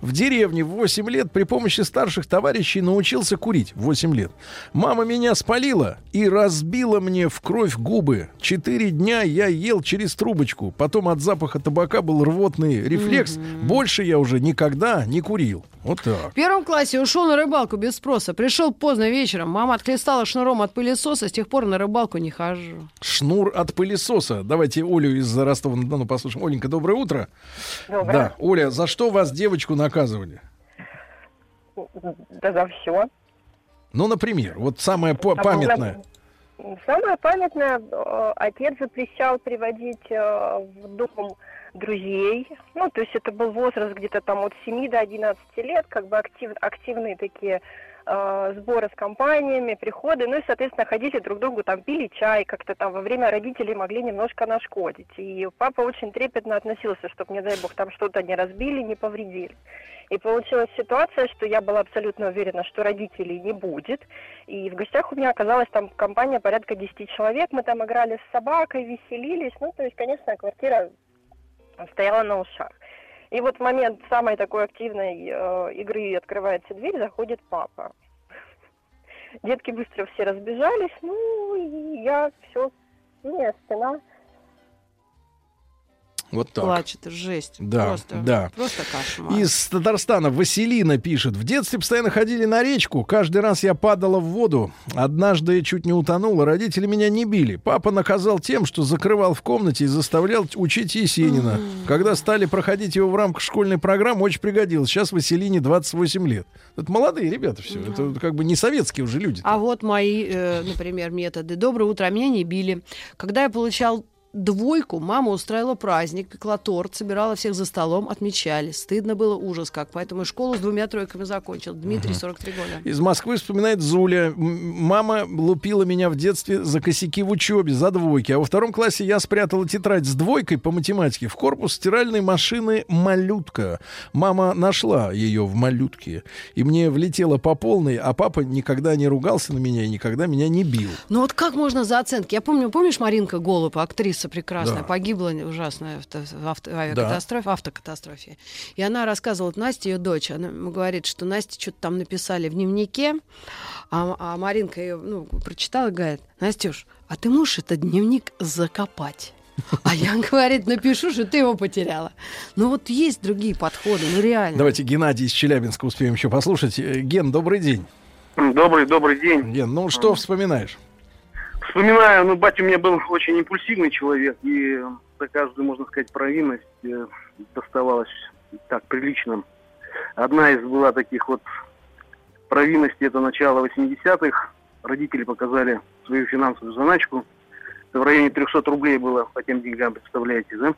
В деревне в 8 лет при помощи старших товарищей научился курить. В 8 лет. Мама меня спалила и разбила мне в кровь губы. Четыре дня я ел через трубочку. Потом от запаха табака был рвотный рефлекс. Больше я уже никогда не курил. Вот так. В первом классе ушел на рыбалку без спроса. Пришел поздно вечером. Мама отхлестала шнуром от пылесоса. С тех пор на рыбалку не хожу. Шнур от пылесоса. Давайте Олю из Ростова-на-Дону послушаем. Оленька, доброе утро. Доброе. Да, Оля, за что вас девочку наказывали? Да за все. Ну, например, вот самое по- А памятное. Самое памятное, э, отец запрещал приводить э, в дом друзей. Ну, то есть это был возраст где-то там от 7 до 11 лет, как бы актив, активные такие э, сборы с компаниями, приходы, ну и, соответственно, ходили друг к другу, там, пили чай, как-то там во время родителей могли немножко нашкодить. И папа очень трепетно относился, чтобы, не дай бог, там что-то не разбили, не повредили. И получилась ситуация, что я была абсолютно уверена, что родителей не будет. И в гостях у меня оказалась там компания порядка 10 человек. Мы там играли с собакой, веселились. Ну, то есть, конечно, квартира стояла на ушах. И вот в момент самой такой активной э, игры открывается дверь, заходит папа. Детки быстро все разбежались, ну и я все, синяя спина. Вот так. Плачет, жесть. Да, просто, да. Просто кошмар. Из Татарстана Василина пишет. В детстве постоянно ходили на речку. Каждый раз я падала в воду. Однажды чуть не утонула. Родители меня не били. Папа наказал тем, что закрывал в комнате и заставлял учить Есенина. Когда стали проходить его в рамках школьной программы, очень пригодилось. Сейчас Василине 28 лет. Это молодые ребята все. Это как бы не советские уже люди. А вот мои, э, например, методы. Доброе утро, меня не били. Когда я получал двойку, мама устраивала праздник, пекла торт, собирала всех за столом, отмечали. Стыдно было, ужас как. Поэтому и школу с двумя тройками закончил. Дмитрий, 43 года. Из Москвы вспоминает Зуля. Мама лупила меня в детстве за косяки в учебе, за двойки. А во втором классе я спрятала тетрадь с двойкой по математике в корпус стиральной машины «Малютка». Мама нашла ее в «Малютке». И мне влетело по полной, а папа никогда не ругался на меня и никогда меня не бил. Ну вот как можно за оценки? Я помню, помнишь Маринка Голуб, актриса прекрасная, Да. погибла ужасная в, авто- в авто- авиакатастрофе, автокатастрофе. И она рассказывала, вот Настя, ее дочь, она говорит, что Настя что-то там написали в дневнике, а, а Маринка ее ну, прочитала и говорит, Настюш, а ты можешь этот дневник закопать? А я, говорит, напишу, что ты его потеряла. Ну вот есть другие подходы, ну реально. Давайте Геннадий из Челябинска успеем еще послушать. Э, Ген, добрый день. Добрый, добрый день. Ген, ну что вспоминаешь? Вспоминаю, ну, батя у меня был очень импульсивный человек, и за каждую, можно сказать, провинность э, доставалась так прилично. Одна из была таких вот провинностей, это начало 80-х. Родители показали свою финансовую заначку. Это в районе 300 рублей было по тем деньгам, представляете, да?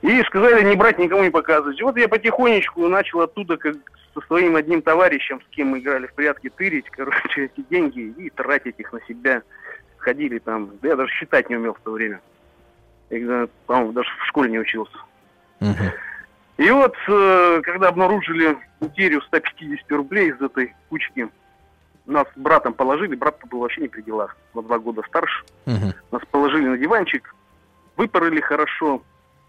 И сказали не брать, никому не показывать. И вот я потихонечку начал оттуда, как со своим одним товарищем, с кем мы играли в прятки, тырить, короче, эти деньги и тратить их на себя. Ходили там, да я даже считать не умел в то время. Я, по-моему, даже в школе не учился. И вот, э, когда обнаружили утерю 150 рублей из этой кучки, нас с братом положили, брат был вообще не при делах, на два года старше. Нас положили на диванчик, выпороли хорошо,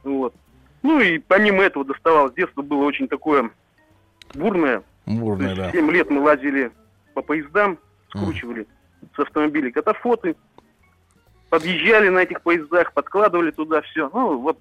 вот. Ну и помимо этого доставалось, детство было очень такое бурное. Бурное, да. 7 лет мы лазили по поездам, скручивали с автомобилей катафоты, подъезжали на этих поездах, подкладывали туда все. Ну, вот,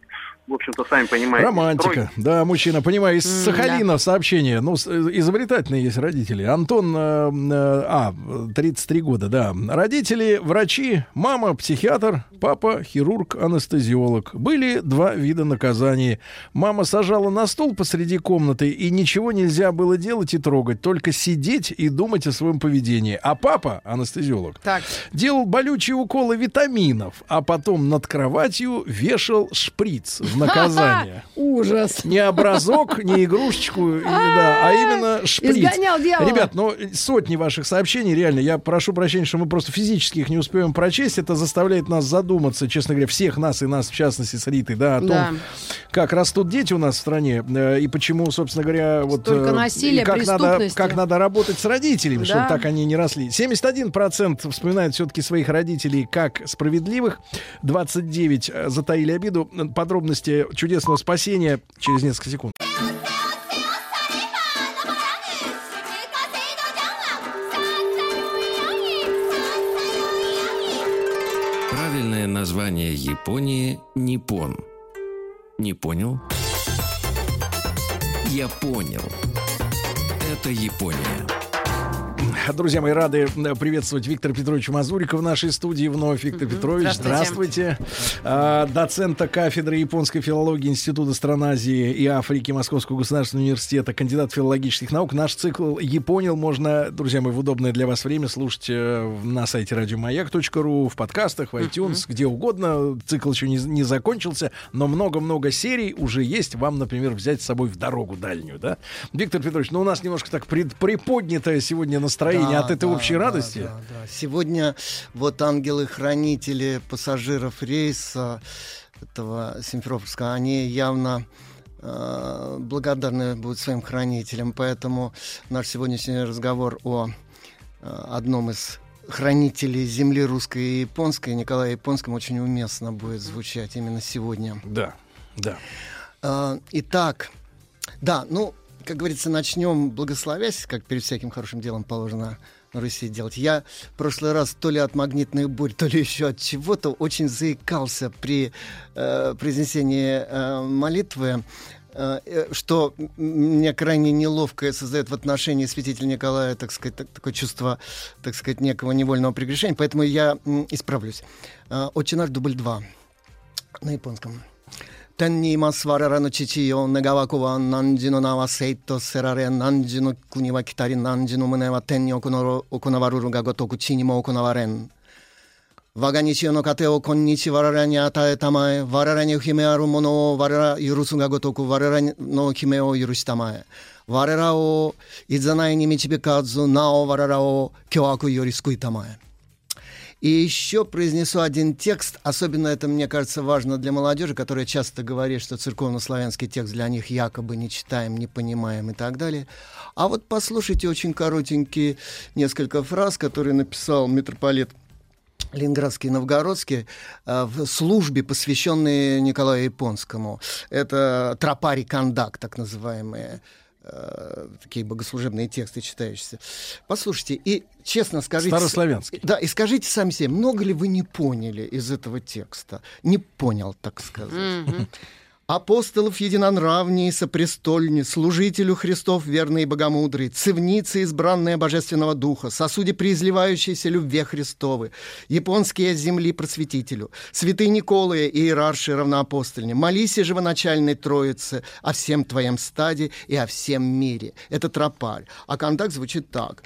в общем-то, сами понимаете. Романтика. Да, мужчина, понимаю. Из Сахалина сообщение. Ну, э, изобретательные есть родители. Антон, э, э, а, 33 года, да. Родители, врачи, мама, психиатр, папа, хирург, анестезиолог. Были два вида наказаний. Мама сажала на стол посреди комнаты, и ничего нельзя было делать и трогать, только сидеть и думать о своем поведении. А папа, анестезиолог, Так. делал болючие уколы витаминов, а потом над кроватью вешал шприц в наказание. Ужас. Не образок, не игрушечку, да, а именно шприц. Изгонял дьявола. Ребят, ну сотни ваших сообщений, реально, я прошу прощения, что мы просто физически их не успеем прочесть. Это заставляет нас задуматься, честно говоря, всех нас и нас, в частности, с Ритой, да, о том, Да. как растут дети у нас в стране э, и почему, собственно говоря, вот Столько э, насилия, как надо, как надо работать с родителями, чтобы Да. так они не росли. 71% вспоминают все-таки своих родителей как справедливых, 29 э, затаили обиду. Подробности чудесного спасения через несколько секунд. Правильное название Японии – Ниппон. Не понял? Я понял. Это Япония. Друзья мои, рады э, приветствовать Виктора Петровича Мазурика в нашей студии вновь. Виктор Петрович, Здравствуйте. здравствуйте. А, доцента кафедры японской филологии Института стран Азии и Африки Московского государственного университета, кандидат филологических наук. Наш цикл «Японил» можно, друзья мои, в удобное для вас время слушать э, на сайте радиомаяк.ру, в подкастах, в iTunes, где угодно. Цикл еще не, не закончился, но много-много серий уже есть. Вам, например, взять с собой в дорогу дальнюю, да? Виктор Петрович, ну у нас немножко так пред- сегодня настроение Да, от этой да, общей да, радости. да, да. Сегодня вот ангелы-хранители пассажиров рейса этого Симферопольского, они явно э, благодарны будут своим хранителям, поэтому наш сегодняшний разговор о э, одном из хранителей земли русской и японской, Николае Японском, очень уместно будет звучать именно сегодня. Да, да. А, Итак, да, ну, как говорится, начнем благословясь, как перед всяким хорошим делом положено на Руси делать. Я в прошлый раз то ли от магнитных бурь, то ли еще от чего-то очень заикался при э, произнесении э, молитвы э, что мне крайне неловко создает в отношении святителя Николая, так сказать, так- такое чувство, так сказать, некого невольного прегрешения, поэтому я исправлюсь. Э, Отче наш, дубль 2 на японском. 天にいます我らの父よ願わくは汝の名は聖とせられ汝の国は来たり汝の旨は天に行わ行われるがごとく地にも行われん。我が日曜の糧を今日我らに与えたまえ。我らに秘めあるものを我ら許すがごとく我らの秘めを許したまえ。我らをいざないに導かずなお我らを凶悪より救いたまえ。И еще произнесу один текст, особенно это, мне кажется, важно для молодежи, которая часто говорит, что церковно-славянский текст для них якобы не читаем, не понимаем и так далее. А вот послушайте очень коротенькие несколько фраз, которые написал митрополит Ленинградский и Новгородский э, в службе, посвященной Николаю Японскому. Это тропари кандак, так называемые э, такие богослужебные тексты читающиеся. Послушайте, и честно скажите... Старославянский. Да, и скажите сами себе, много ли вы не поняли из этого текста? Не понял, так сказать. Апостолов единонравней, сопрестольни, служителю Христов верный и богомудрый, цивницы избранная Божественного Духа, сосуде преизливающейся любве Христовы, японские земли просветителю, святые Николая и иерарши равноапостольни, молись живоначальной Троице о всем твоем стаде и о всем мире. Это тропарь. А контакт звучит так.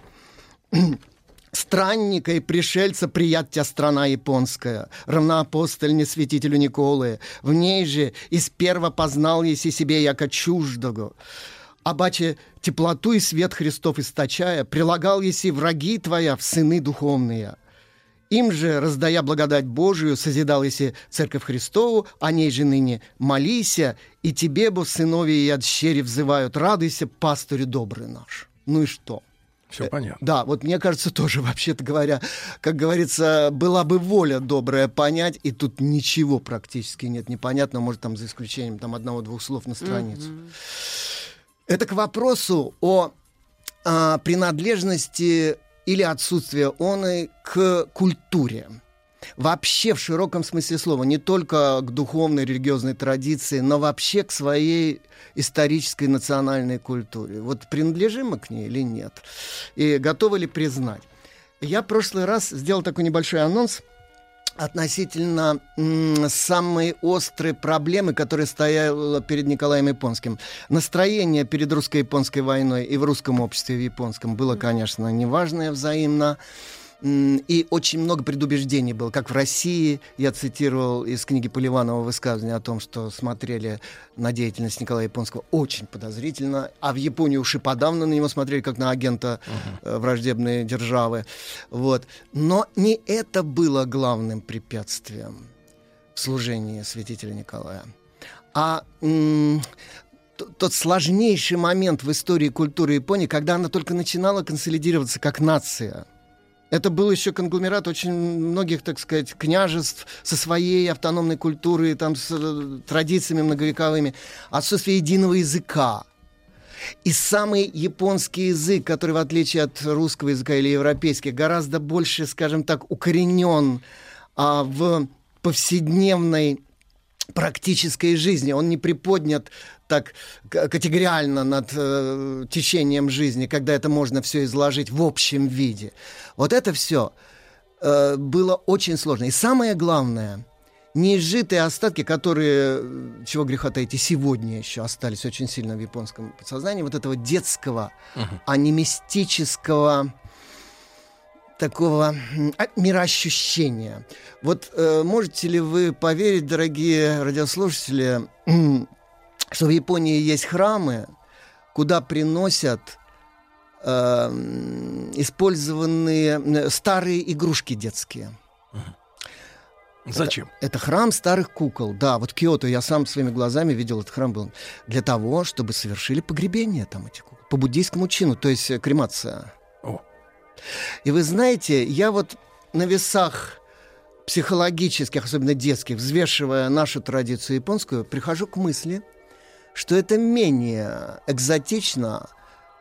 Странника и пришельца прият тебя страна японская, равноапостольне святителю Николы. В ней же из перво познал еси себе яко чуждого. А баче теплоту и свет Христов источая, прилагал еси враги твоя в сыны духовные. Им же, раздая благодать Божию, созидал еси Церковь Христову, о ней же ныне молися, и тебе, бо сыновья и от щери взывают, радуйся, пастырю добрый наш. Ну и что? Все понятно. Да, вот мне кажется, тоже, вообще-то говоря, как говорится, была бы воля добрая понять, и тут ничего практически нет непонятного, может, там за исключением там одного-двух слов на страницу. Это к вопросу о а, принадлежности или отсутствии он к культуре. Вообще в широком смысле слова, не только к духовной религиозной традиции, но вообще к своей исторической национальной культуре. Вот принадлежим мы к ней или нет? И готовы ли признать? Я в прошлый раз сделал такой небольшой анонс относительно самой острой проблемы, которая стояла перед Николаем Японским. Настроение перед русско-японской войной и в русском обществе, и в японском было, конечно, неважное взаимно. И очень много предубеждений было, как в России. Я цитировал из книги Поливанова высказывание о том, что смотрели на деятельность Николая Японского очень подозрительно, а в Японии уж и подавно на него смотрели как на агента э, враждебной державы. Вот. Но не это было главным препятствием в служении святителя Николая. А м, тот сложнейший момент в истории культуры Японии, когда она только начинала консолидироваться как нация – это был еще конгломерат очень многих, так сказать, княжеств со своей автономной культурой, там, с э, традициями многовековыми. Отсутствие единого языка. И самый японский язык, который, в отличие от русского языка или европейских, гораздо больше, скажем так, укоренен а, в повседневной практической жизни. Он не приподнят так категориально над э, течением жизни, когда это можно все изложить в общем виде. Вот это все э, было очень сложно. И самое главное, неизжитые остатки, которые, э, чего греха таить, и сегодня еще остались очень сильно в японском подсознании, вот этого детского, анимистического такого а, мироощущения. Вот э, можете ли вы поверить, дорогие радиослушатели, что в Японии есть храмы, куда приносят э, э, старые игрушки детские. Зачем? Это, это храм старых кукол. Да, вот Киото, я сам своими глазами видел этот храм был. Для того, чтобы совершили погребение там этих кукол. По буддийскому чину, то есть э, кремация. О. И вы знаете, я вот на весах психологических, особенно детских, взвешивая нашу традицию японскую, прихожу к мысли, что это менее экзотично,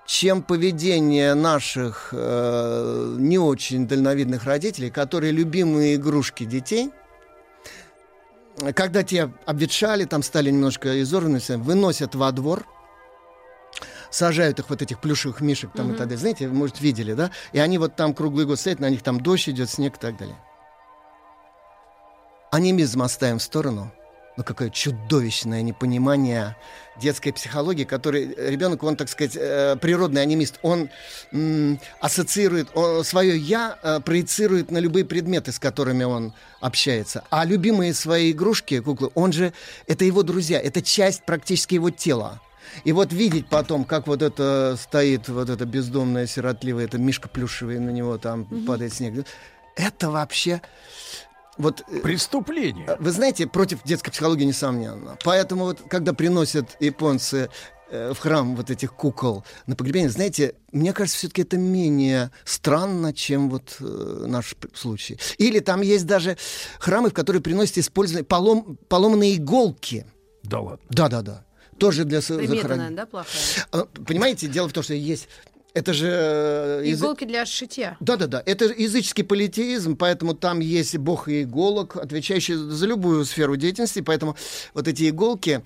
чем поведение наших э, не очень дальновидных родителей, которые любимые игрушки детей, когда те обветшали, там стали немножко изорваны, все, выносят во двор, сажают их вот этих плюшевых мишек там и Мгм. так далее. Знаете, вы, может, видели, да? И они вот там круглый год стоят, на них там дождь идет, снег и так далее. Анимизм оставим в сторону. Ну, какое чудовищное непонимание детской психологии, который ребенок, он, так сказать, э, природный анимист, он м, ассоциирует, он свое «я» э, проецирует на любые предметы, с которыми он общается. А любимые свои игрушки, куклы, он же, это его друзья, это часть практически его тела. И вот видеть потом, как вот это стоит, вот это бездомное, сиротливое, это мишка плюшевый, на него там падает снег. Это вообще... Вот, э, Преступление. вы знаете, против детской психологии, несомненно. Поэтому вот, когда приносят японцы э, в храм вот этих кукол на погребение, знаете, мне кажется, все-таки это менее странно, чем вот э, наш случай. Или там есть даже храмы, в которые приносят использованные полом, поломанные иголки. Да ладно. Да-да-да. Тоже для с- Примета, захоронения. да, плохая? Понимаете, дело в том, что есть... Это же... э, язы- Иголки для шитья. да-да-да, это языческий политеизм, поэтому там есть бог и иголок, отвечающий за любую сферу деятельности, поэтому вот эти иголки,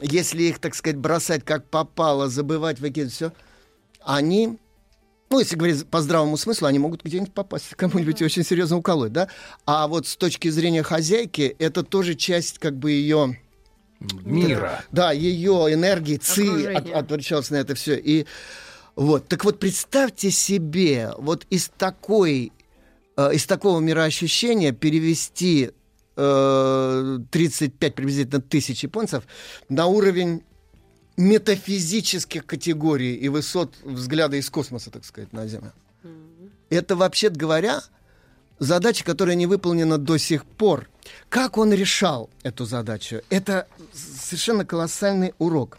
если их, так сказать, бросать как попало, забывать, выкидывать, все, они, ну, если говорить по здравому смыслу, они могут где-нибудь попасть, кому-нибудь очень серьезно уколоть, да? А вот с точки зрения хозяйки, это тоже часть как бы ее... Мира. Да, ее энергии, ци от, отвечалась на это все. И вот, так вот представьте себе, вот из такой, э, из такого мироощущения перевести э, 35 приблизительно тысяч японцев на уровень метафизических категорий и высот взгляда из космоса, так сказать, на Землю. Это, вообще говоря, задача, которая не выполнена до сих пор. Как он решал эту задачу? Это совершенно колоссальный урок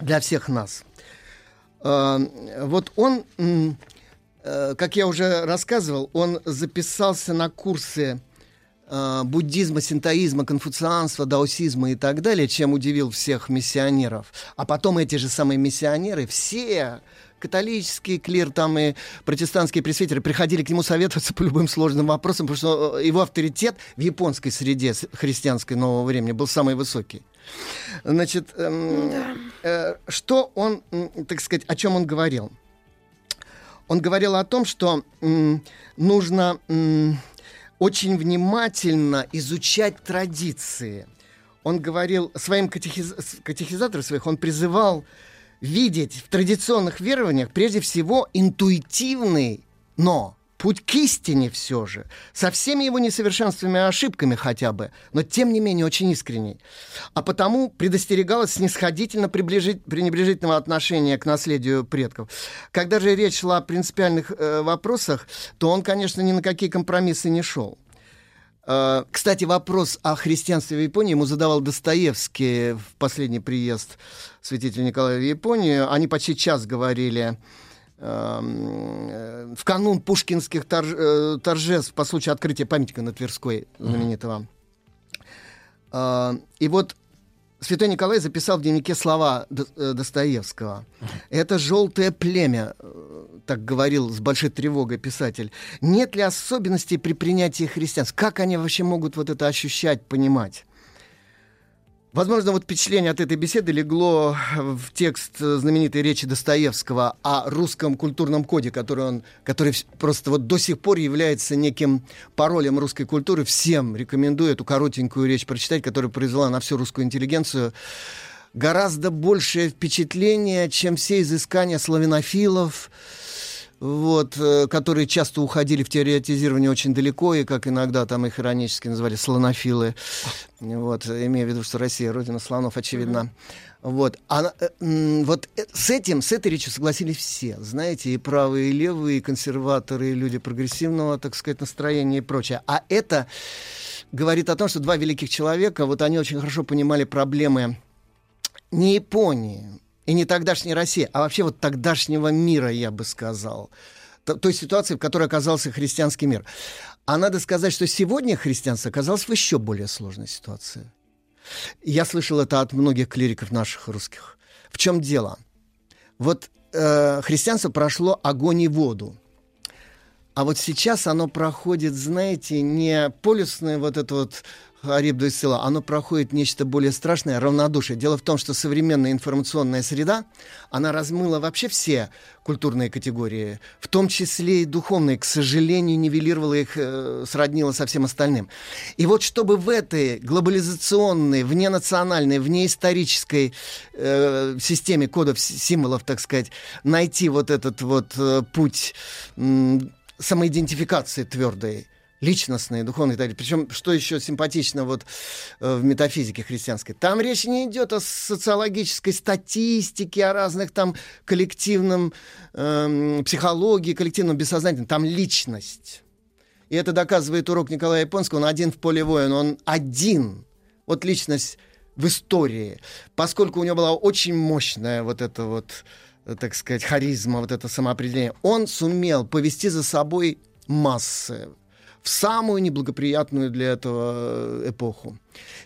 для всех нас. Э, Вот он, э, как я уже рассказывал, он записался на курсы э, буддизма, синтоизма, конфуцианства, даосизма и так далее, чем удивил всех миссионеров. А потом эти же самые миссионеры, все католический клир там и протестантские пресвитеры приходили к нему советоваться по любым сложным вопросам, потому что э, его авторитет в японской среде христианской нового времени был самый высокий. Значит, эм, э, что он, так сказать, о чем он говорил? Он говорил о том, что м, нужно м, очень внимательно изучать традиции. Он говорил своим катехиз... катехизаторам своих, он призывал видеть в традиционных верованиях прежде всего интуитивный, но путь к истине все же, со всеми его несовершенствами и ошибками хотя бы, но тем не менее очень искренний. А потому предостерегалось снисходительно пренебрежительного отношения к наследию предков. Когда же речь шла о принципиальных э, вопросах, то он, конечно, ни на какие компромиссы не шел. Э, Кстати, вопрос о христианстве в Японии ему задавал Достоевский в последний приезд святителя Николая в Японию. Они почти час говорили в канун пушкинских торж- э, торжеств по случаю открытия памятника на Тверской знаменитого. Э, И вот Святой Николай записал в дневнике слова До- э, Достоевского. Это желтое племя, э, так говорил с большой тревогой писатель. Нет ли особенностей при принятии христианства? Как они вообще могут вот это ощущать, понимать? Возможно, вот впечатление от этой беседы легло в текст знаменитой речи Достоевского о русском культурном коде, который он, который просто вот до сих пор является неким паролем русской культуры. Всем рекомендую эту коротенькую речь прочитать, которая произвела на всю русскую интеллигенцию гораздо большее впечатление, чем все изыскания славянофилов, вот, э, которые часто уходили в теоретизирование очень далеко, и как иногда там их иронически называли слонофилы, вот, имея в виду, что Россия родина слонов, очевидно. Вот, а, вот э, с этим, с этой речью согласились все, знаете, и правые, и левые, и консерваторы, и люди прогрессивного, так сказать, настроения и прочее. А это говорит о том, что два великих человека, вот они очень хорошо понимали проблемы не Японии и не тогдашней России, а вообще вот тогдашнего мира, я бы сказал. Той ситуации, в которой оказался христианский мир. А надо сказать, что сегодня христианство оказалось в еще более сложной ситуации. Я слышал это от многих клириков наших русских. В чем дело? Вот э, христианство прошло огонь и воду. А вот сейчас оно проходит, знаете, не полюсное вот это вот Арибду из села, оно проходит нечто более страшное, равнодушие. Дело в том, что современная информационная среда, она размыла вообще все культурные категории, в том числе и духовные, к сожалению, нивелировала их, э, сроднила со всем остальным. И вот чтобы в этой глобализационной, вненациональной, внеисторической э, системе кодов, символов, так сказать, найти вот этот вот э, путь м, самоидентификации твердой, личностной, духовной и так далее. Причем, что еще симпатично вот э, в метафизике христианской, там речь не идет о социологической статистике, о разных там коллективном эм, психологии, коллективном бессознательном. Там личность. И это доказывает урок Николая Японского. Он один в поле воин, он один. Вот личность в истории. Поскольку у него была очень мощная вот эта вот, э, так сказать, харизма, вот это самоопределение, он сумел повести за собой массы в самую неблагоприятную для этого э, эпоху.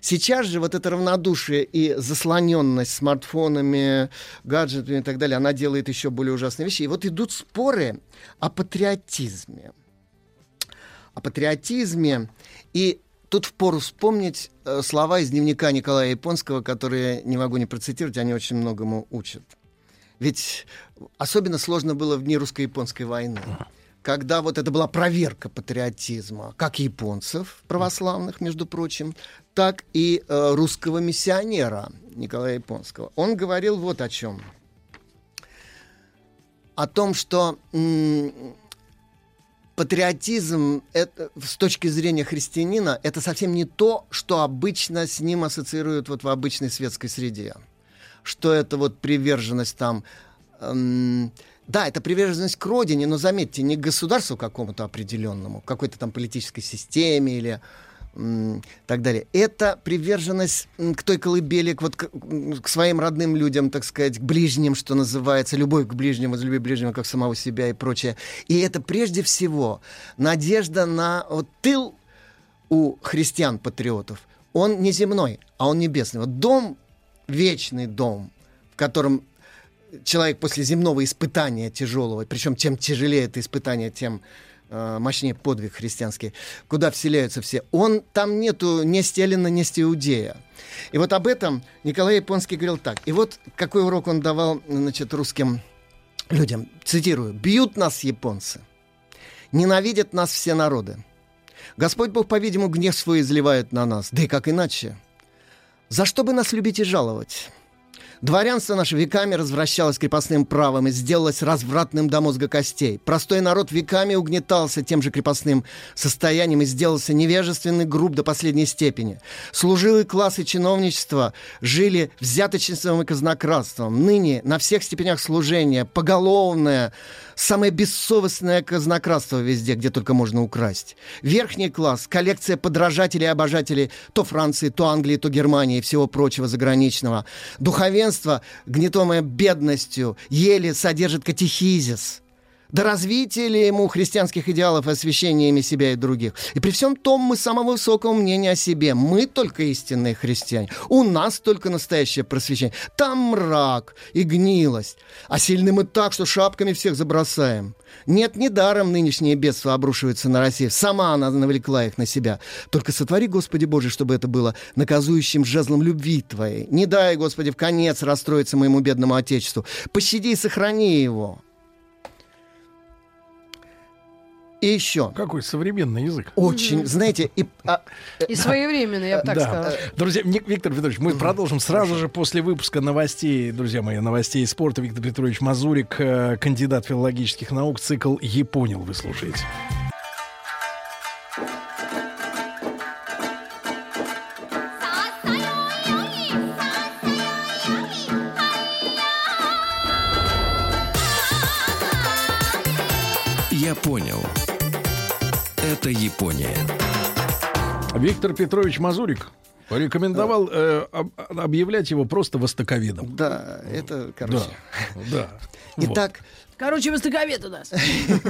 Сейчас же вот это равнодушие и заслоненность смартфонами, гаджетами и так далее, она делает еще более ужасные вещи. И вот идут споры о патриотизме. О патриотизме. И тут впору вспомнить э, слова из дневника Николая Японского, которые не могу не процитировать, они очень многому учат. Ведь особенно сложно было в дни русско-японской войны когда вот это была проверка патриотизма, как японцев православных, между прочим, так и э, русского миссионера Николая Японского. Он говорил вот о чем. О том, что патриотизм это, с точки зрения христианина это совсем не то, что обычно с ним ассоциируют вот в обычной светской среде. Что это вот приверженность там... эм, да, это приверженность к родине, но заметьте, не к государству какому-то определенному, какой-то там политической системе или так далее. Это приверженность к той колыбели, к, вот, к, к своим родным людям, так сказать, к ближним, что называется, любовь к ближнему, возлюби ближнего, как самого себя и прочее. И это прежде всего надежда на вот, тыл у христиан-патриотов. Он не земной, а он небесный. Вот дом, вечный дом, в котором человек после земного испытания тяжелого, причем чем тяжелее это испытание, тем э, мощнее подвиг христианский, куда вселяются все, он там нету ни Сталина, ни Иудея. И вот об этом Николай Японский говорил так. И вот какой урок он давал значит, русским людям. Цитирую. «Бьют нас японцы, ненавидят нас все народы. Господь Бог, по-видимому, гнев свой изливает на нас. Да и как иначе? За что бы нас любить и жаловать?» Дворянство наше веками развращалось крепостным правом и сделалось развратным до мозга костей. Простой народ веками угнетался тем же крепостным состоянием и сделался невежественный, груб до последней степени. Служилый класс и чиновничество жили взяточеством и казнократством. Ныне на всех степенях служения поголовное, самое бессовестное казнократство везде, где только можно украсть. Верхний класс, коллекция подражателей и обожателей то Франции, то Англии, то Германии и всего прочего заграничного. Духовенство, гнетомое бедностью, еле содержит катехизис. До развития ли ему христианских идеалов и освящения ими себя и других? И при всем том мы самого высокого мнения о себе. Мы только истинные христиане. У нас только настоящее просвещение. Там мрак и гнилость. А сильны мы так, что шапками всех забросаем. Нет, недаром нынешнее бедство обрушивается на Россию. Сама она навлекла их на себя. Только сотвори, Господи Боже, чтобы это было наказующим жезлом любви Твоей. Не дай, Господи, в конец расстроиться моему бедному Отечеству. Пощади и сохрани его. И еще. Какой современный язык. Очень, знаете, и... а, И своевременно, я бы так да. сказала. Друзья, Виктор Петрович, мы продолжим сразу же после выпуска новостей, друзья мои, новостей спорта. Виктор Петрович Мазурик, э, кандидат филологических наук, цикл «Японил» вы слушаете. Я понял. Это Япония. Виктор Петрович Мазурик порекомендовал э, об- объявлять его просто востоковедом. Да, это, короче. Да, да. Итак, Короче, востоковед у нас.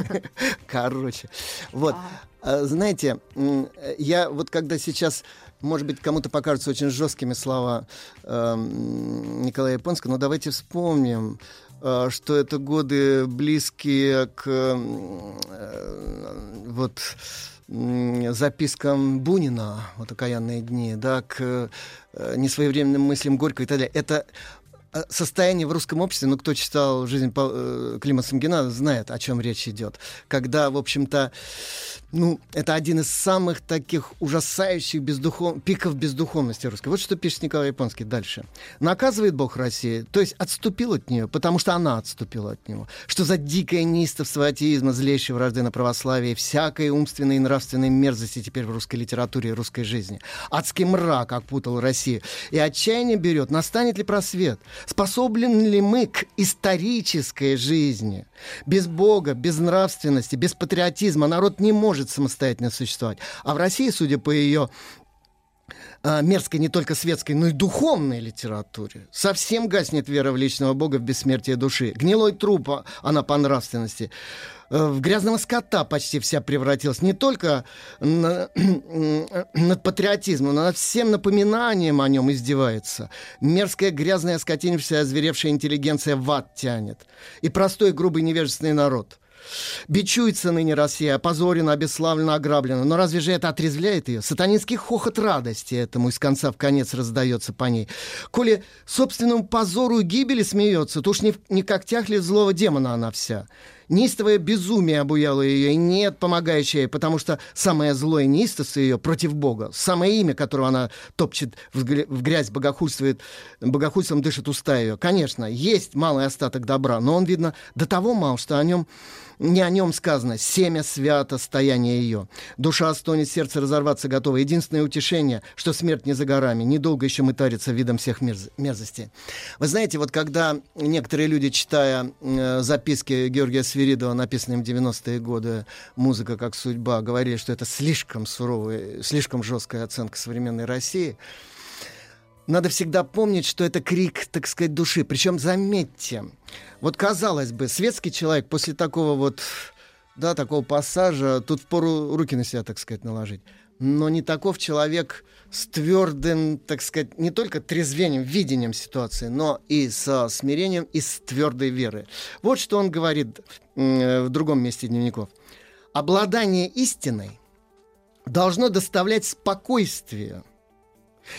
Короче, вот, А, знаете, м, я вот когда сейчас, может быть, кому-то покажутся очень жесткими слова эм, Николая Японского, но давайте вспомним, э, что это годы близкие к э, вот запискам Бунина, вот «Окаянные дни», да, к э, несвоевременным мыслям Горького и так далее. Это э, состояние в русском обществе, ну, кто читал «Жизнь э, Клима Самгина», знает, о чем речь идет. Когда, в общем-то, ну, это один из самых таких ужасающих бездухов... пиков бездуховности русской. Вот что пишет Николай Японский дальше. Наказывает Бог России, то есть отступил от нее, потому что она отступила от него. Что за дикое неистовство атеизма, злейшей вражды на православие, всякой умственной и нравственной мерзости теперь в русской литературе и русской жизни. Адский мрак окутал Россию. И отчаяние берет, настанет ли просвет? Способен ли мы к исторической жизни? Без Бога, без нравственности, без патриотизма народ не может самостоятельно существовать. А в России, судя по ее а, мерзкой не только светской, но и духовной литературе. Совсем гаснет вера в личного Бога, в бессмертие души. Гнилой труп, а- она по нравственности. Э, В грязного скота почти вся превратилась. Не только на- над патриотизмом, но над всем напоминанием о нем издевается. Мерзкая, грязная, скотинившая, озверевшая интеллигенция в ад тянет. И простой, грубый, невежественный народ. Бичуется ныне Россия, опозорена, обесславлена, ограблена. Но разве же это отрезвляет ее? Сатанинский хохот радости этому из конца в конец раздается по ней. Коли собственному позору и гибели смеется, то уж не, не как тяхли злого демона она вся. Неистовое безумие обуяло ее, и нет помогающей, ей, потому что самое злое неистовство ее против Бога, самое имя, которого она топчет в грязь, богохульствует, богохульством дышит уста ее. Конечно, есть малый остаток добра, но он, видно, до того мал, что о нем не о нем сказано «семя свято стояние ее». Душа стонет, сердце разорваться готово. Единственное утешение, что смерть не за горами. Недолго еще мытарится видом всех мерз- мерзостей. Вы знаете, вот когда некоторые люди, читая э, записки Георгия Свиридова, написанные в 90-е годы «Музыка как судьба», говорили, что это слишком суровая, слишком жесткая оценка современной России, надо всегда помнить, что это крик, так сказать, души. Причем, заметьте, вот казалось бы, светский человек после такого вот, да, такого пассажа, тут впору руки на себя, так сказать, наложить. Но не таков человек с твердым, так сказать, не только трезвением, видением ситуации, но и со смирением, и с твердой верой. Вот что он говорит м, в другом месте дневников. Обладание истиной должно доставлять спокойствие,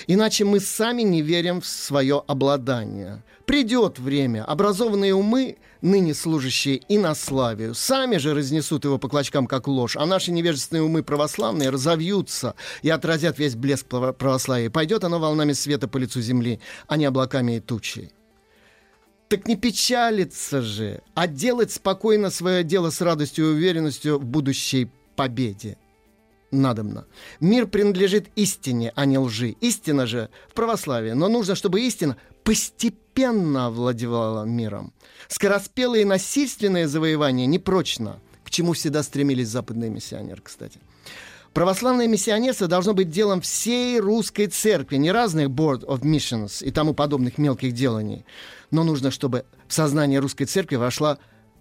Иначе мы сами не верим в свое обладание. Придет время, образованные умы, ныне служащие инославию, сами же разнесут его по клочкам, как ложь, а наши невежественные умы православные разовьются и отразят весь блеск право- православия. Пойдет оно волнами света по лицу земли, а не облаками и тучей. Так не печалиться же, а делать спокойно свое дело с радостью и уверенностью в будущей победе надобно. Мир принадлежит истине, а не лжи. Истина же в православии. Но нужно, чтобы истина постепенно овладевала миром. Скороспелые насильственные завоевания непрочно, к чему всегда стремились западные миссионеры, кстати. Православное миссионерство должно быть делом всей русской церкви, не разных Board of Missions и тому подобных мелких деланий. Но нужно, чтобы в сознание русской церкви вошла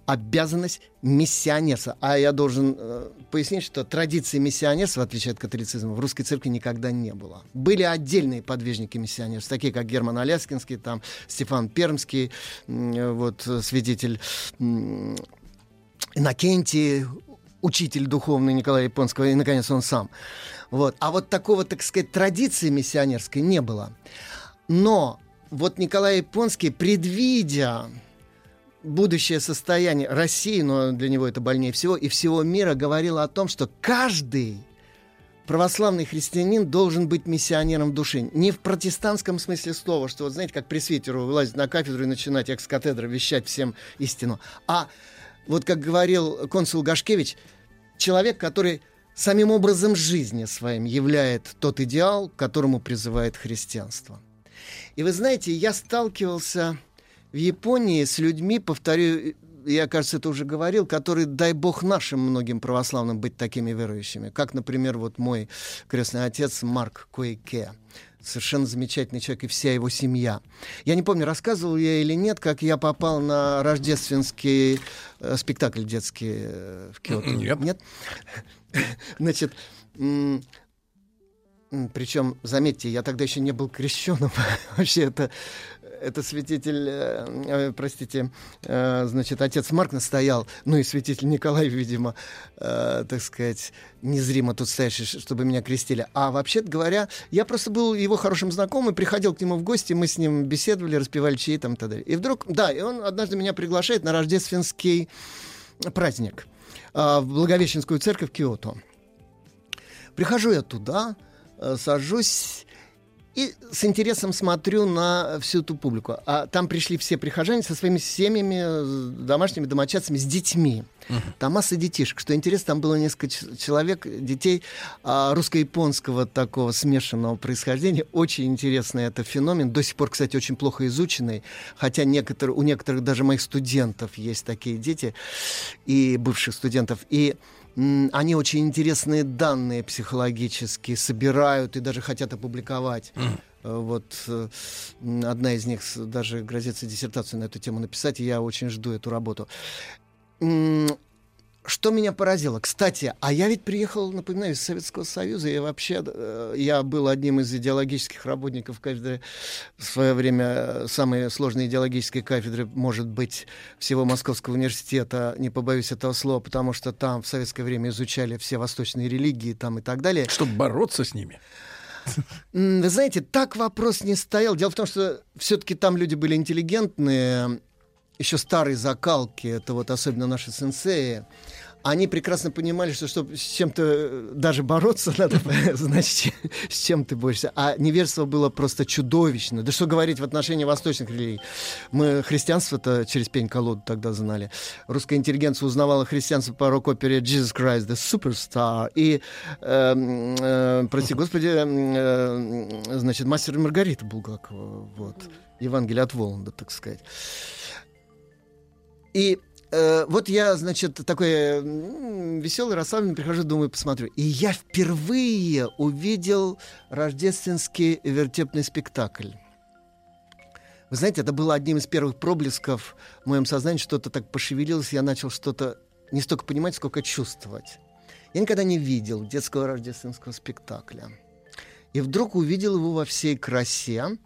обязанность миссионерства. А я должен э, пояснить, что традиции миссионерства, в отличие от католицизма, в русской церкви никогда не было. Были отдельные подвижники миссионерства, такие как Герман Аляскинский, там, Стефан Пермский, э, вот, э, свидетель м, Иннокентий, учитель духовный Николая Японского, и, наконец, он сам. Вот. А вот такого, так сказать, традиции миссионерской не было. Но вот Николай Японский, предвидя будущее состояние России, но для него это больнее всего, и всего мира говорило о том, что каждый православный христианин должен быть миссионером души. Не в протестантском смысле слова, что, вот знаете, как пресвитеру вылазить на кафедру и начинать экс-катедры вещать всем истину. А вот как говорил консул Гашкевич, человек, который самим образом жизни своим являет тот идеал, к которому призывает христианство. И вы знаете, я сталкивался в Японии с людьми, повторю, я, кажется, это уже говорил, которые, дай бог нашим многим православным быть такими верующими. Как, например, вот мой крестный отец Марк Куэке. Совершенно замечательный человек и вся его семья. Я не помню, рассказывал я или нет, как я попал на рождественский э, спектакль детский э, в Киото. Нет. Нет? Значит, причем, заметьте, я тогда еще не был крещеным. Вообще это это святитель, э, э, простите, э, значит, отец Марк настоял, ну и святитель Николай, видимо, э, так сказать, незримо тут стоящий, чтобы меня крестили. А вообще-то говоря, я просто был его хорошим знакомым, приходил к нему в гости, мы с ним беседовали, распевали чаи там и так далее. И вдруг, да, и он однажды меня приглашает на рождественский праздник э, в Благовещенскую церковь Киото. Прихожу я туда, э, сажусь и с интересом смотрю на всю эту публику. А там пришли все прихожане со своими семьями, домашними домочадцами, с детьми. Там масса детишек. Что интересно, там было несколько человек, детей а, русско-японского такого смешанного происхождения. Очень интересный это феномен. До сих пор, кстати, очень плохо изученный. Хотя некоторые, у некоторых даже моих студентов есть такие дети и бывших студентов. И они очень интересные данные психологические собирают и даже хотят опубликовать. Э, Вот э, одна из них даже грозится диссертацию на эту тему написать, и я очень жду эту работу. Что меня поразило? Кстати, а я ведь приехал, напоминаю, из Советского Союза, и вообще э, я был одним из идеологических работников кафедры в свое время э, самой сложной идеологической кафедры, может быть, всего Московского университета, не побоюсь этого слова, потому что там в советское время изучали все восточные религии там и так далее. Чтобы бороться с ними. Вы знаете, так вопрос не стоял. Дело в том, что все-таки там люди были интеллигентные, еще старой закалки, это вот особенно наши сенсеи. Они прекрасно понимали, что чтобы с чем-то э, даже бороться надо, значит, с чем ты борешься. А невежество было просто чудовищно. Да что говорить в отношении восточных религий. Мы христианство-то через пень-колоду тогда знали. Русская интеллигенция узнавала христианство по рок-опере «Jesus Christ, the Superstar». И, эм, э, прости господи, м, э, значит, «Мастер и Маргарита» Булгакова. Вот. Евангелие от Воланда, так сказать. И э, вот я, значит, такой веселый, расслабленный, прихожу, думаю, посмотрю. И я впервые увидел рождественский вертепный спектакль. Вы знаете, это было одним из первых проблесков в моем сознании, что-то так пошевелилось, я начал что-то не столько понимать, сколько чувствовать. Я никогда не видел детского рождественского спектакля. И вдруг увидел его во всей красе,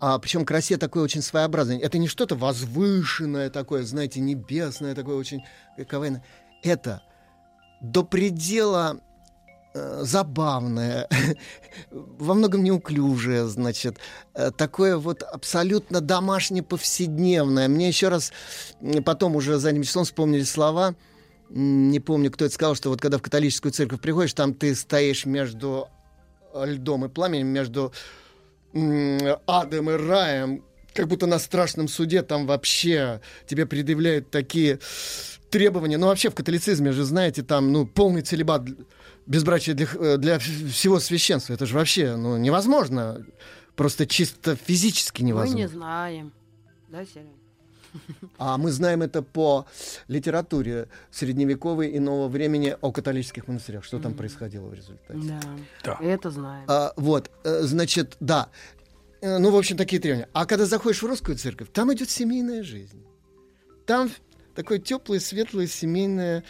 а, причем красе такой очень своеобразной. Это не что-то возвышенное такое, знаете, небесное, такое очень коварное. Это до предела э, забавное, во многом неуклюжее, значит, э, такое вот абсолютно домашнее, повседневное. Мне еще раз потом уже задним числом вспомнили слова, не помню, кто это сказал, что вот когда в католическую церковь приходишь, там ты стоишь между льдом и пламенем, между адом и раем, как будто на страшном суде там вообще тебе предъявляют такие требования. Ну, вообще в католицизме же, знаете, там, ну, полный целебат безбрачие для, э, для всего священства. Это же вообще, ну, невозможно. Просто чисто физически Мы невозможно. не знаем. Да, Серега? А мы знаем это по литературе средневековой и нового времени о католических монастырях. Что там происходило в результате. Да. Это знаем. А, вот, э, значит, да. Э, Ну, в общем, такие требования. А когда заходишь в русскую церковь, там идет семейная жизнь. Там такое теплое, светлое, семейное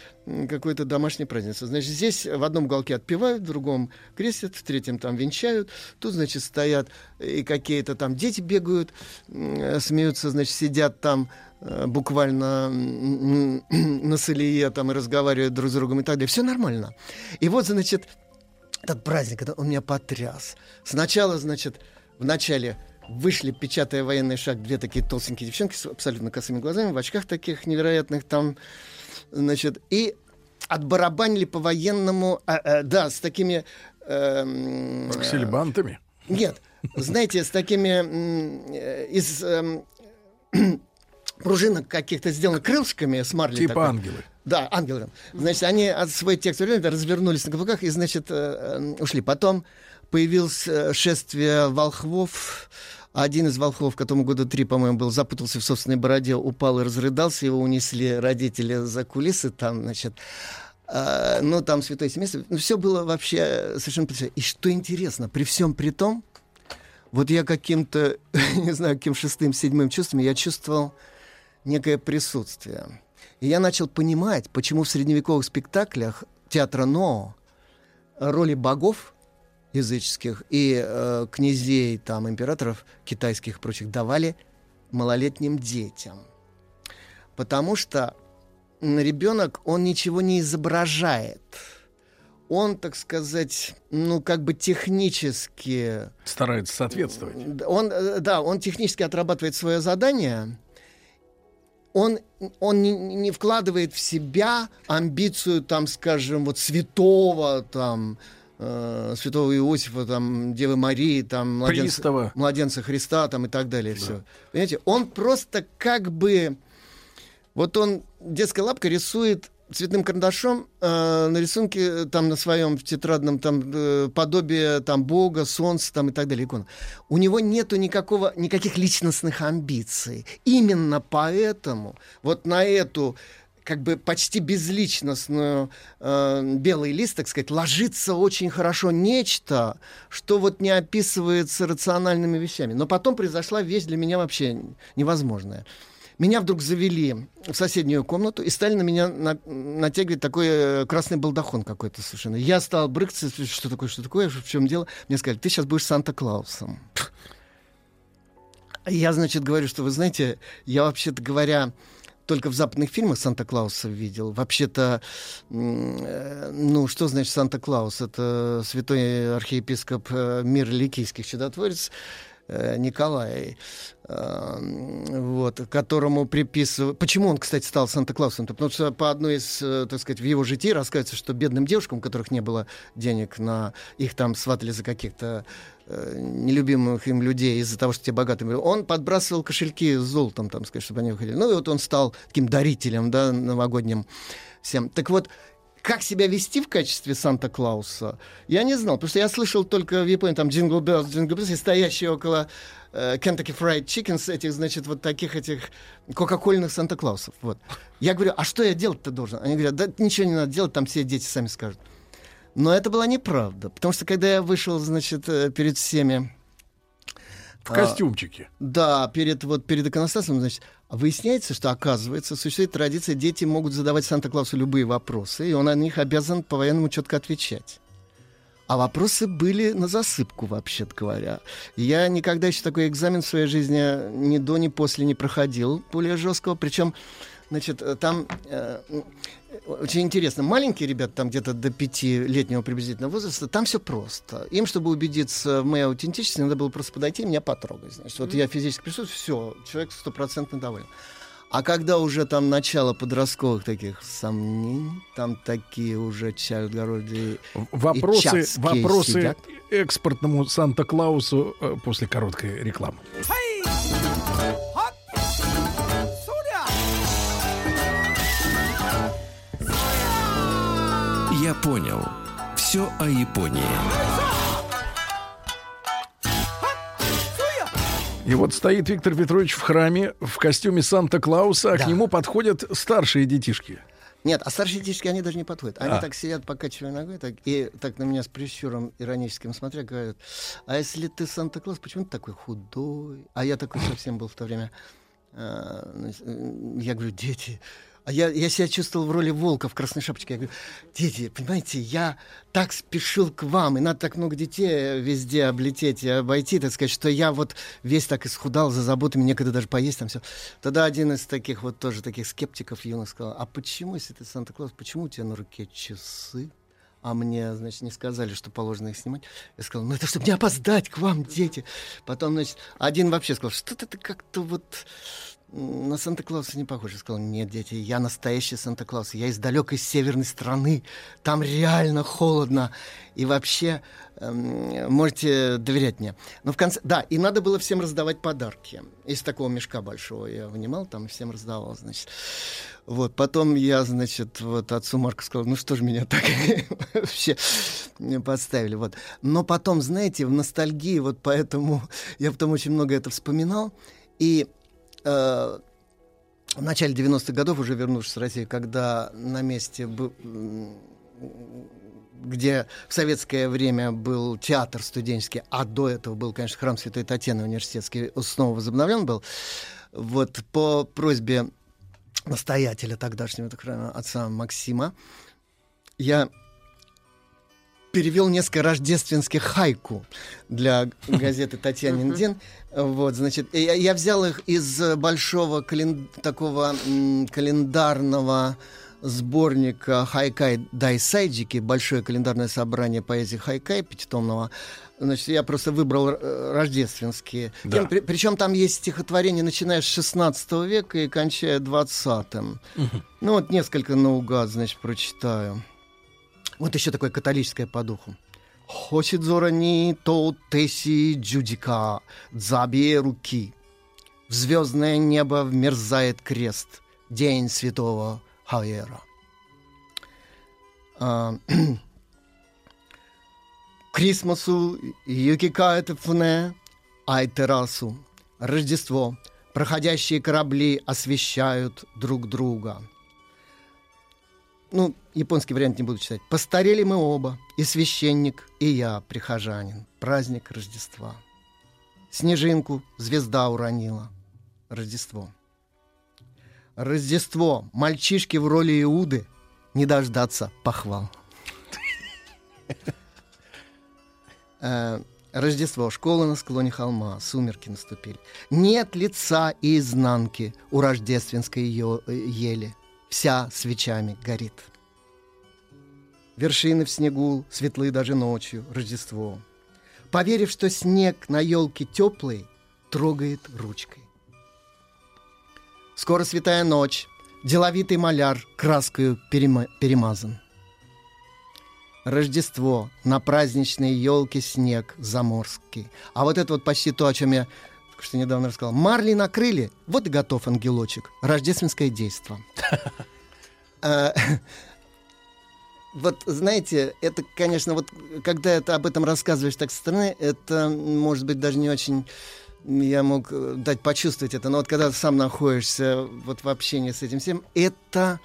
какое-то домашнее празднество. Значит, здесь в одном уголке отпевают, в другом крестят, в третьем там венчают. Тут, значит, стоят и какие-то там дети бегают, э, смеются, значит, сидят там э, буквально на солие там и разговаривают друг с другом и так далее. Все нормально. И вот, значит, этот праздник, это он меня потряс. Сначала, значит, в начале Вышли, печатая военный шаг, две такие толстенькие девчонки с абсолютно косыми глазами, в очках таких невероятных там, значит, и отбарабанили по военному, а, а, да, с такими... эм, Аксельбантами. нет, знаете, с такими э, из эм, пружинок каких-то сделаны крылышками с марли. Типа такой. ангелы. Да, ангелы. Значит, они от свой текст развернулись на каблуках и, значит, э, э, ушли. Потом появилось э, шествие волхвов. Один из волхвов, которому года три, по-моему, был, запутался в собственной бороде, упал и разрыдался. Его унесли родители за кулисы там, значит. А, ну, там святое семейство. Ну, все было вообще совершенно потрясающе. И что интересно, при всем при том, вот я каким-то, не знаю, каким шестым, седьмым чувством, я чувствовал некое присутствие. И я начал понимать, почему в средневековых спектаклях театра Но роли богов языческих и э, князей, там, императоров китайских и прочих давали малолетним детям. Потому что ребенок, он ничего не изображает. Он, так сказать, ну, как бы технически Старается соответствовать. Он, э, да, он технически отрабатывает свое задание. Он, он не, не вкладывает в себя амбицию, там, скажем, вот святого, там, э, святого Иосифа, там, Девы Марии, там, младенца, Пристава. младенца Христа, там, и так далее. Все. Понимаете, он просто как бы... Вот он детской лапкой рисует цветным карандашом э, на рисунке э, там на своем тетрадном там э, подобие там Бога, Солнца там и так далее икон. У него нету никакого никаких личностных амбиций. Именно поэтому вот на эту как бы почти безличностную э, белый лист, так сказать, ложится очень хорошо нечто, что вот не описывается рациональными вещами. Но потом произошла вещь для меня вообще невозможная. Меня вдруг завели в соседнюю комнату и стали на меня на- натягивать такой э, красный балдахон какой-то совершенно. Я стал брыкаться, что такое, что такое, в чем дело. Мне сказали, ты сейчас будешь Санта-Клаусом. Я, значит, говорю, что, вы знаете, я, вообще-то говоря, только в западных фильмах Санта-Клауса видел. Вообще-то, э, ну, что значит Санта-Клаус? Это святой архиепископ э, мира ликийских чудотворец э, Николай, вот, которому приписывают... Почему он, кстати, стал Санта-Клаусом? Потому что по одной из, так сказать, в его житии рассказывается, что бедным девушкам, у которых не было денег на... Их там сватали за каких-то нелюбимых им людей из-за того, что те богатые. Он подбрасывал кошельки с золотом, там, сказать, чтобы они выходили. Ну, и вот он стал таким дарителем, да, новогодним всем. Так вот, как себя вести в качестве Санта-Клауса, я не знал, потому что я слышал только в Японии там Jingle Bells, Jingle Bells, и стоящие около э, Kentucky Fried Chickens, этих, значит, вот таких этих кока-кольных Санта-Клаусов. Вот. Я говорю, а что я делать-то должен? Они говорят, да ничего не надо делать, там все дети сами скажут. Но это была неправда, потому что когда я вышел, значит, э, перед всеми... В а, костюмчике. да, перед, вот, перед иконостасом, значит, выясняется, что, оказывается, существует традиция, дети могут задавать Санта-Клаусу любые вопросы, и он на них обязан по-военному четко отвечать. А вопросы были на засыпку, вообще-то говоря. Я никогда еще такой экзамен в своей жизни ни до, ни после не проходил более жесткого. Причем, значит, э, там э, м, очень интересно. Маленькие ребята, там где-то до пятилетнего приблизительного возраста, там все просто. Им, чтобы убедиться в моей аутентичности, надо было просто подойти и меня потрогать. Значит, вот я физически присутствую, все, человек стопроцентно доволен. А когда уже там начало подростковых таких сомнений, там такие уже чайлдгороди Вопросы, вопросы экспортному Санта-Клаусу э, после короткой рекламы. Я понял. Все о Японии. И вот стоит Виктор Петрович в храме в костюме Санта-Клауса, а Да. к нему подходят старшие детишки. Нет, а старшие детишки, они даже не подходят. Они А. так сидят, покачивая ногой, так, и так на меня с прищуром ироническим смотря, говорят, а если ты Санта-Клаус, почему ты такой худой? А я такой совсем был в то время. А, значит, м, Я говорю, дети, а я, я себя чувствовал в роли волка в красной шапочке. Я говорю, дети, понимаете, я так спешил к вам, и надо так много детей везде облететь и обойти, так сказать, что я вот весь так исхудал за заботами, некогда даже поесть там все. Тогда один из таких вот тоже таких скептиков юных сказал, а почему, если ты Санта-Клаус, почему у тебя на руке часы? а мне, значит, не сказали, что положено их снимать. Я сказал, ну это чтобы не опоздать к вам, дети. Потом, значит, один вообще сказал, что-то ты как-то вот на Санта-Клауса не похож. Я сказал, нет, дети, я настоящий Санта-Клаус. Я из далекой северной страны. Там реально холодно. И вообще эм, можете доверять мне. Но в конце... Да, и надо было всем раздавать подарки. Из такого мешка большого я вынимал, там всем раздавал, значит. Вот, потом я, значит, вот отцу Марку сказал, ну что ж меня так вообще подставили, вот. Но потом, знаете, в ностальгии, вот поэтому я потом очень много это вспоминал, и э, в начале 90-х годов, уже вернувшись в Россию, когда на месте где в советское время был театр студенческий, а до этого был, конечно, храм Святой Татьяны университетский, снова возобновлен был, вот по просьбе настоятеля тогдашнего храма, отца Максима, я перевел несколько рождественских хайку для газеты «Татьянин день». Вот, значит, я, я взял их из большого кален- такого м, календарного сборника Хайкай Дайсайджики, большое календарное собрание поэзии Хайкай пятитомного. Значит, я просто выбрал э, рождественские. Да. Тем- при- причем там есть стихотворения, начиная с 16 века и кончая 20-м. Ну вот несколько наугад, значит, прочитаю. Вот еще такое католическое по духу. Хосидзорани то теси джудика, дзабе руки. В звездное небо вмерзает крест, день святого Хавера. А, Крисмасу юкикаете фуне, айтерасу. Рождество. Проходящие корабли освещают друг друга. Ну, японский вариант не буду читать. Постарели мы оба, и священник, и я, прихожанин. Праздник Рождества. Снежинку звезда уронила. Рождество. Рождество. Мальчишки в роли Иуды. Не дождаться похвал. Э, Рождество. Школа на склоне холма. Сумерки наступили. Нет лица и изнанки у рождественской э, ели. Вся свечами горит. Вершины в снегу, светлы даже ночью, Рождество. Поверив, что снег на елке теплый, трогает ручкой. Скоро святая ночь, деловитый маляр краскою перема- перемазан. Рождество, на праздничной елке снег заморский. А вот это вот почти то, о чем я только что недавно рассказал. Марли накрыли, вот и готов ангелочек. Рождественское действо. Э, Вот, знаете, это, конечно, вот когда это об этом рассказываешь так со стороны, это, может быть, даже не очень я мог э, дать почувствовать это, но вот когда ты сам находишься вот в общении с этим всем, это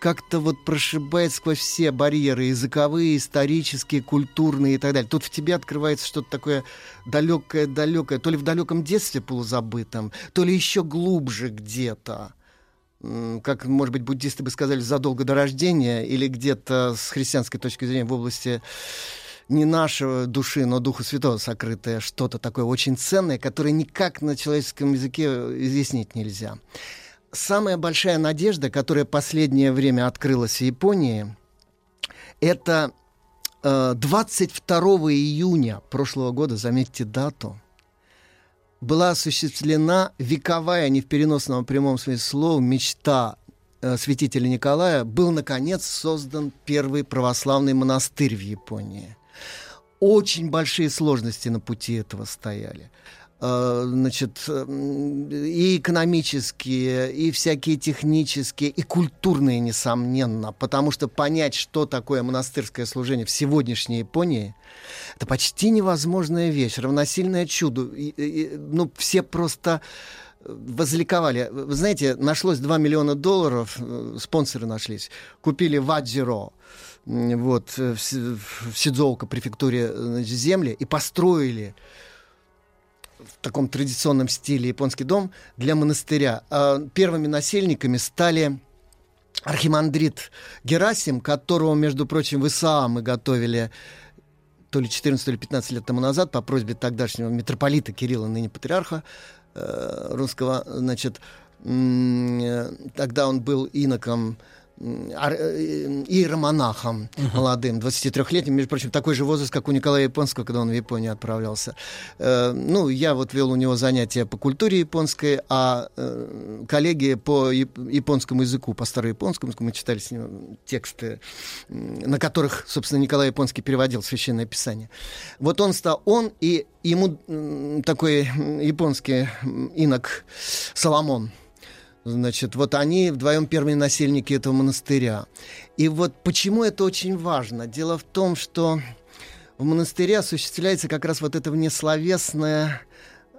как-то вот прошибает сквозь все барьеры языковые, исторические, культурные и так далее. Тут в тебе открывается что-то такое далекое-далекое, то ли в далеком детстве полузабытом, то ли еще глубже где-то. Как, может быть, буддисты бы сказали, задолго до рождения, или где-то с христианской точки зрения в области не нашего души, но Духа Святого сокрытое что-то такое очень ценное, которое никак на человеческом языке изъяснить нельзя. Самая большая надежда, которая последнее время открылась в Японии, это э, 22 июня прошлого года, заметьте дату, была осуществлена вековая, не в переносном а прямом смысле слова, мечта э, святителя Николая, был, наконец, создан первый православный монастырь в Японии. Очень большие сложности на пути этого стояли. Э, Значит, м, и экономические, и всякие технические, и культурные, несомненно. Потому что понять, что такое монастырское служение в сегодняшней Японии, это почти невозможная вещь, равносильное чуду. И- и- ну, все просто э, возликовали. Вы знаете, нашлось 2 миллиона долларов, э, спонсоры нашлись. Купили Ваджиро, м, вот, э, в, Си- в Сидзоука, префектуре э, земли, и построили таком традиционном стиле японский дом для монастыря. А Первыми насельниками стали архимандрит Герасим, которого, между прочим, в ИСА мы готовили то ли 14, то ли 15 лет тому назад по просьбе тогдашнего митрополита Кирилла, ныне патриарха э, русского, значит, э, тогда он был иноком э, иеромонахом молодым, 23-летним, между прочим, такой же возраст, как у Николая Японского, когда он в Японию отправлялся. Э, Ну, я вот вел у него занятия по культуре японской, а э, коллеги по яп- японскому языку, по старояпонскому, мы читали с ним тексты, на которых, собственно, Николай Японский переводил Священное Писание. Вот он стал, он и ему такой японский инок Соломон, Значит, вот они вдвоем первые насельники этого монастыря. И вот почему это очень важно? Дело в том, что в монастыре осуществляется как раз вот это внесловесное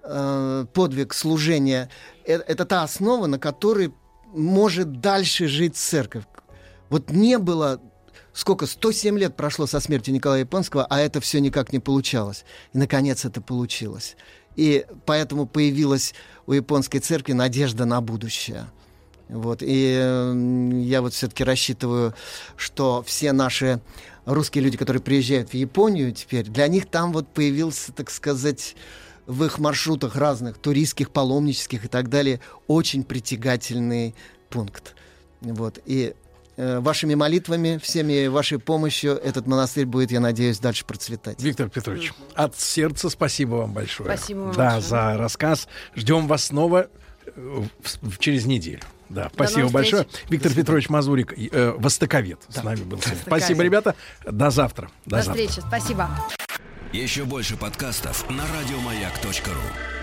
э, подвиг служения. Э- Это та основа, на которой может дальше жить церковь. Вот не было сколько, 107 лет прошло со смерти Николая Японского, а это все никак не получалось. И, наконец, это получилось. И поэтому появилась у японской церкви надежда на будущее. Вот. И я вот все-таки рассчитываю, что все наши русские люди, которые приезжают в Японию теперь, для них там вот появился, так сказать, в их маршрутах разных, туристских, паломнических и так далее, очень притягательный пункт. Вот. И вашими молитвами, всеми вашей помощью этот монастырь будет, я надеюсь, дальше процветать. Виктор Петрович, от сердца спасибо вам большое. Спасибо вам Да, большое. за рассказ. Ждем вас снова э, в- в- через неделю. Да, спасибо большое. встреч. Виктор Петрович Мазурик, э, востоковед, с нами был. сегодня. Спасибо, ребята. До завтра. До завтра. встречи. Спасибо. Еще больше подкастов на радиомаяк.ру.